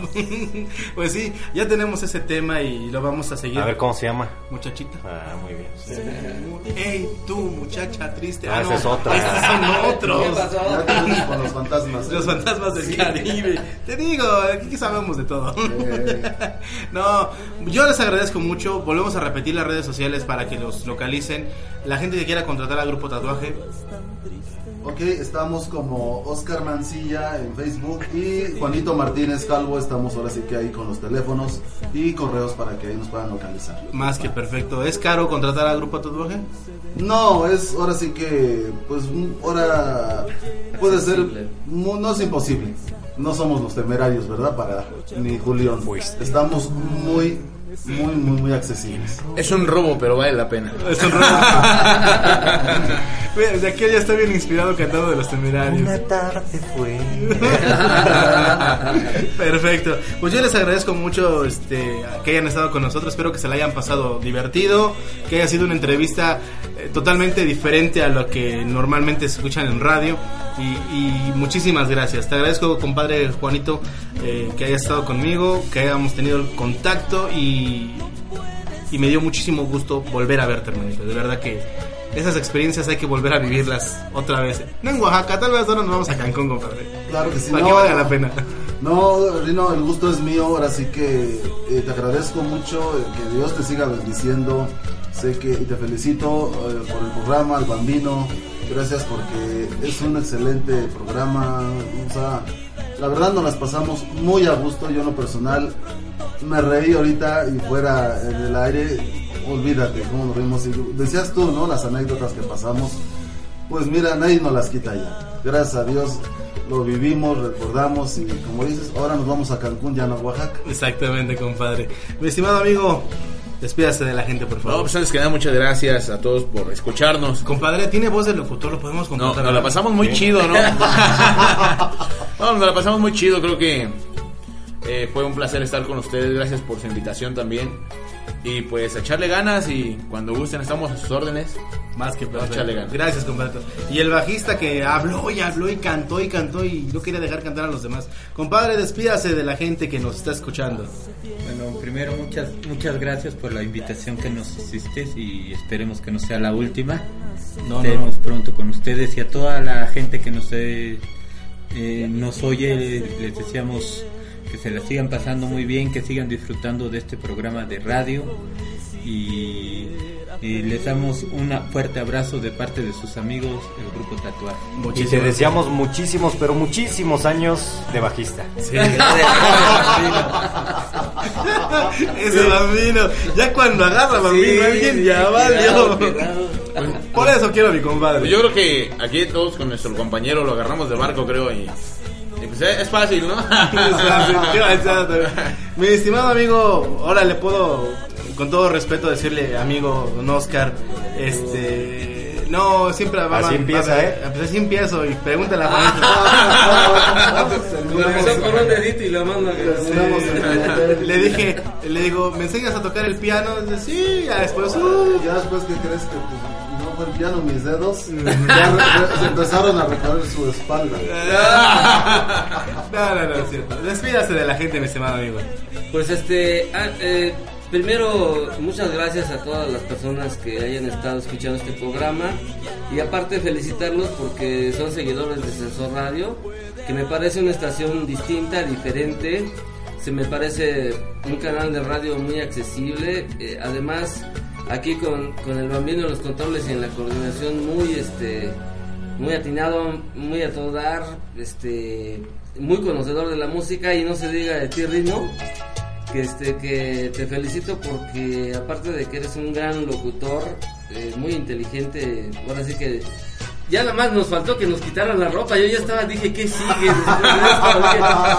[laughs] pues sí, ya tenemos ese tema y lo vamos a seguir. A ver cómo se llama. Muchachita. Ah, muy bien. Ey, tú, muchacha triste. Ah, esa es otra. Estos son [laughs] otros. ¿Qué pasó? Ya tenemos con los fantasmas. ¿eh? Los fantasmas del Caribe. Te digo, aquí sabemos de todo. no, yo les agradezco mucho. Volvemos a repetir las redes sociales para que los localicen. La gente que quiera contratar al grupo Tatuaje. Ok, estamos como Oscar Mancilla en Facebook y Juanito Martínez Calvo. Estamos ahora sí que ahí con los teléfonos y correos para que ahí nos puedan localizar. Más que perfecto. ¿Es caro contratar al grupo Tatuaje? No, es ahora sí que, pues, ahora puede ser, mu- no es imposible. No somos los temerarios, ¿verdad? Para ni Julián. Estamos muy, muy, muy, muy accesibles. Es un robo, pero vale la pena. Es un robo. [laughs] De aquí ya está bien inspirado cantando de los temerarios. Una tarde fue. [laughs] Perfecto. Pues yo les agradezco mucho este, que hayan estado con nosotros. Espero que se la hayan pasado divertido. Que haya sido una entrevista eh, totalmente diferente a lo que normalmente se escuchan en radio. Y, y muchísimas gracias. Te agradezco, compadre Juanito, eh, que hayas estado conmigo, que hayamos tenido el contacto y, y me dio muchísimo gusto volver a verte, hermanito. De verdad que esas experiencias hay que volver a vivirlas otra vez. No en Oaxaca, tal vez ahora nos vamos a Cancún, compadre. Claro que sí. Para no, que valga la pena. No, Rino, el gusto es mío, ahora sí que eh, te agradezco mucho, eh, que Dios te siga bendiciendo, sé que, y te felicito eh, por el programa, el bambino, gracias porque es un excelente programa, o sea, la verdad nos las pasamos muy a gusto, yo en lo personal me reí ahorita y fuera en el aire, olvídate cómo nos vimos, y decías tú, ¿no? Las anécdotas que pasamos, pues mira, nadie nos las quita ya, gracias a Dios lo vivimos, recordamos y como dices, ahora nos vamos a Cancún, ya no a Oaxaca. Exactamente, compadre. Mi estimado amigo, despídase de la gente, por No, favor. pues antes que nada, muchas gracias a todos por escucharnos. Compadre, tiene voz de locutor, lo podemos No, contratar. nos la pasamos muy Sí. chido, ¿no? [laughs] [laughs] no, nos la pasamos muy chido, creo que eh, fue un placer estar con ustedes, gracias por su invitación también. Y pues a echarle ganas y cuando gusten estamos a sus órdenes. Más que perfecto. echarle ganas. Gracias, compadre. Y el bajista que habló y habló y cantó y cantó y no quería dejar cantar a los demás. Compadre, despídase de la gente que nos está escuchando. Bueno, primero muchas muchas gracias por la invitación que nos hiciste y esperemos que no sea la última. No, Estemos no. pronto con ustedes y a toda la gente que nos eh, eh, nos oye les deseamos que se la sigan pasando muy bien, que sigan disfrutando de este programa de radio y, y les damos un fuerte abrazo de parte de sus amigos el grupo Tatuaje. Y te deseamos muchísimos, pero muchísimos años de bajista. Sí. [laughs] Ese bambino. Ya cuando agarra bambino Sí, alguien, sí, ya valió. Por eso quiero a mi compadre. Pues yo creo que aquí todos con nuestro compañero lo agarramos de barco, creo, y pues es es fácil, ¿no? [laughs] Mi estimado amigo, ahora le puedo, con todo respeto, decirle amigo Don Oscar, este, no, siempre va Así va- empieza, va- ¿eh? Pues así empiezo y pregúntale a Comenzó [laughs] con un dedito y la mano que Le dije, le digo, ¿me enseñas a tocar el piano? Dice, sí, ya después, uh. Ya después que crees que pues, fue el piano mis dedos, ya re- re- se empezaron a recorrer su espalda. [laughs] No, no, no, es cierto. Despídase de la gente, mi estimado amigo. Pues este, ah, eh, primero muchas gracias a todas las personas que hayan estado escuchando este programa y aparte felicitarlos porque son seguidores de Sensor Radio, que me parece una estación distinta, diferente, se me parece un canal de radio muy accesible, eh, además aquí con, con el bambino en los controles y en la coordinación muy este muy atinado, muy a todo dar, este muy conocedor de la música y no se diga de ti Rino que este que te felicito porque aparte de que eres un gran locutor eh, muy inteligente ahora sí que ya nada más nos faltó que nos quitaran la ropa. Yo ya estaba dije qué sigue después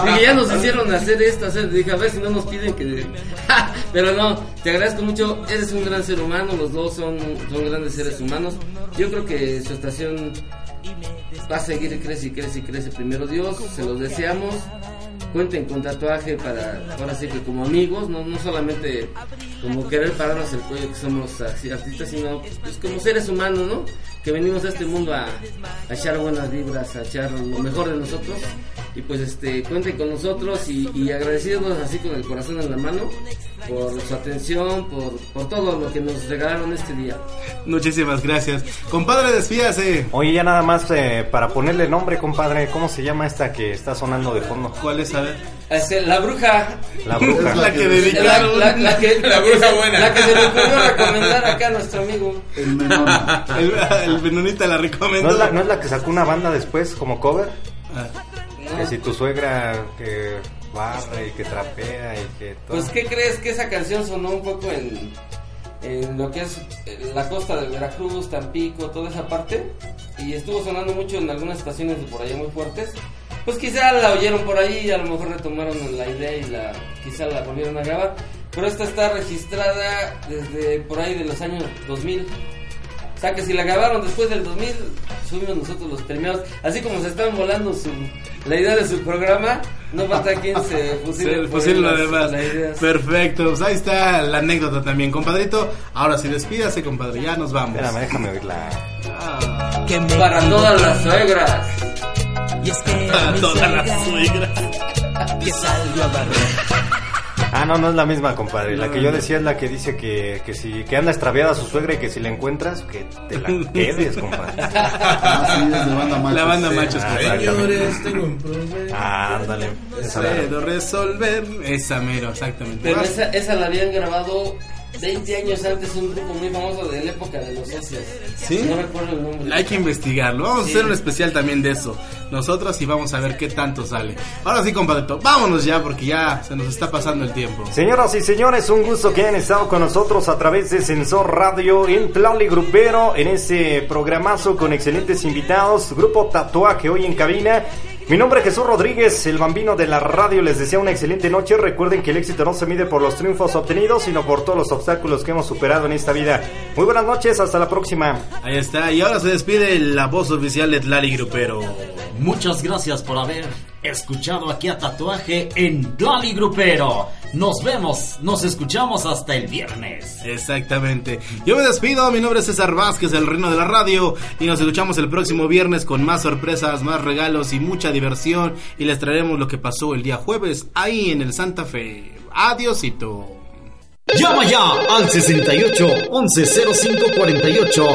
de dije, ya nos hicieron hacer esto hacer dije a ver si no nos piden que pero no te agradezco mucho eres un gran ser humano los dos son son grandes seres humanos. Yo creo que su estación va a seguir crece y crece y crece. Primero Dios se los deseamos. Cuenten con tatuaje para ahora sí que como amigos no no solamente como querer pararnos el cuello que somos artistas sino pues como seres humanos no que venimos a este mundo a, a echar buenas vibras a echar lo mejor de nosotros y pues este cuenten con nosotros y, y agradecidos así con el corazón en la mano por su atención por, por todo lo que nos regalaron este día Muchísimas gracias. Compadre, despídase. Oye, ya nada más eh, para ponerle nombre, compadre, ¿cómo se llama esta que está sonando de fondo? ¿Cuál es? A ver. Este, la bruja La bruja. La que la, dedicaron. la- la que, La bruja buena. la que se le ocurrió recomendar acá a nuestro amigo El menor. El, el Benonita la recomendó. ¿No es, la, ¿No es la que sacó una banda después como cover? Ah. Que si tu suegra que barre y que trapea y que todo. Pues, ¿qué crees que esa canción sonó un poco en, en lo que es eh, la costa de Veracruz, Tampico, toda esa parte? Y estuvo sonando mucho en algunas estaciones de por allá muy fuertes. Pues quizá la oyeron por ahí y a lo mejor retomaron la idea y la quizá la volvieron a grabar. Pero esta está registrada desde por ahí de los años 2000. O sea que si la grabaron después del 2000, subimos nosotros los premiados. Así como se están volando su, la idea de su programa, no falta quien se [laughs] fusile, Sí, lo demás. Perfecto, pues ahí está la anécdota también, compadrito. Ahora sí, despídase, compadre, ya nos vamos. Espérame, déjame oírla. Para todas las suegras. Y es que Para todas las suegra que salió a barrer. Ah, no, no es la misma, compadre. La que yo decía es la que dice que, que si que anda extraviada su suegra y que si la encuentras, que te la [laughs] quedes, compadre. Ah, sí, es de banda machos. La banda machos, Ah, compadre. exactamente. tengo un problema. Ah, ándale. Esa la- Puedo resolver esa mero, exactamente. Pero esa la habían grabado 20 años antes un grupo muy famoso de la época de los socios. ¿Sí? No recuerdo el nombre. Hay que investigarlo. Vamos Sí. a hacer un especial también de eso. Nosotros y vamos a ver qué tanto sale. Ahora sí, compadrito, vámonos ya porque ya se nos está pasando el tiempo. Señoras y señores, un gusto que hayan estado con nosotros a través de Sensor Radio en Tlali Grupero, en ese programazo con excelentes invitados, Grupo Tatuaje hoy en cabina. Mi nombre es Jesús Rodríguez, el bambino de la radio. Les desea una excelente noche. Recuerden que el éxito no se mide por los triunfos obtenidos, sino por todos los obstáculos que hemos superado en esta vida. Muy buenas noches, hasta la próxima. Ahí está, y ahora se despide la voz oficial de Tlali Grupero. Muchas gracias por haber escuchado aquí a Tatuaje en Tlali Grupero. Nos vemos, nos escuchamos hasta el viernes. Exactamente. Yo me despido, mi nombre es César Vázquez, el reino de la radio, y nos escuchamos el próximo viernes con más sorpresas, más regalos y mucha diversión, y les traeremos lo que pasó el día jueves ahí en el Santa Fe. Adiosito. Llama ya al 68 11 05 48